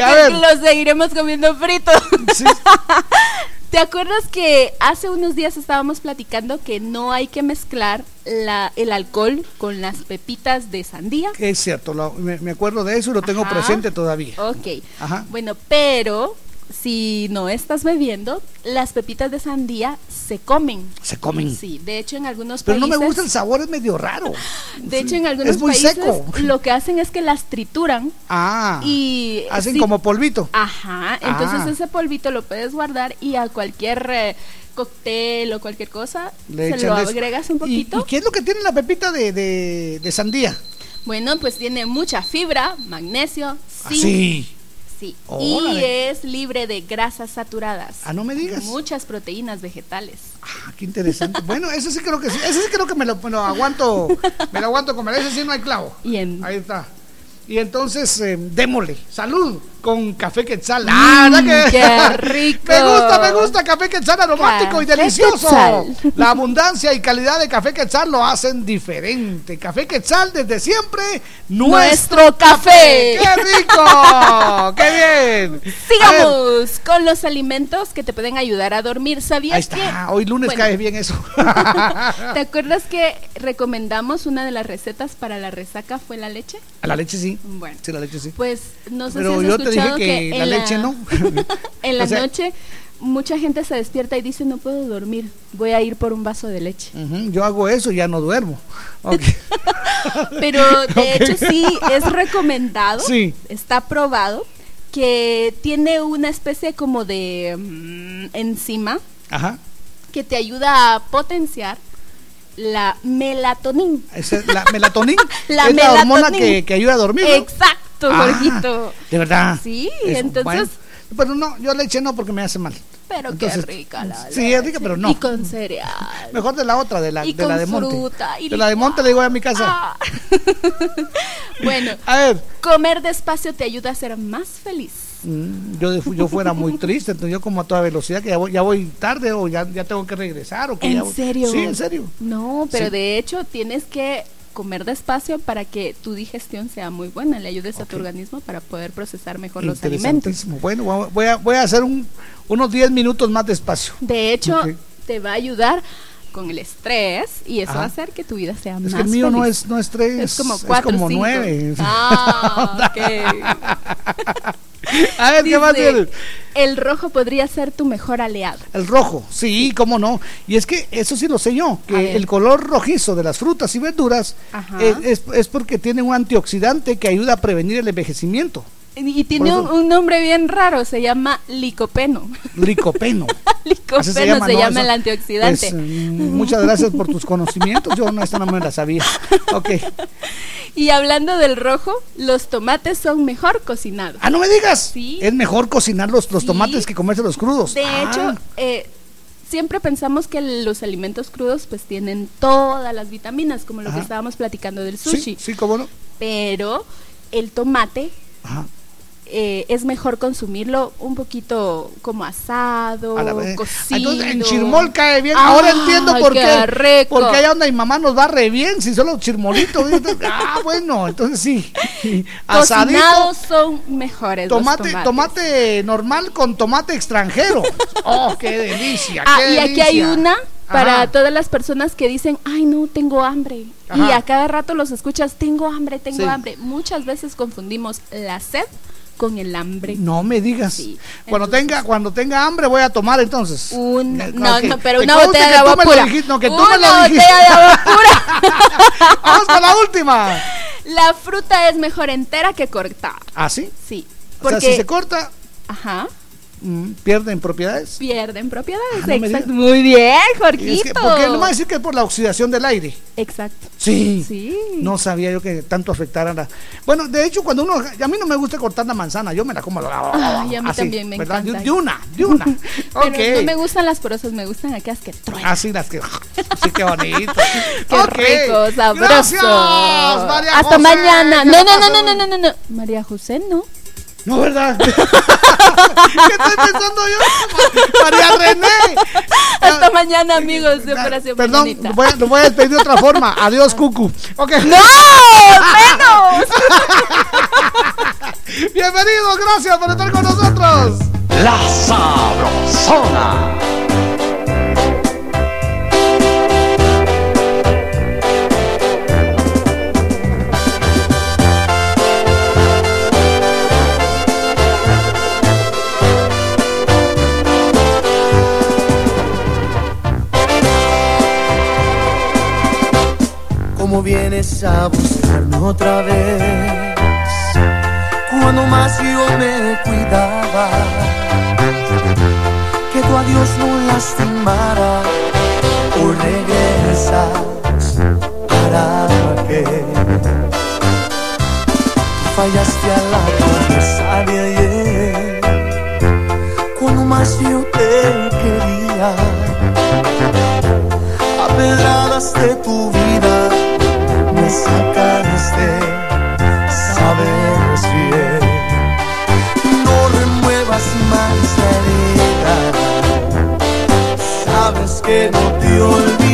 a ver. Lo seguiremos comiendo frito. ¿Te acuerdas que hace unos días estábamos platicando que no hay que mezclar la, el alcohol con las pepitas de sandía? Es cierto, lo- me, me acuerdo de eso y lo tengo Ajá. presente todavía. Ok. Ajá. Bueno, pero si no estás bebiendo, las pepitas de sandía se comen. Se comen. Sí, de hecho en algunos Pero no países me gusta el sabor, es medio raro. De hecho en algunos Es muy países seco. lo que hacen es que las trituran Ah. y Hacen sí- como polvito. Ajá, entonces Ah. ese polvito lo puedes guardar y a cualquier eh, cóctel o cualquier cosa Le se lo eso. agregas un ¿Y, poquito. y qué es lo que tiene la pepita de, de, de sandía? Bueno, pues tiene mucha fibra, magnesio, zinc. Sí. Sí. Órale. Y es libre de grasas saturadas. Ah, no me digas. Muchas proteínas vegetales. Ah, qué interesante. Bueno, ese sí creo que sí. Ese sí creo que me lo, me lo aguanto. Me lo aguanto comer. Ese sí no hay clavo. Ahí está. Y entonces, eh, démosle. Salud con café quetzal. Ah, ¿verdad que? Mm, qué rico. me gusta, me gusta. Café quetzal aromático y delicioso. Quetzal. La abundancia y calidad de café quetzal lo hacen diferente. Café quetzal desde siempre. Nuestro café. ¡Qué rico! ¡Qué bien! Sigamos con los alimentos que te pueden ayudar a dormir. ¿Sabías Ahí está. que Hoy lunes Bueno, cae bien eso. ¿Te acuerdas que recomendamos una de las recetas para la resaca fue la leche? A la leche sí. Bueno. Sí, la leche sí. Pues no sé Pero si has yo te dije escuchado que, la leche no. en la O sea, noche mucha gente se despierta y dice, no puedo dormir, voy a ir por un vaso de leche. Ujú, Yo hago eso y ya no duermo. Pero de hecho sí es recomendado, Sí. está probado que tiene una especie como de mm, enzima Ajá. que te ayuda a potenciar la melatonina. Esa es la melatonina. La es la hormona melatonina. que, que ayuda a dormir. ¿no? Exacto, Ah, Jorgito. De verdad. Sí, entonces, bueno. Pero no, yo leche no porque me hace mal. pero Entonces, qué rica la Sí, es rica, pero no. Y con cereal. Mejor de la otra, de la, Y de la de Monte. fruta, y de la de Monte le digo a mi casa. Ah. Bueno, A ver, comer despacio te ayuda a ser más feliz. Yo, yo fuera muy triste, entonces yo como a toda velocidad, que ya voy, ya voy tarde o ya, ya tengo que regresar. O que ya ¿En voy- serio? Sí, en serio. No, pero Sí. de hecho tienes que comer despacio para que tu digestión sea muy buena, le ayudes a tu organismo para poder procesar mejor los alimentos. Bueno, voy a- voy a, hacer un, unos 10 minutos más despacio. De hecho, te va a ayudar con el estrés y eso Ajá. va a hacer que tu vida sea Es más que el mío no es, no es 3, Es como es cuatro, como cinco. 9. Ah, A ver, ¿qué más Dice, tienes? El rojo podría ser tu mejor aliado. El rojo, sí, cómo no. Y es que eso sí lo sé yo, que el color rojizo de las frutas y verduras es, es- es porque tiene un antioxidante que ayuda a prevenir el envejecimiento. Y tiene un, nombre bien raro, se llama licopeno. Licopeno. licopeno Así se llama, el Eso- antioxidante. pues, mm, muchas gracias por tus conocimientos. Yo no, esta no me la sabía. Ok. Y hablando del rojo, los tomates son mejor cocinados. Ah, no me digas. Sí. Es mejor cocinar los, los tomates que comérselos crudos. De Ah, hecho, eh, siempre pensamos que los alimentos crudos pues tienen todas las vitaminas, como lo que estábamos platicando del sí, sushi. sí, cómo no. Pero el tomate Ajá. Eh, es mejor consumirlo un poquito como asado, A la vez. cocido. Entonces en chirmol cae bien. Ah, Ahora entiendo por qué qué. Porque allá donde mi mamá nos va re bien, si solo chirmolito. ah, bueno, entonces sí. Asadito. Cocinados son mejores. los Tomate, tomates. tomate normal con tomate extranjero. Oh, qué delicia. Ah, qué y aquí hay una para Ajá. todas las personas que dicen, ay no, tengo hambre. Y a cada rato los escuchas, tengo hambre, tengo Sí. hambre. Muchas veces confundimos la sed con el hambre. No me digas. Sí. Cuando Entonces- tenga cuando tenga hambre voy a tomar entonces. Un- no, no, pero una botella de agua pura. dijiste, no, que tú una me lo dijiste. botella de agua pura. Vamos con la última. La fruta es mejor entera que cortada. ¿Ah, sí? Sí. O sea, Porque, si se corta, ajá, pierden propiedades. pierden propiedades. Ah, no Exacto. Muy bien, Jorgito. es que, porque no me va a decir que es por la oxidación del aire. Exacto. Sí. Sí. No sabía yo que tanto afectara la. Bueno, de hecho, cuando uno. A mí no me gusta cortar la manzana, yo me la como. Ay, a mí así, también me ¿verdad? De- encanta. De, una, de una. Pero no me gustan las porosas, me gustan aquellas que truenan. Así las que. Sí, qué bonito. Qué Ok. rico, sabroso. Gracias, María Hasta José, mañana. No, la no, no, no, no, no, no. María José, no. No, ¿verdad? ¿Qué estoy pensando yo? María René. Hasta mañana, amigos de Operación Perdón, Mañanita. lo voy, a, lo voy a despedir de otra forma. Adiós, Cucu. Ok. ¡No! ¡Menos! Bienvenidos, gracias por estar con nosotros. La Sabrosona. ¿Cómo vienes a buscarme otra vez? Cuando más yo me cuidaba, que tu adiós no lastimara, o regresas para qué? Fallaste a la promesa de ayer, cuando más yo te quería a de tu vida me sacaste, sabes bien. No remuevas más la herida, sabes que no te olvidé.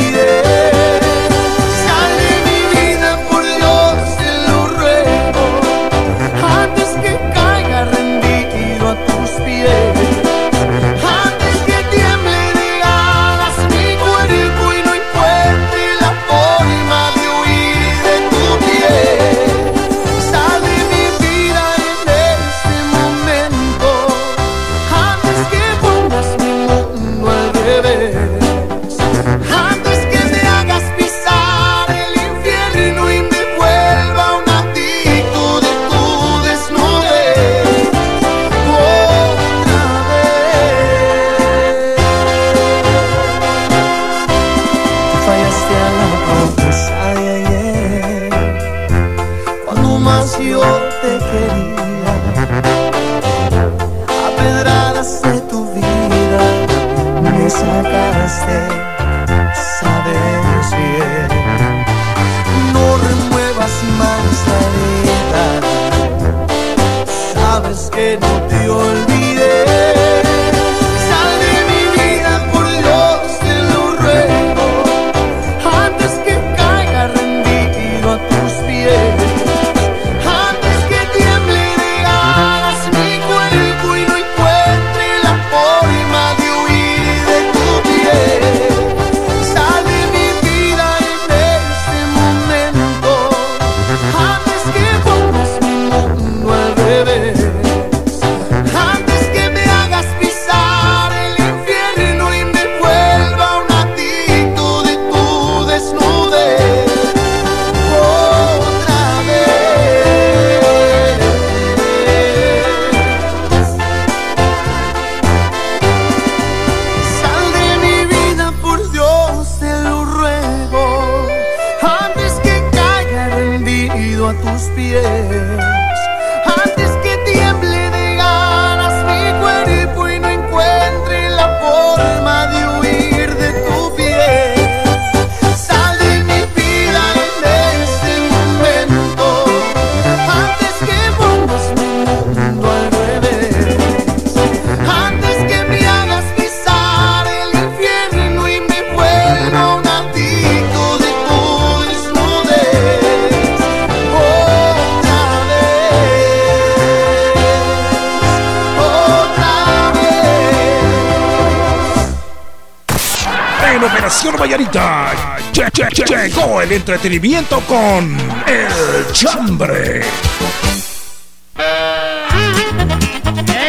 Entretenimiento con El Chambre.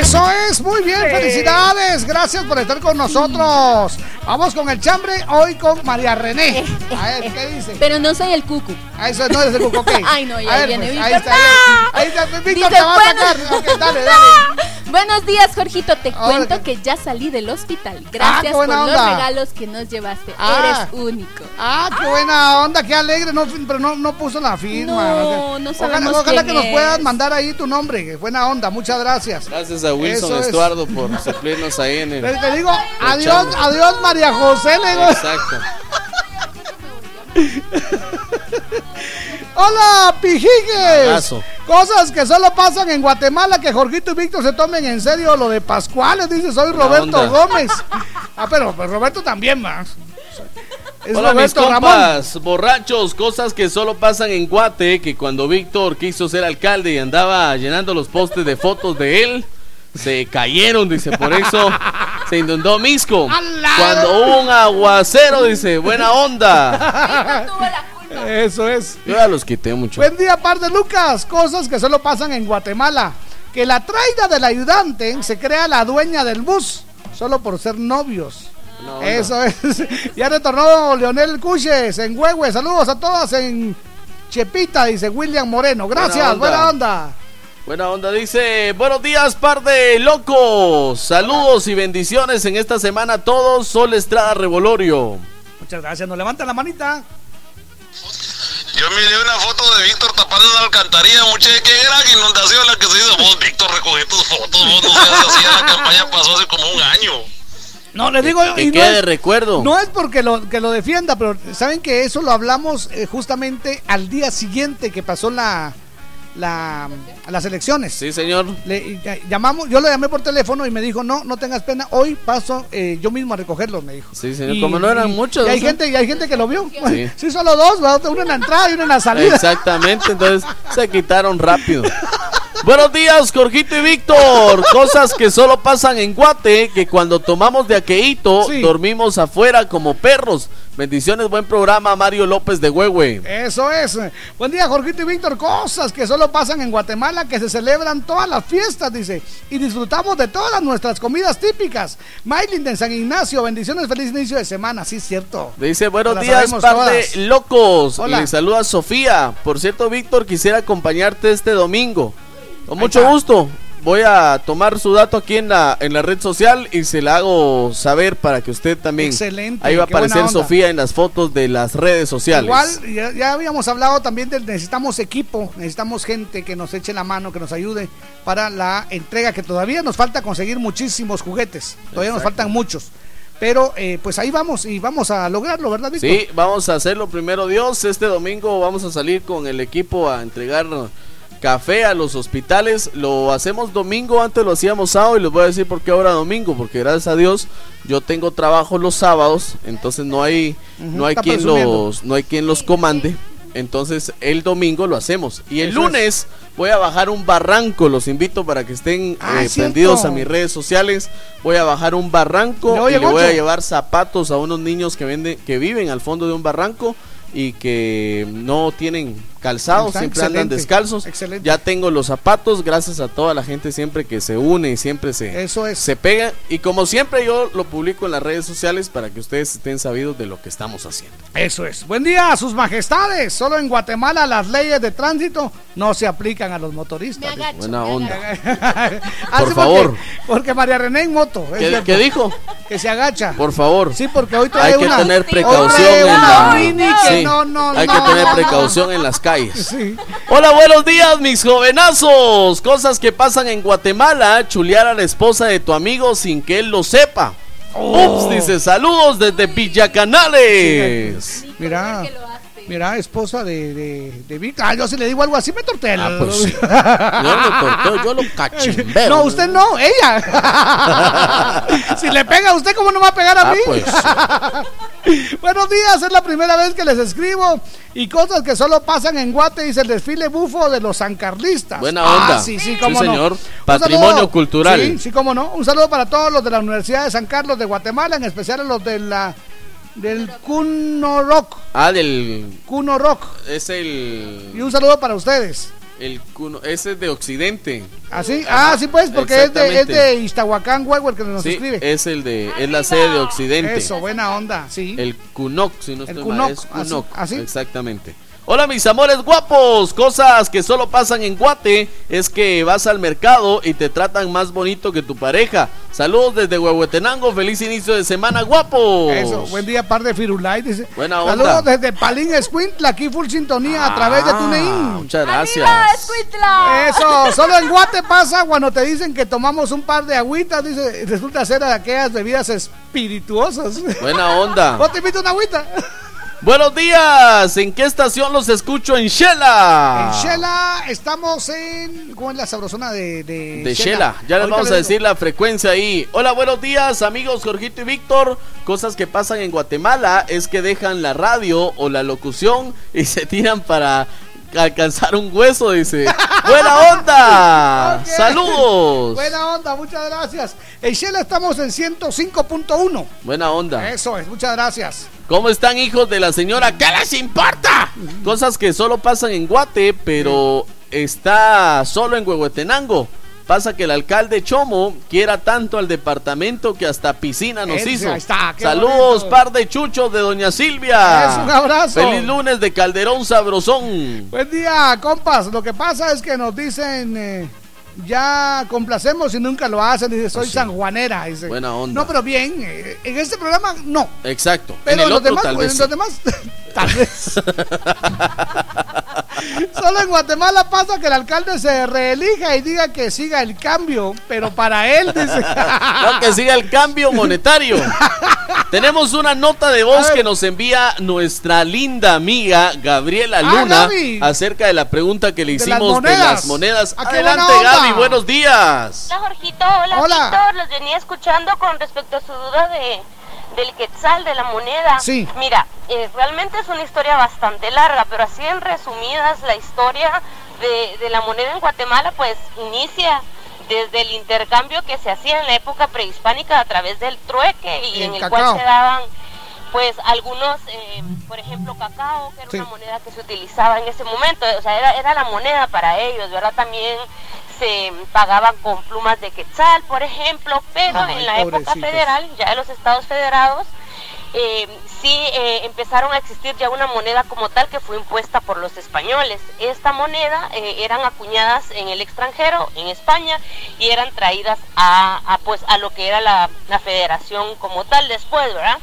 Eso es, muy bien, felicidades. Gracias por estar con nosotros. Vamos con el chambre hoy con María René. A ver, ¿qué dice? Pero no soy el cucu. Ah, eso no es el cuco, ok. Ay, no, ya A ver, viene pues, Víctor. ahí está, ¡No! ahí está, Víctor Dice, te va a "Buenos- sacar. Dale, dale. Buenos días, Jorgito. Te Ahora cuento que ya salí del hospital. Ah, Gracias por los regalos que nos llevaste. Ah. Eres único. Ah, qué buena onda, qué alegre, no, pero no, no puso la firma. No, no Ojalá, sabemos ojalá que quién nos es. puedas mandar ahí tu nombre, que buena onda, muchas gracias. Gracias a Wilson Eso es. Estuardo por suplirnos ahí en el. Te, te digo, el adiós, adiós María José, le digo. Exacto. Hola, pijiques. Abrazo. Cosas que solo pasan en Guatemala, que Jorgito y Víctor se tomen en serio lo de Pascuales, dice, soy Roberto. Gómez. Ah, pero pues, Roberto también más. Es Hola mis Ramón. compas, borrachos, cosas que solo pasan en Guate, que cuando Víctor quiso ser alcalde y andaba llenando los postes de fotos de él, se cayeron, dice, por eso se inundó Misco. Cuando hubo un aguacero, dice, buena onda. Eso es. Yo ya los quité mucho. Buen día, par de Lucas. Cosas que solo pasan en Guatemala. Que la traida del ayudante se crea la dueña del bus solo por ser novios. Eso es. Ya retornó Leonel Cuches en Huehue. Saludos a todas en Chepita, dice William Moreno. Gracias, Buena buena onda. Buena onda, dice, buenos días, par de locos. Saludos y bendiciones en esta semana a todos. Sol Estrada Revolorio. Muchas gracias. Nos levantan la manita. Yo miré una foto de Víctor tapando una alcantarilla, mucha qué gran inundación la que se hizo. Vos, Víctor, recoge tus fotos, vos no seas así, la campaña pasó hace como un año. No, les digo. Que y no quede de es- recuerdo. No es porque lo, que lo defienda, pero saben que eso lo hablamos eh, justamente al día siguiente que pasó la, la las elecciones. Sí, señor. Le llamamos, yo lo llamé por teléfono y me dijo, no, no tengas pena, hoy paso eh, yo mismo a recogerlos, me dijo. Sí, señor. Y- Como no eran y- muchos. Y hay ¿no? gente, y hay gente que lo vio. Sí. Sí, solo dos, uno en la entrada y uno en la salida. Exactamente, entonces se quitaron rápido. Buenos días, Jorgito y Víctor. Cosas que solo pasan en Guate, que cuando tomamos de aqueíto, dormimos afuera como perros. Bendiciones, buen programa, Mario López de Huehue. Eso es. Buen día, Jorgito y Víctor. Cosas que solo pasan en Guatemala, que se celebran todas las fiestas, dice. Y disfrutamos de todas nuestras comidas típicas. Maylin de San Ignacio, bendiciones, feliz inicio de semana. Sí, cierto. Dice, buenos días, par de locos. Hola. Le saluda Sofía. Por cierto, Víctor, quisiera acompañarte este domingo. Con mucho gusto. Voy a tomar su dato aquí en la, en la red social y se la hago saber para que usted también. Excelente, Ahí va a aparecer. Sofía en las fotos de las redes sociales. Igual, ya, ya habíamos hablado también de necesitamos equipo, necesitamos gente que nos eche la mano, que nos ayude para la entrega, que todavía nos falta conseguir muchísimos juguetes, todavía nos faltan muchos. Pero eh, pues ahí vamos y vamos a lograrlo, ¿verdad, Víctor? Sí, vamos a hacerlo primero Dios. Este domingo vamos a salir con el equipo a entregar café a los hospitales. Lo hacemos domingo, antes lo hacíamos sábado y les voy a decir por qué ahora domingo, porque gracias a Dios yo tengo trabajo los sábados, entonces no hay no hay quien presumiendo. los no hay quien los comande. Entonces el domingo lo hacemos y el Eso lunes voy a bajar un barranco. Los invito para que estén Ah, eh, prendidos a mis redes sociales. Voy a bajar un barranco y le voy a llevar zapatos a unos niños que venden que viven al fondo de un barranco y que no tienen calzados, Está siempre andan descalzos. excelente. Ya tengo los zapatos, gracias a toda la gente siempre que se une y siempre se, Eso es. se pega. Y como siempre yo lo publico en las redes sociales para que ustedes estén sabidos de lo que estamos haciendo. Eso es. Buen día a sus majestades. Solo en Guatemala las leyes de tránsito no se aplican a los motoristas. Buena onda. Por favor. Porque, porque María René en moto. es ¿Qué, dijo? Que se agacha. Por favor. Sí, porque hoy trae Hay que una- tener precaución en la... no, no, hay que tener precaución en las calles. Sí. Hola, buenos días, mis jovenazos. Cosas que pasan en Guatemala. Chulear a la esposa de tu amigo sin que él lo sepa. Oh. Ups, dice saludos desde Villacanales. Mira, mira, esposa de, de, de Vic. Ah, yo si le digo algo así me tortela. Ah, pues sí. Yo lo torteo, yo lo cachimbeo. No, usted no, ella. si le pega a usted, ¿cómo no va a pegar a Ah, mí? pues. Buenos días, es la primera vez que les escribo. Y cosas que solo pasan en Guate, dice el desfile bufo de los sancarlistas. Buena Ah, onda. sí, sí, Sí, cómo no. señor. Patrimonio saludo- cultural. Sí, sí, cómo no. Un saludo para todos los de la Universidad de San Carlos de Guatemala, en especial a los de la del Cuno Rock. Ah, del. Cuno Rock. Es el. Y un saludo para ustedes. el cuno- ese es de Occidente. ¿Así? Ah, sí, pues, porque es de, es de Iztahuacán, Huevo, el que nos Sí, escribe. es el de. Es la sede de Occidente. Eso, buena onda, sí. El Kunok, si no El estoy mal, es así- Kunok. así. Exactamente. Hola mis amores guapos, cosas que solo pasan en Guate es que vas al mercado y te tratan más bonito que tu pareja. Saludos desde Huehuetenango, feliz inicio de semana guapos. Eso, buen día, par de Firulay, dice. Buena onda. Saludos desde Palín Escuintla, aquí full sintonía a través de Ah, TuneIn. Muchas gracias. Eso, solo en Guate pasa cuando te dicen que tomamos un par de agüitas, dice, resulta ser de aquellas bebidas espirituosas. Buena onda. ¿Vos te invito una agüita? Buenos días, ¿en qué estación los escucho? En Shela. En Shela estamos en. ¿Cómo es la sabrosona de, de, De Shela, ya les Ahorita vamos a decir la frecuencia ahí. Hola, buenos días, amigos Jorgito y Víctor. Cosas que pasan en Guatemala es que dejan la radio o la locución y se tiran para alcanzar un hueso, dice. ¡Buena onda! ¡Saludos! Buena onda, muchas gracias. En Shela estamos en 105.1. Buena onda. Eso es, muchas gracias. ¿Cómo están, hijos de la señora? ¿Qué les importa? Cosas que solo pasan en Guate, pero está solo en Huehuetenango. Pasa que el alcalde Chomo quiera tanto al departamento que hasta piscina nos Ese, hizo. ahí está, Saludos, bonito. par de chuchos de Doña Silvia. Es un abrazo. Feliz lunes de Calderón Sabrosón. Buen día, compas. Lo que pasa es que nos dicen, eh, ya complacemos y nunca lo hacen. Dice, soy sanjuanera. Dice. Buena onda. No, pero bien, eh, en este programa no. Exacto. Pero en el los otro demás, tal en vez. los sí. demás, tal vez. Solo en Guatemala pasa que el alcalde se reelija y diga que siga el cambio, pero para él dice. No, que siga el cambio monetario. Tenemos una nota de voz que nos envía nuestra linda amiga Gabriela Ah, Luna Gaby. acerca de la pregunta que le De las hicimos de las monedas. Qué Adelante. Gaby, buenos días. Hola Jorgito, hola, Hola. Víctor, los venía escuchando con respecto a su duda de del quetzal, de la moneda. Sí. Mira, eh, realmente es una historia bastante larga, pero así en resumidas la historia de, de la moneda en Guatemala pues inicia desde el intercambio que se hacía en la época prehispánica a través del trueque y en el cacao. cual se daban pues algunos, eh, por ejemplo, cacao, que era Sí. una moneda que se utilizaba en ese momento, o sea, era, era la moneda para ellos, ¿verdad? También se pagaban con plumas de quetzal, por ejemplo, pero Ay, en la época federal, ya de los estados federados, eh, sí eh, empezaron a existir ya una moneda como tal que fue impuesta por los españoles. Esta moneda eh, eran acuñadas en el extranjero, en España, y eran traídas a, a, pues a lo que era la, la federación como tal después, ¿verdad?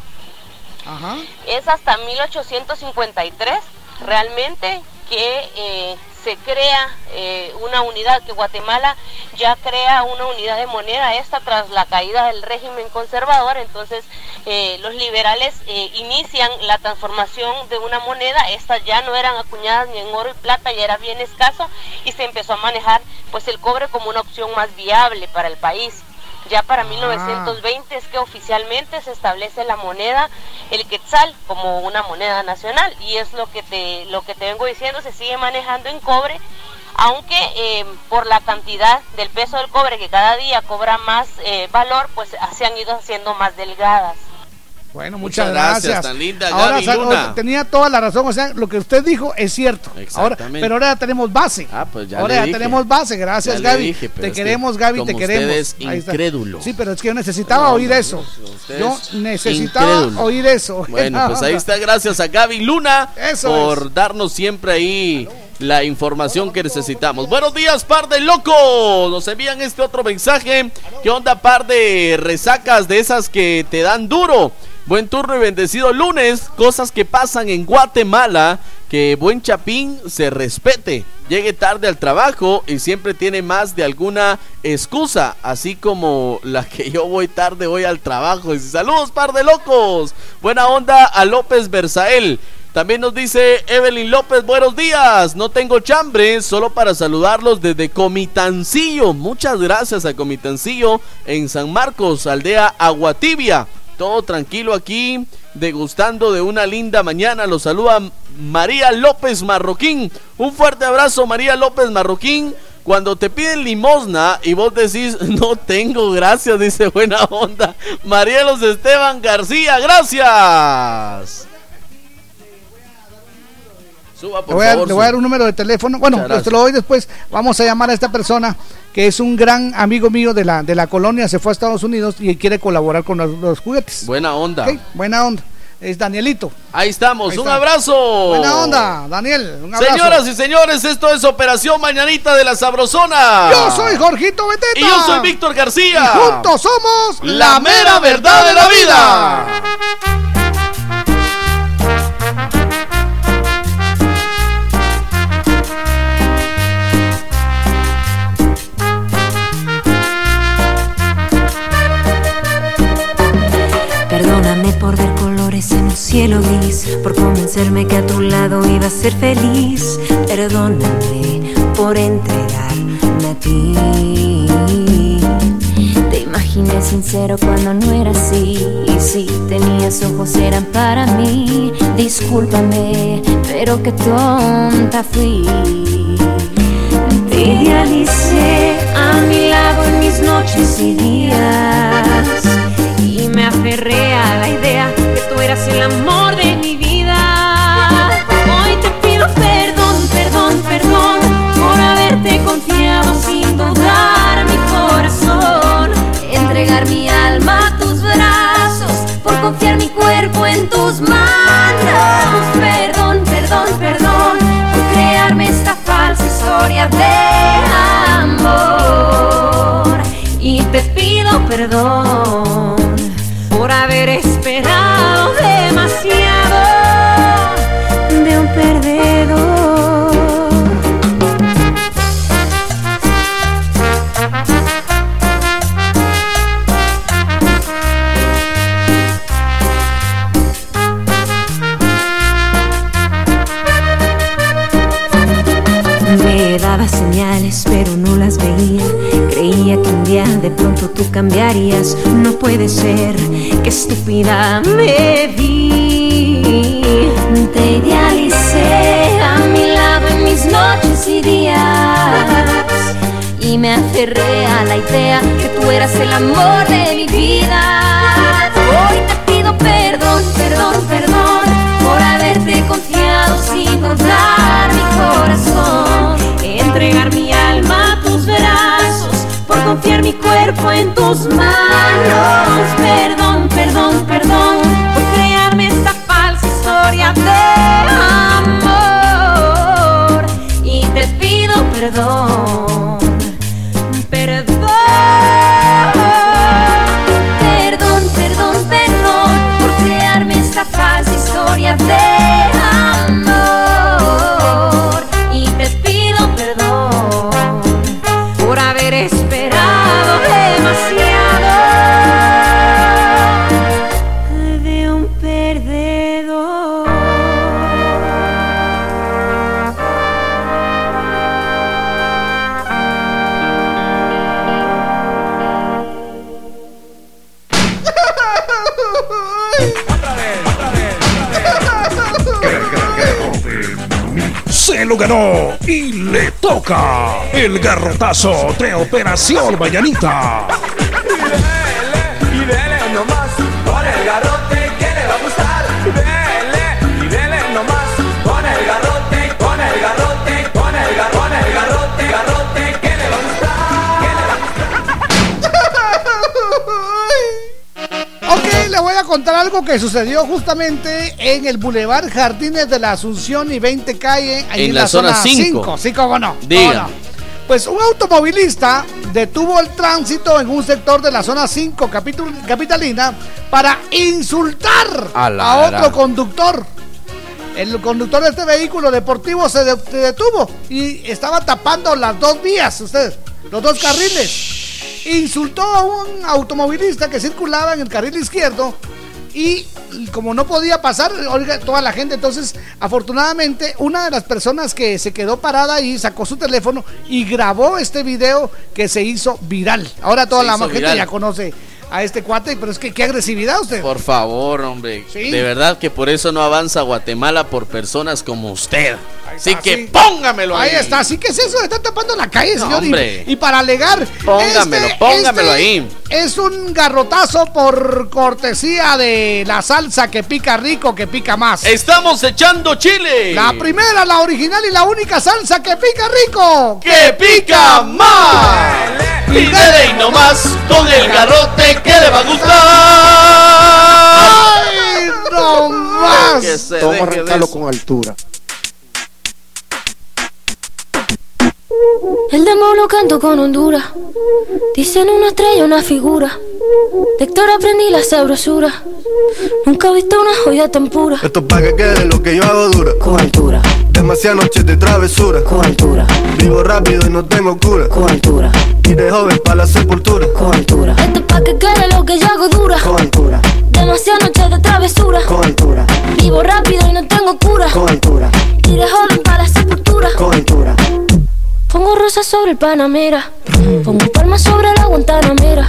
Es hasta 1853 realmente que eh, se crea eh, una unidad, que Guatemala ya crea una unidad de moneda esta tras la caída del régimen conservador, entonces eh, los liberales inician la transformación de una moneda, estas ya no eran acuñadas ni en oro y plata, ya era bien escaso y se empezó a manejar pues el cobre como una opción más viable para el país. Ya para 1920 es que oficialmente se establece la moneda, el quetzal, como una moneda nacional. Y es lo que te, lo que te vengo diciendo, se sigue manejando en cobre, aunque eh, por la cantidad del peso del cobre que cada día cobra más eh, valor, pues se han ido haciendo más delgadas. Bueno, muchas, Muchas gracias, gracias. tan linda ahora, Gaby Luna. tenía toda la razón, o sea, lo que usted dijo es cierto. Ahora, pero ahora ya tenemos base. Ah, pues ya ahora le ya dije. tenemos base, gracias Ya Gaby. dije, te que queremos Gaby, te como queremos. usted es incrédulo. Sí, pero es que yo necesitaba No, oír eso. Yo es necesitaba incrédulo. oír eso. Bueno, pues ahí está, gracias a Gaby Luna Eso por darnos siempre ahí la información que necesitamos. Buenos días, par de locos. Nos envían este otro mensaje. ¿Qué onda, par de resacas de esas que te dan duro? Buen turno y bendecido lunes. Cosas que pasan en Guatemala. Que buen chapín se respete. Llegue tarde al trabajo y siempre tiene más de alguna excusa. Así como la que yo voy tarde hoy al trabajo. Dice, saludos, par de locos. Buena onda a López Berzael. También nos dice Evelyn López, buenos días. No tengo chambre, solo para saludarlos desde Comitancillo. Muchas gracias a Comitancillo en San Marcos, aldea Aguatibia. Todo tranquilo aquí, degustando de una linda mañana. Los saluda María López Marroquín. Un fuerte abrazo, María López Marroquín. Cuando te piden limosna y vos decís, no tengo, gracias, dice buena onda. Marielos Esteban García, gracias. Suba, Le voy, a, favor. le voy a dar un número de teléfono. Bueno, pues te lo doy después. Vamos a llamar a esta persona que es un gran amigo mío de la, de la colonia. Se fue a Estados Unidos y quiere colaborar con los, los juguetes. Buena onda. Buena onda. Es Danielito. Ahí estamos, Ahí un abrazo. Buena onda, Daniel. Un abrazo. Señoras y señores, esto es Operación Mañanita de la Sabrosona. Yo soy Jorgito Beteta. Y yo soy Víctor García. Y juntos somos La mera verdad de la vida. Cielo gris, por convencerme que a tu lado iba a ser feliz. Perdóname por entregarme a ti. Te imaginé sincero cuando no era así. Y si tenías ojos eran para mí. Discúlpame, pero qué tonta fui. Te idealicé a mi lado en mis noches y días y me aferré el amor de mi vida. Hoy te pido perdón, perdón, perdón por haberte confiado sin dudar mi corazón, entregar mi alma a tus brazos, por confiar mi cuerpo en tus manos. Perdón, perdón, perdón por crearme esta falsa historia de amor. Y te pido perdón por haber esperado pero no las veía. Creía que un día de pronto tú cambiarías. No puede ser, qué estúpida me vi. Te idealicé a mi lado en mis noches y días. Y me aferré a la idea que tú eras el amor de mi vida. Hoy te pido perdón, perdón, perdón por haberte confiado sin dudar mi corazón. Entregar mi alma a tus brazos por confiar mi cuerpo en tus manos. Perdón, perdón, perdón por crearme esta falsa historia ganó y le toca el garrotazo de Operación Mañanita. Contar algo que sucedió justamente en el Boulevard Jardines de la Asunción y 20 Calle, ahí En la zona cinco. 5. Sí, cómo no. cómo Diga. no. Pues un automovilista detuvo el tránsito en un sector de la zona 5 capitul- capitalina para insultar A otro gran. conductor. El conductor de este vehículo deportivo se, de- se detuvo y estaba tapando las dos vías, ustedes, los dos carriles. Insultó a un automovilista que circulaba en el carril izquierdo y como no podía pasar, oiga, toda la gente, entonces afortunadamente una de las personas que se quedó parada ahí sacó su teléfono y grabó este video que se hizo viral. Ahora toda Se la gente viral. ya conoce a este cuate, pero es que qué agresividad usted. Por favor, hombre. Sí. De verdad que por eso no avanza Guatemala por personas como usted. Así está, que sí. póngamelo ahí. Ahí está, así que es eso, está tapando la calle, No, señor. y- hombre. Y, para alegar. Póngamelo, este- póngamelo este ahí. Es un garrotazo por cortesía de la salsa que pica rico, que pica más. Estamos echando chile. La primera, la original y la única salsa que pica rico. ¡Que pica más! Y dele y nomás con el garrote que le va a gustar. ¡Ay, no más! Vamos a arrancarlo con altura. El demo lo canto con Honduras. Dicen una estrella, una figura. De Héctor aprendí la sabrosura. Nunca he visto una joya tan pura. Esto es pa' que quede lo que yo hago dura. Con altura. Demasiadas noches de travesura. Con altura. Vivo rápido y no tengo cura. Con altura. Y de joven para la sepultura. Con altura. Esto es pa' que quede lo que yo hago dura. Con altura. Demasiadas noches de travesura. Con altura. Vivo rápido y no tengo cura. Con altura. Y de joven para la sepultura. Con altura. Pongo rosas sobre el Panamera. Pongo palmas sobre la Guantanamera.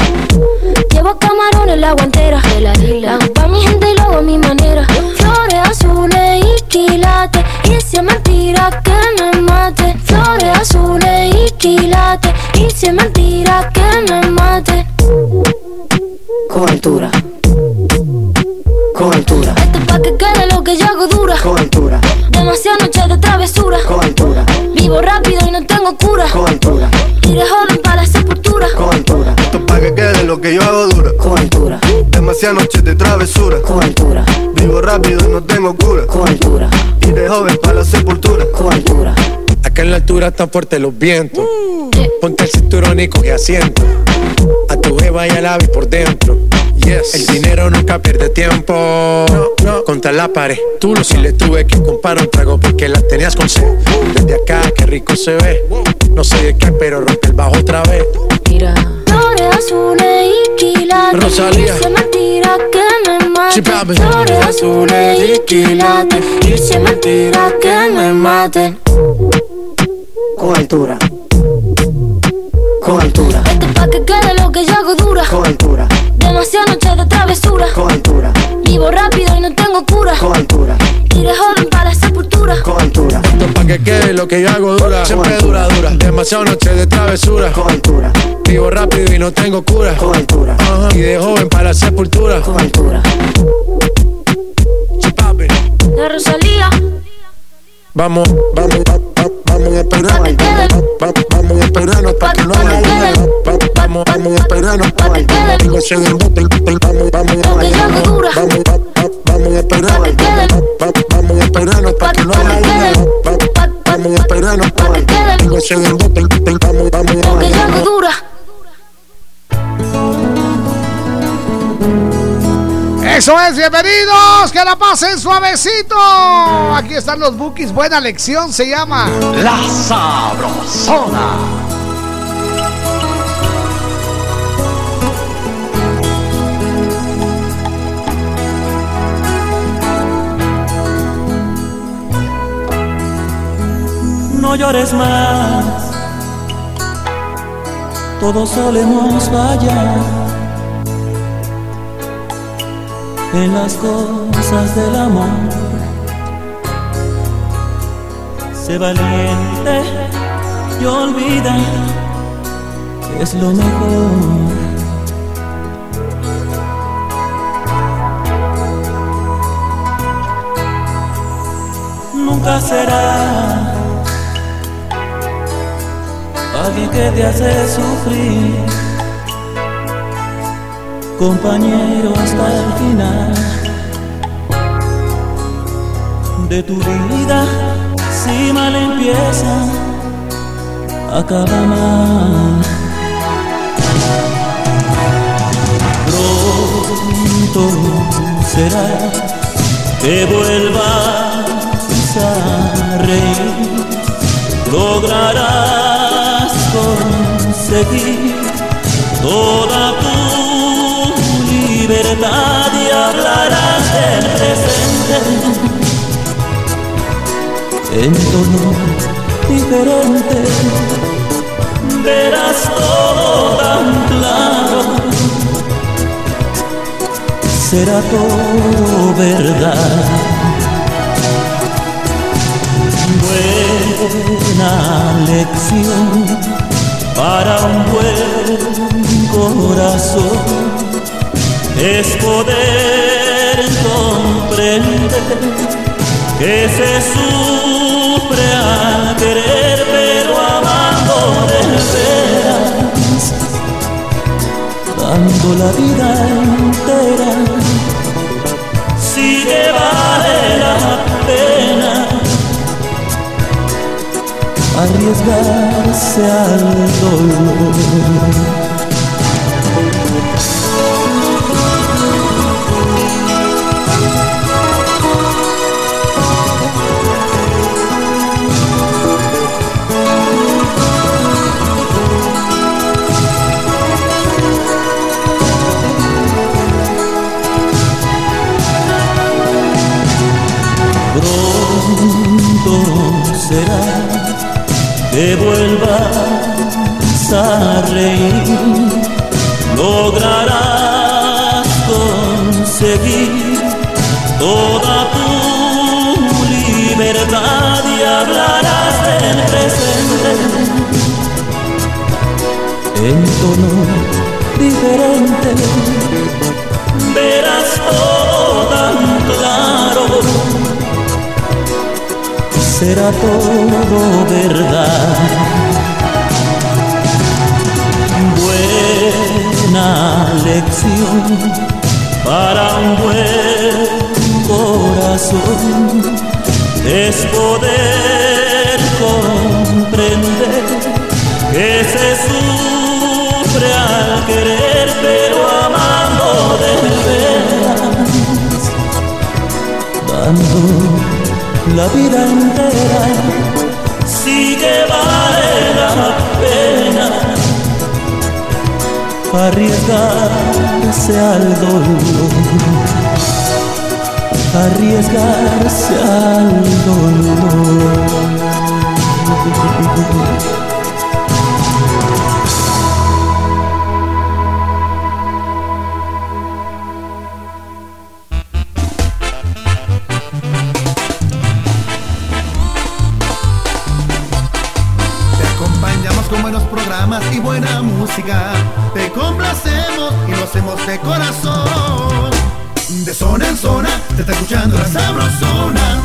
Llevo camarones la guantera. La. Hago pa' mi gente y lo hago a mi manera. Flores azules y quilates. Y si es mentira que me mate. Flores azules y quilates. Y si es mentira que me mate. Con altura. Con altura. Esto es pa' que quede lo que yo hago dura. Con altura. Demasiadas de joven para la sepultura. Con altura. Esto es pa' que quede lo que yo hago dura. Con altura. Demasiadas noches de travesura. Con altura. Vivo rápido y no tengo cura. Con altura. Y de joven para la sepultura. Con altura. Acá en la altura están fuertes los vientos. Ponte el cinturón y coge asiento. A tu jeva y al ave por dentro. Yes. El dinero nunca pierde tiempo. No, no. Contra la pared. Tú lo si le tuve que comprar un trago porque las tenías con sed. Desde acá, qué rico se ve. No sé de qué, pero rompe el bajo otra vez. Mira. Flores azules y quilates. Rosalía. Es mentira que me mate. Sí. Flores azules y quilates. Es mentira que me mate. Con altura. Con altura. Esto es pa' que quede lo que yo hago dura. Con altura. Demasiadas noches de travesura. Con altura. Vivo rápido y no tengo cura. Con altura. Y de joven para la sepultura. Con altura. Esto pa' que quede lo que yo hago dura. Siempre dura, dura. Demasiadas noches de travesura. Con altura. Vivo rápido y no tengo cura. Con altura. Y de joven para la sepultura. Con altura. La Rosalía. Vamos, vamos, va- va- vamos a esperarnos. Va- va- Vamos a esperarnos para que no Vamos, vamos a esperarnos. Digo, se bote, bote, Vamos, vamos, hago dura. vamos, va- va- vamos a esperarnos. Va- va- Vamos a esperarnos para que no Vamos a esperarnos. Digo, se bote, bote, Vamos, vamos, Lo que Eso es, bienvenidos, que la pasen suavecito. Aquí están los bookies, buena lección se llama. La Sabrosona. no llores más. Todos solemos fallar en las cosas del amor. Sé valiente y olvida, es lo mejor. Nunca será alguien que te hace sufrir, compañero hasta el final de tu vida. Si mal empieza, acaba mal. Pronto será que vuelvas a reír, lograrás conseguir toda tu libertad y hablarás del presente. En tono diferente, verás todo tan claro, será todo verdad. Buena lección para un buen corazón es poder comprender que se sufre al querer, pero amando de veras, dando la vida entera, si te vale la pena arriesgarse al dolor. Será que vuelvas a reír, lograrás conseguir toda tu libertad y hablarás del presente. En tono diferente, verás todo tan claro será todo verdad. Buena lección para un buen corazón es poder comprender que se sufre al querer, pero amando de veras, dando la vida entera sí que vale la pena arriesgarse al dolor, arriesgarse al dolor. Te complacemos y lo hacemos de corazón. De zona en zona, te está escuchando la sabrosona.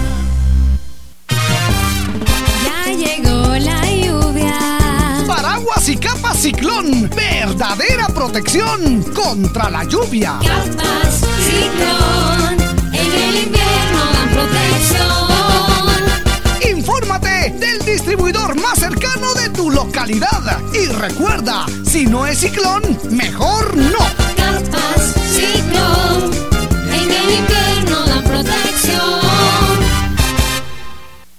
Ya llegó la lluvia. Paraguas y capa ciclón, verdadera protección contra la lluvia. Capas ciclón, tu localidad. Y recuerda, si no es ciclón, mejor no. Carpas Ciclón, en el invierno la protección.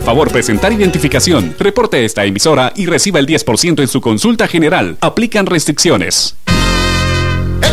Favor presentar identificación. Reporte esta emisora y reciba el 10% en su consulta general. Aplican restricciones.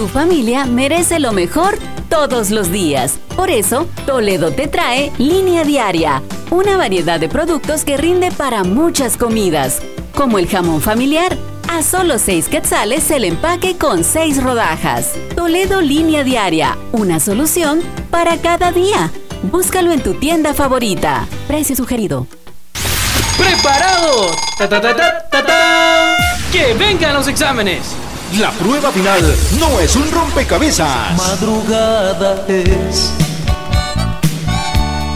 Tu familia merece lo mejor todos los días. Por eso, Toledo te trae Línea Diaria, una variedad de productos que rinde para muchas comidas, como el jamón familiar. A solo 6 quetzales el empaque con 6 rodajas. Toledo Línea Diaria, una solución para cada día. Búscalo en tu tienda favorita. Precio sugerido. ¡Preparado! ¡Que vengan los exámenes! La prueba final no es un rompecabezas. Madrugada es.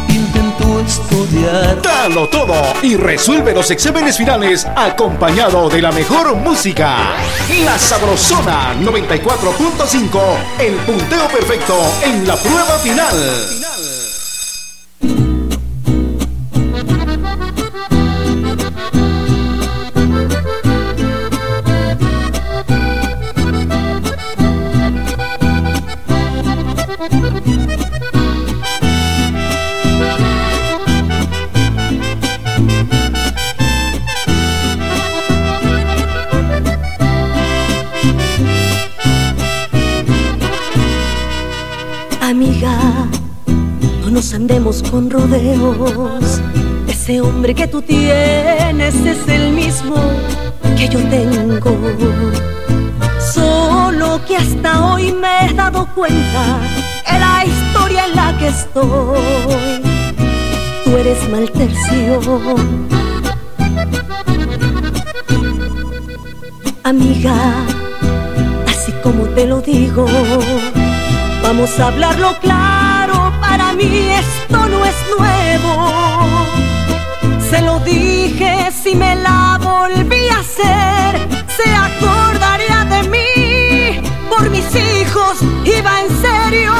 Intento estudiar. Dalo todo y resuelve los exámenes finales acompañado de la mejor música. La Sabrosona 94.5, el punteo perfecto en la prueba final. Amiga, no nos andemos con rodeos. Ese hombre que tú tienes es el mismo que yo tengo. Solo que hasta hoy me he dado cuenta de la historia en la que estoy. Tú eres mal tercio. Amiga, así como te lo digo. Vamos a hablarlo claro, para mí esto no es nuevo. Se lo dije, si me la volví a hacer, se acordaría de mí. Por mis hijos iba en serio.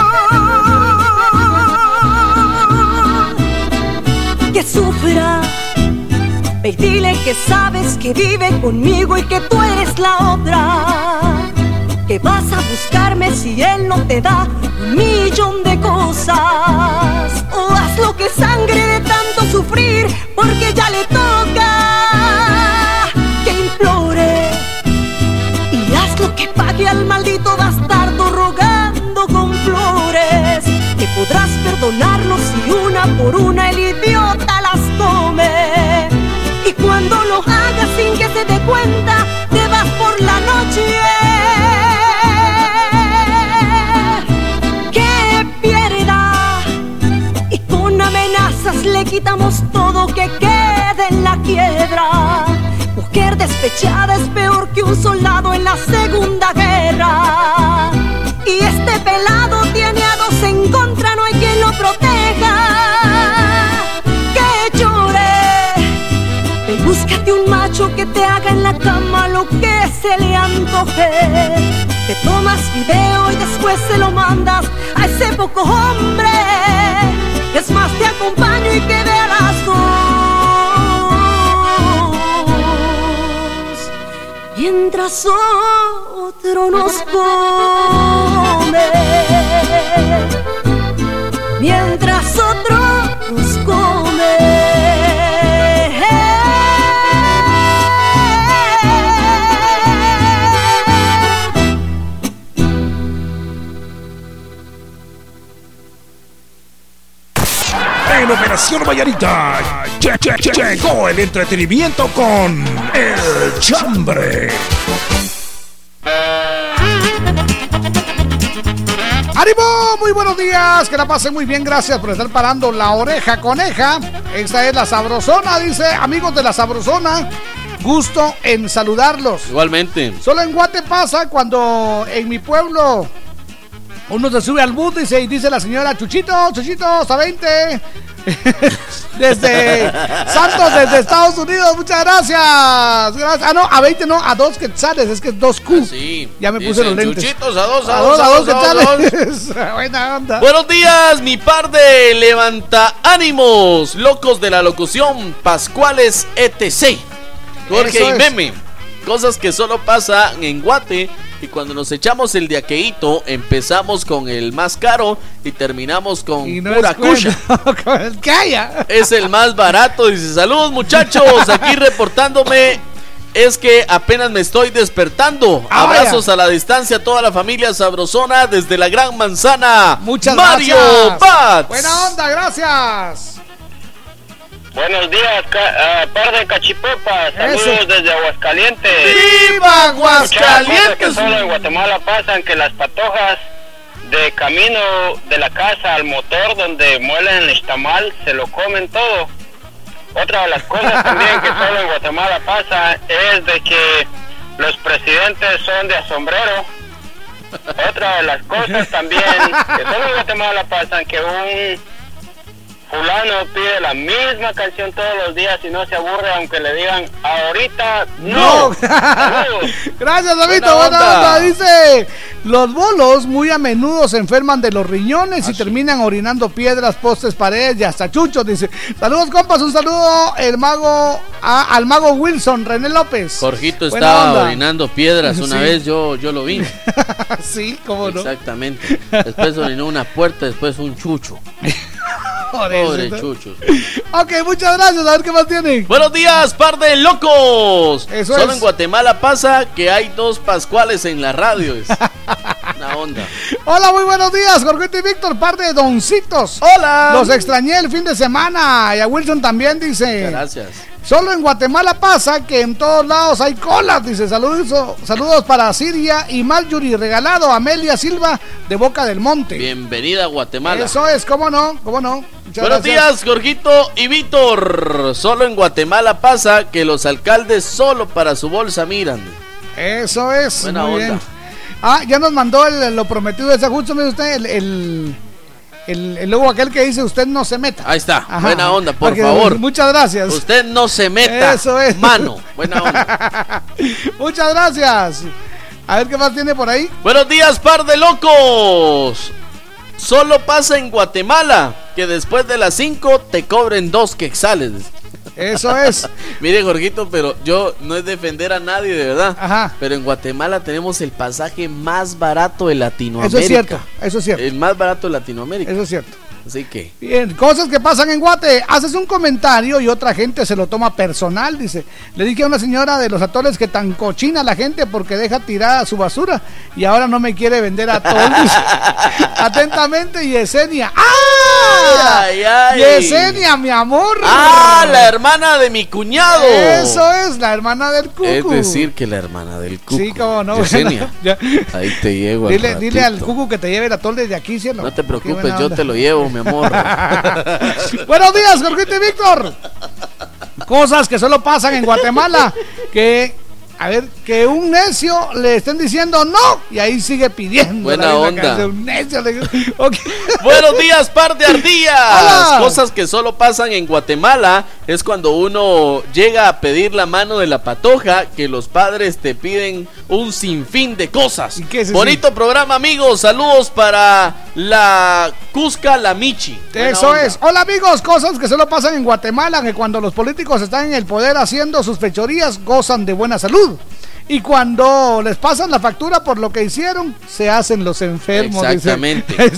Que sufra, ve y dile que sabes que vive conmigo y que tú eres la otra que vas a buscarme si él no te da un millón de cosas. O haz lo que sangre de tanto sufrir, porque ya le toca que pague al maldito bastardo rogando con flores. Que podrás perdonarlo si una por una el idiota las come. Y cuando lo hagas sin que se dé cuenta, te vas por la noche. que pierda y con amenazas le quitamos todo que quede en la quiebra. Despechada es peor que un soldado en la segunda guerra. Y este pelado tiene a dos en contra, no hay quien lo proteja. Que llore, Ve búscate un macho que te haga en la cama lo que se le antoje. Te tomas video y después se lo mandas a ese poco hombre. Es más, te acompaño y que vea las Mientras otro nos come. Mientras otro nos come. En Operación Vallarita lle- lle- lle- llegó el entretenimiento con El Chambre. ¡Ánimo! Muy buenos días, que la pasen muy bien, gracias por estar parando la oreja coneja. Esta es la Sabrosona, dice amigos de la Sabrosona. Gusto en saludarlos. Igualmente. Solo en Guate pasa cuando en mi pueblo uno se sube al bus dice, y dice la señora Chuchito, Chuchito, hasta 20. Desde Santos, desde Estados Unidos, muchas gracias. gracias. Ah, no, a 20 no, a 2 quetzales, es que es 2Q. Sí. Ya me puse Dicen, los lentes. Chuchitos, a dos, a A dos, dos, a a dos, dos quetzales. Buena onda. Buenos días, mi par de levanta ánimos, locos de la locución, Pascuales etc. Jorge y. Meme. Cosas que solo pasan en Guate y cuando nos echamos el de aqueíto empezamos con el más caro y terminamos con Y no pura es cuento, cucha. con el calla. Es el más barato. Dice, saludos muchachos, aquí reportándome. Es que apenas me estoy despertando. Ah, Abrazos a la distancia a toda la familia sabrosona desde la Gran Manzana. Muchas Mario gracias. Bats. Buena onda, gracias. Buenos días, ca- ah, par de cachipopas. Saludos Eso. desde Aguascalientes. ¡Viva cosas que Aguascalientes! solo en Guatemala pasan que las patojas de camino de la casa al motor donde muelen el tamal se lo comen todo. Otra de las cosas también que solo en Guatemala pasa es de que los presidentes son de asombrero. Otra de las cosas también que solo en Guatemala pasan que un fulano pide la misma canción todos los días y no se aburre aunque le digan ahorita no. No. Gracias, David. Buena Buena, onda. onda. Dice: Los bolos muy a menudo se enferman de los riñones y terminan orinando piedras, postes, paredes y hasta chuchos. Dice: Saludos, compas. Un saludo el mago, a- al mago Wilson, René López. Jorgito Buena estaba onda. orinando piedras una Sí. vez, yo, yo lo vi. sí, cómo no. Exactamente. Después orinó una puerta, después un chucho. Pobre chuchos. Ok, muchas gracias. A ver qué más tienen. Buenos días, par de locos. Eso Solo es. en Guatemala pasa que hay dos pascuales en la radio. Una onda. Hola, muy buenos días, Jorgito y Víctor, par de doncitos. Hola. Los extrañé el fin de semana. Y a Wilson también dice. Gracias. Solo en Guatemala pasa que en todos lados hay colas, dice. Saludos, saludos para Siria y Marjorie, regalado a Amelia Silva de Boca del Monte. Bienvenida a Guatemala. Eso es, cómo no, cómo no. Muchas Buenos gracias. días, Jorgito y Víctor. Solo en Guatemala pasa que los alcaldes solo para su bolsa miran. Eso es. Buena muy onda. bien. Ah, ya nos mandó el- lo prometido de ese justo, mire usted, el, el, el, el logo aquel que dice usted no se meta. Ahí está. Ajá. Buena onda, por Porque- favor. Muchas gracias. Usted no se meta. Eso es. Mano. Buena onda. Muchas gracias. A ver qué más tiene por ahí. Buenos días, par de locos. Solo pasa en Guatemala que después de las 5 te cobren dos quexales. Eso es. Mire, Jorgito, pero yo no es defender a nadie, de verdad. Ajá. Pero en Guatemala tenemos el pasaje más barato de Latinoamérica. Eso es cierto, eso es cierto. El más barato de Latinoamérica. Eso es cierto. Así que. Bien, cosas que pasan en Guate. Haces un comentario y otra gente se lo toma personal, dice. Le dije a una señora de los atoles que tan cochina la gente porque deja tirada su basura y ahora no me quiere vender atol. dice. Atentamente, Yesenia. ¡Ah! Ay, ay. Yesenia, mi amor. ¡Ah! La hermana de mi cuñado. Eso es, la hermana del cucu. Es decir, que la hermana del cuco. Sí, cómo no. Yesenia. Ahí te llego. al Dile, dile al cucu que te lleve el atol desde aquí, cielo. No te preocupes, yo te lo llevo, mi amor. Buenos días, Jorgito y Víctor. Cosas que solo pasan en Guatemala. Que, a ver, que un necio le estén diciendo no y ahí sigue pidiendo. Buena la onda. Un necio le-. Buenos días, par de ardillas. Hola. Cosas que solo pasan en Guatemala es cuando uno llega a pedir la mano de la patoja que los padres te piden un sinfín de cosas. qué es eso? Bonito programa, amigos. Saludos para la Cusca La Michi. Buena Eso onda. es. Hola amigos, cosas que solo pasan en Guatemala, que cuando los políticos están en el poder haciendo sus fechorías, gozan de buena salud. Y cuando les pasan la factura por lo que hicieron, se hacen los enfermos. Exactamente.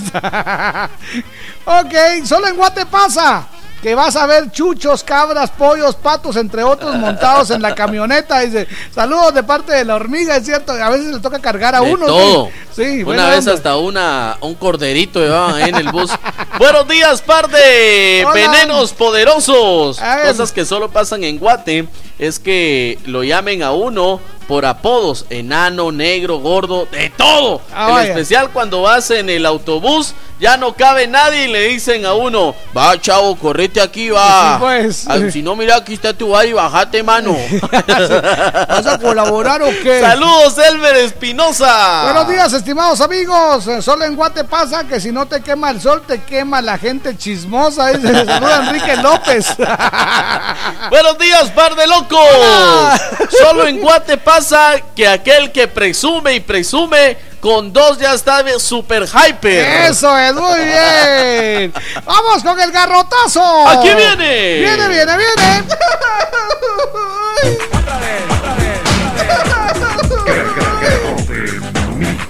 ok, solo en Guate pasa. Que vas a ver chuchos, cabras, pollos, patos, entre otros, montados en la camioneta. Dice, saludos de parte de la hormiga, es cierto. A veces le toca cargar a De uno. todo. Sí, Una vez onda. hasta una un corderito llevaban ahí en el bus. Buenos días, par de venenos poderosos. Cosas que solo pasan en Guate es que lo llamen a uno por apodos, enano, negro, gordo, de todo. Ah, en especial cuando vas en el autobús, ya no cabe nadie y le dicen a uno, va chavo, correte aquí, va. Sí, pues. Si no, mira, aquí está tu bar y bajate, mano. ¿Vas a colaborar o qué? Saludos, Elmer Espinosa. Buenos días, estimados amigos. Solo en Guate pasa que si no te quema el sol, te quema la gente chismosa. Dice, saluda Enrique López. Buenos días, par de locos. Solo en Guate pasa que aquel que presume y presume con dos ya está de super hyper. Eso es, muy bien. Vamos con el garrotazo. Aquí viene. Viene, viene, viene.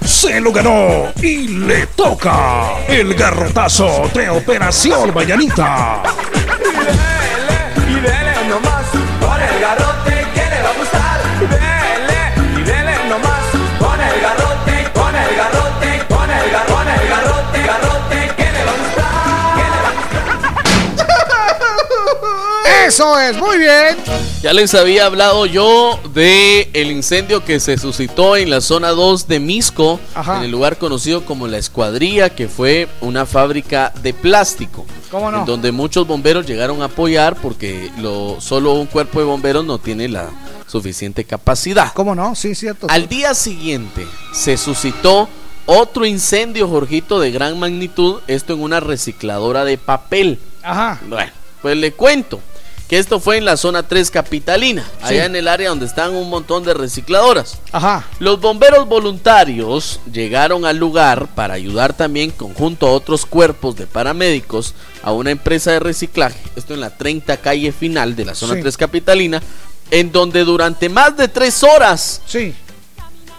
Se lo ganó y le toca el garrotazo de Operación Mañanita. Eso es, muy bien. Ya les había hablado yo de el incendio que se suscitó en la zona 2 de Misco, Ajá. en el lugar conocido como La Escuadría, que fue una fábrica de plástico. ¿Cómo no? En donde muchos bomberos llegaron a apoyar porque lo, solo un cuerpo de bomberos no tiene la suficiente capacidad. ¿Cómo no? Sí, cierto. Al día siguiente se suscitó otro incendio, Jorgito, de gran magnitud, esto en una recicladora de papel. Ajá. Bueno, pues le cuento que esto fue en la zona 3 capitalina, allá en el área donde están un montón de recicladoras. Ajá. Los bomberos voluntarios llegaron al lugar para ayudar también conjunto a otros cuerpos de paramédicos a una empresa de reciclaje, esto en la 30 calle final de la zona Sí. 3 capitalina, en donde durante más de tres horas Sí.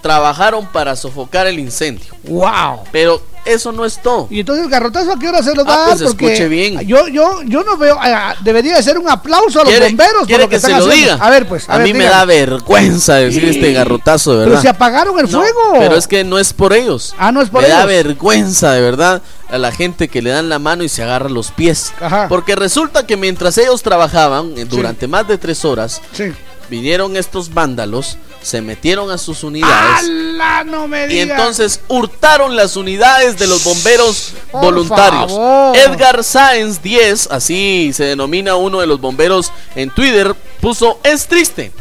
Trabajaron para sofocar el incendio. Wow. Pero eso no es todo. Y entonces el garrotazo a qué hora se lo Ah, da? pues escuche bien. Yo, yo, yo no veo. ah, debería de ser un aplauso a los ¿Quiere- bomberos por lo que, que están se lo diga? A ver, pues. A, ver, mí me da vergüenza decir este garrotazo, de verdad. Pero se apagaron el No, fuego. Pero es que no es por ellos. Ah, no es por me da ellos. vergüenza, de verdad, a la gente que le dan la mano y se agarra los pies. Ajá. Porque resulta que mientras ellos trabajaban eh, durante más de tres horas, Sí. vinieron estos vándalos, se metieron a sus unidades. ¡Hala! No me Y entonces hurtaron las unidades de los bomberos Por voluntarios. favor. Edgar Sáenz 10, así se denomina uno de los bomberos en Twitter, puso, es triste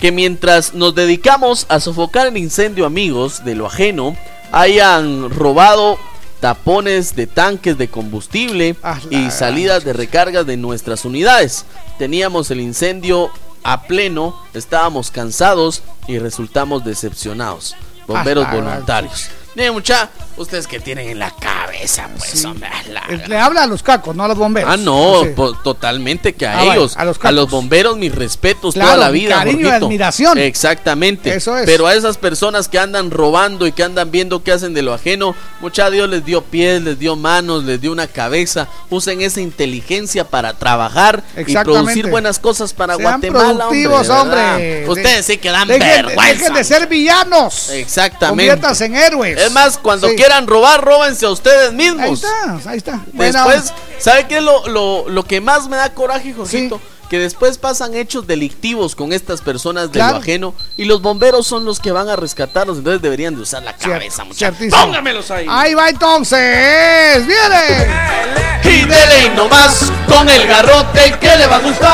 que mientras nos dedicamos a sofocar el incendio amigos de lo ajeno, hayan robado tapones de tanques de combustible y salidas de recargas de nuestras unidades. Teníamos el incendio a pleno, estábamos cansados y resultamos decepcionados. Bomberos voluntarios. Mucha, ustedes que tienen en la cabeza, pues, hombre, a la- Eh, Le habla a los cacos, no a los bomberos. Ah, no, Sí. po- totalmente que a Ah, vaya, ellos, a los a los bomberos, mis respetos Claro, toda la vida. cariño y admiración. Exactamente. Eso es. Pero a esas personas que andan robando y que andan viendo qué hacen de lo ajeno, mucha Dios les dio pies, les dio manos, les dio una cabeza. Usen esa inteligencia para trabajar y producir buenas cosas para Sean Guatemala. productivos, de verdad. hombre. Ustedes sí que dan Dejen, vergüenza. dejen de ser villanos. Exactamente. Conviértanse en héroes. Es más, cuando Sí. quieran robar, róbense a ustedes mismos. Ahí está, ahí está. Después, ¿sabe qué es lo, lo, lo que más me da coraje, Jorgito? Que después pasan hechos delictivos con estas personas de Claro. lo ajeno y los bomberos son los que van a rescatarlos, entonces deberían de usar la cabeza, muchachos. Póngamelos ahí. Ahí va entonces. Viene. Y dele nomás con el garrote que le va a gustar.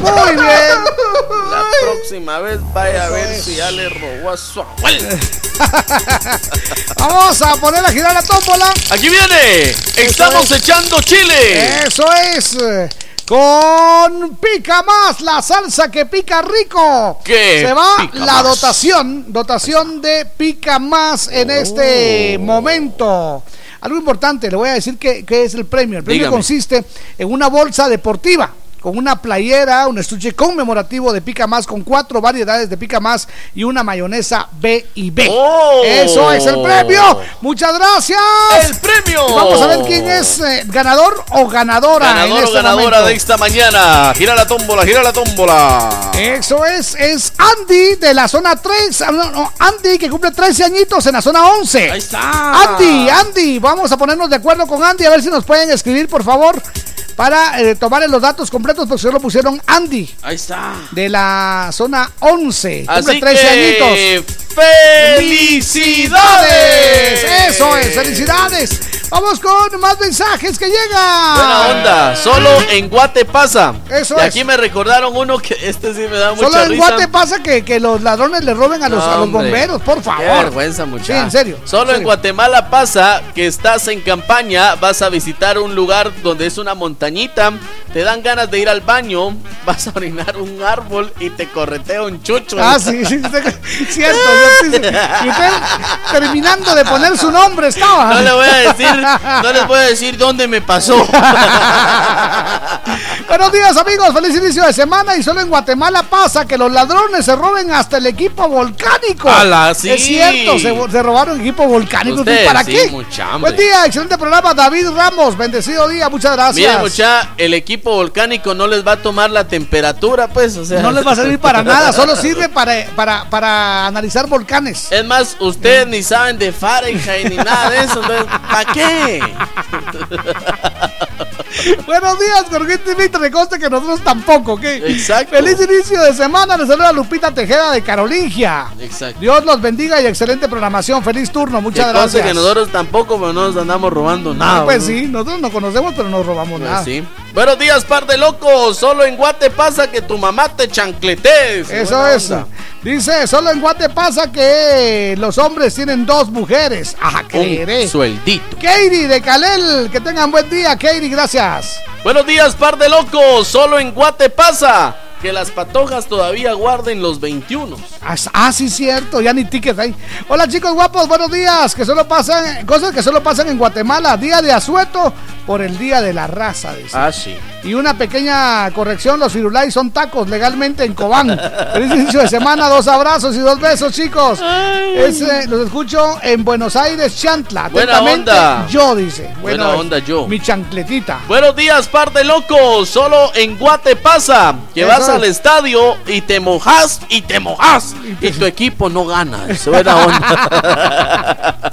Muy bien. La próxima vez vaya a ver si ya le robó a su abuela. Vamos a poner a girar la tómbola. Aquí viene. Estamos es. echando chile. Eso es. Con Pica Más, la salsa que pica rico. ¿Qué Se va la más? dotación, dotación de Pica Más en este momento. Algo importante, le voy a decir que, que es el premio. El premio Dígame. consiste en una bolsa deportiva con una playera, un estuche conmemorativo de Pica Más con cuatro variedades de Pica Más y una mayonesa B y B. ¡Oh! Eso es el premio. Muchas gracias. El premio. Vamos a ver quién es eh, ganador o ganadora. en Ganador o este ganadora momento. de esta mañana. Gira la tómbola, gira la tómbola. Eso es, es Andy de la zona 3. ah, no, no, Andy que cumple 13 añitos en la zona 11. Ahí está. Andy, Andy, vamos a ponernos de acuerdo con Andy a ver si nos pueden escribir, por favor. para eh, tomarle los datos completos, porque solo pusieron Andy Ahí está. de la zona 11. Cumple Así 13 que añitos. ¡Felicidades! Eso es, felicidades. Vamos con más mensajes que llegan. Buena onda, solo en Guate pasa. Eso y es. aquí me recordaron uno que este sí me da mucha Solo en risa. Guate pasa que, que los ladrones le roben a los, a los Hombre, bomberos, por Qué favor. vergüenza, muchacho. Sí, en serio. Solo en. Guatemala pasa que estás en campaña, vas a visitar un lugar donde es una montañita, te dan ganas de ir al baño, vas a orinar un árbol y te corretea un chucho. Ah, sí, sí, sí, cierto. Y usted terminando de poner su nombre estaba. No le voy a decir, no les voy a decir dónde me pasó. Buenos días amigos, feliz inicio de semana y solo en Guatemala pasa que los ladrones se roben hasta el equipo volcánico. ¡Hala, sí! Es cierto, se, se robaron equipo volcánico. Usted, ¿Para sí, qué? Buen día, excelente programa David Ramos, bendecido día, muchas gracias. Miren, mucha, el equipo volcánico no les va a tomar la temperatura, pues, o sea. No les va a servir para nada, solo sirve para, para, para analizar volcanes. Es más, ustedes ni saben de Fahrenheit ni nada de eso, entonces, ¿para qué? Buenos días, Jorgito y Víctor. Me consta que nosotros tampoco, ¿ok? Exacto. Feliz inicio de semana. Les saluda Lupita Tejeda de Carolingia. Exacto. Dios los bendiga y excelente programación. Feliz turno, muchas Que gracias. que nosotros tampoco, pero no nos andamos robando nada. pues ¿no? sí, nosotros nos conocemos, pero no robamos Pues nada. sí. Buenos días, par de locos. Solo en Guate pasa que tu mamá te chancletees. Eso es. onda. Dice, solo en Guate pasa que los hombres tienen dos mujeres. Ajá, creeré. Un sueldito. Katie de Calel, que tengan buen día, Katie, gracias. Buenos días, par de locos. Solo en Guate pasa que las patojas todavía guarden los 21. Ah, Ah, sí, cierto, ya ni tickets hay. Hola chicos guapos, buenos días. Que solo pasan, cosas que solo pasan en Guatemala. Día de asueto por el día de la raza, dice. Ah, sí. Y una pequeña corrección, los firulais son tacos legalmente en Cobán. Feliz inicio de semana, dos abrazos y dos besos, chicos. Es, eh, los escucho en Buenos Aires, Chantla. Buena onda. Yo, dice. Buena onda, yo. Mi chancletita. Buenos días, par de locos. Solo en Guate pasa que Eso vas es. Al estadio y te mojas y te mojas y tu equipo no gana. Buena onda.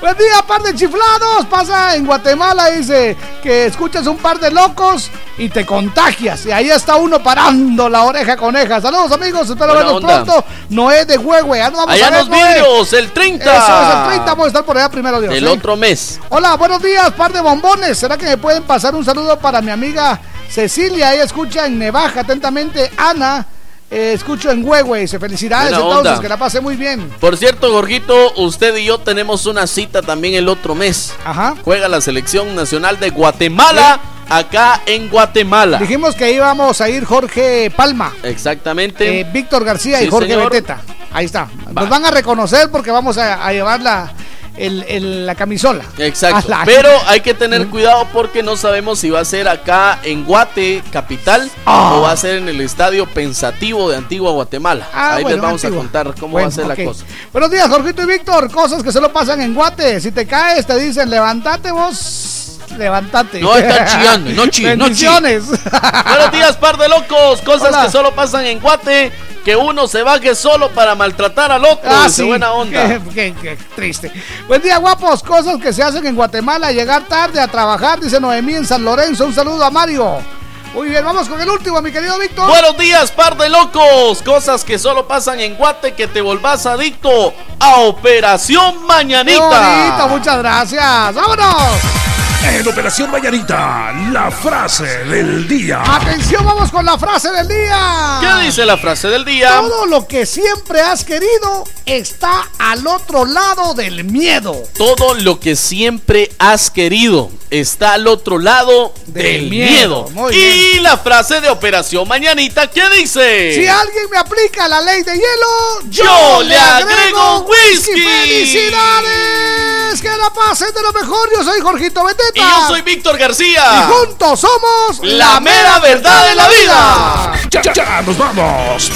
Buen día, par de chiflados. Pasa en Guatemala, dice que escuchas un par de locos y te contagias. Y ahí está uno parando la oreja coneja. Saludos, amigos. Espero verlos pronto. Noé de Huehue. Nos vamos Allá a ver, los vidrios, el 30. Eso es el 30. Vamos a estar por allá primero, Dios. El ¿eh? otro mes. Hola, buenos días, par de bombones. ¿Será que me pueden pasar un saludo para mi amiga Cecilia? Ella escucha en Nevaja. Atentamente, Ana. eh, escucho en Huehue. Felicidades. Buena entonces, onda. que la pase muy bien. Por cierto, Jorgito, usted y yo tenemos una cita también el otro mes. Ajá. Juega la selección nacional de Guatemala acá en Guatemala. Dijimos que íbamos a ir Jorge Palma. Exactamente. Eh, Víctor García Sí, y Jorge señor. Beteta. Ahí está. Nos van a reconocer porque vamos a, a llevar la, el- el- la camisola. Exacto. A la- Pero hay que tener cuidado porque no sabemos si va a ser acá en Guate, capital, Ah. o va a ser en el estadio pensativo de Antigua Guatemala. Ah, Ahí bueno, les vamos Antigua. a contar cómo Bueno, va a ser la cosa. Buenos días, Jorgito y Víctor. Cosas que solo pasan en Guate. Si te caes, te dicen, levántate vos. Levántate. No está chillando, no chille, no chille. Bendiciones. Buenos días, par de locos. Cosas Hola. que solo pasan en Guate. Que uno se baje solo para maltratar al otro. Ah, sí. buena onda. Qué, qué- qué triste. Buen día, guapos. Cosas que se hacen en Guatemala. Llegar tarde a trabajar, dice Noemí en San Lorenzo. Un saludo a Mario. Muy bien, vamos con el último, mi querido Víctor. Buenos días, par de locos. Cosas que solo pasan en Guate que te volvás adicto a Operación Qué Mañanita. bonito, muchas gracias. ¡Vámonos! En Operación Mañanita, la frase del día. Atención, vamos con la frase del día. ¿Qué dice la frase del día? Todo lo que siempre has querido está al otro lado del miedo. Todo lo que siempre has querido está al otro lado del, miedo. miedo. Muy Y la frase de Operación Mañanita, ¿qué dice? Si alguien me aplica la ley de hielo, Yo le agrego whisky. ¡Felicidades! Que la pasen de lo mejor. Yo soy Jorgito Y yo soy Víctor García. Y juntos somos La mera verdad de la vida. Ya, ya, ya, nos vamos.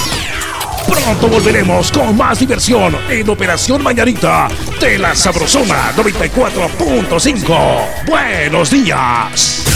Pronto volveremos con más diversión en Operación Mañanita de la Sabrosona 94.5. Buenos días.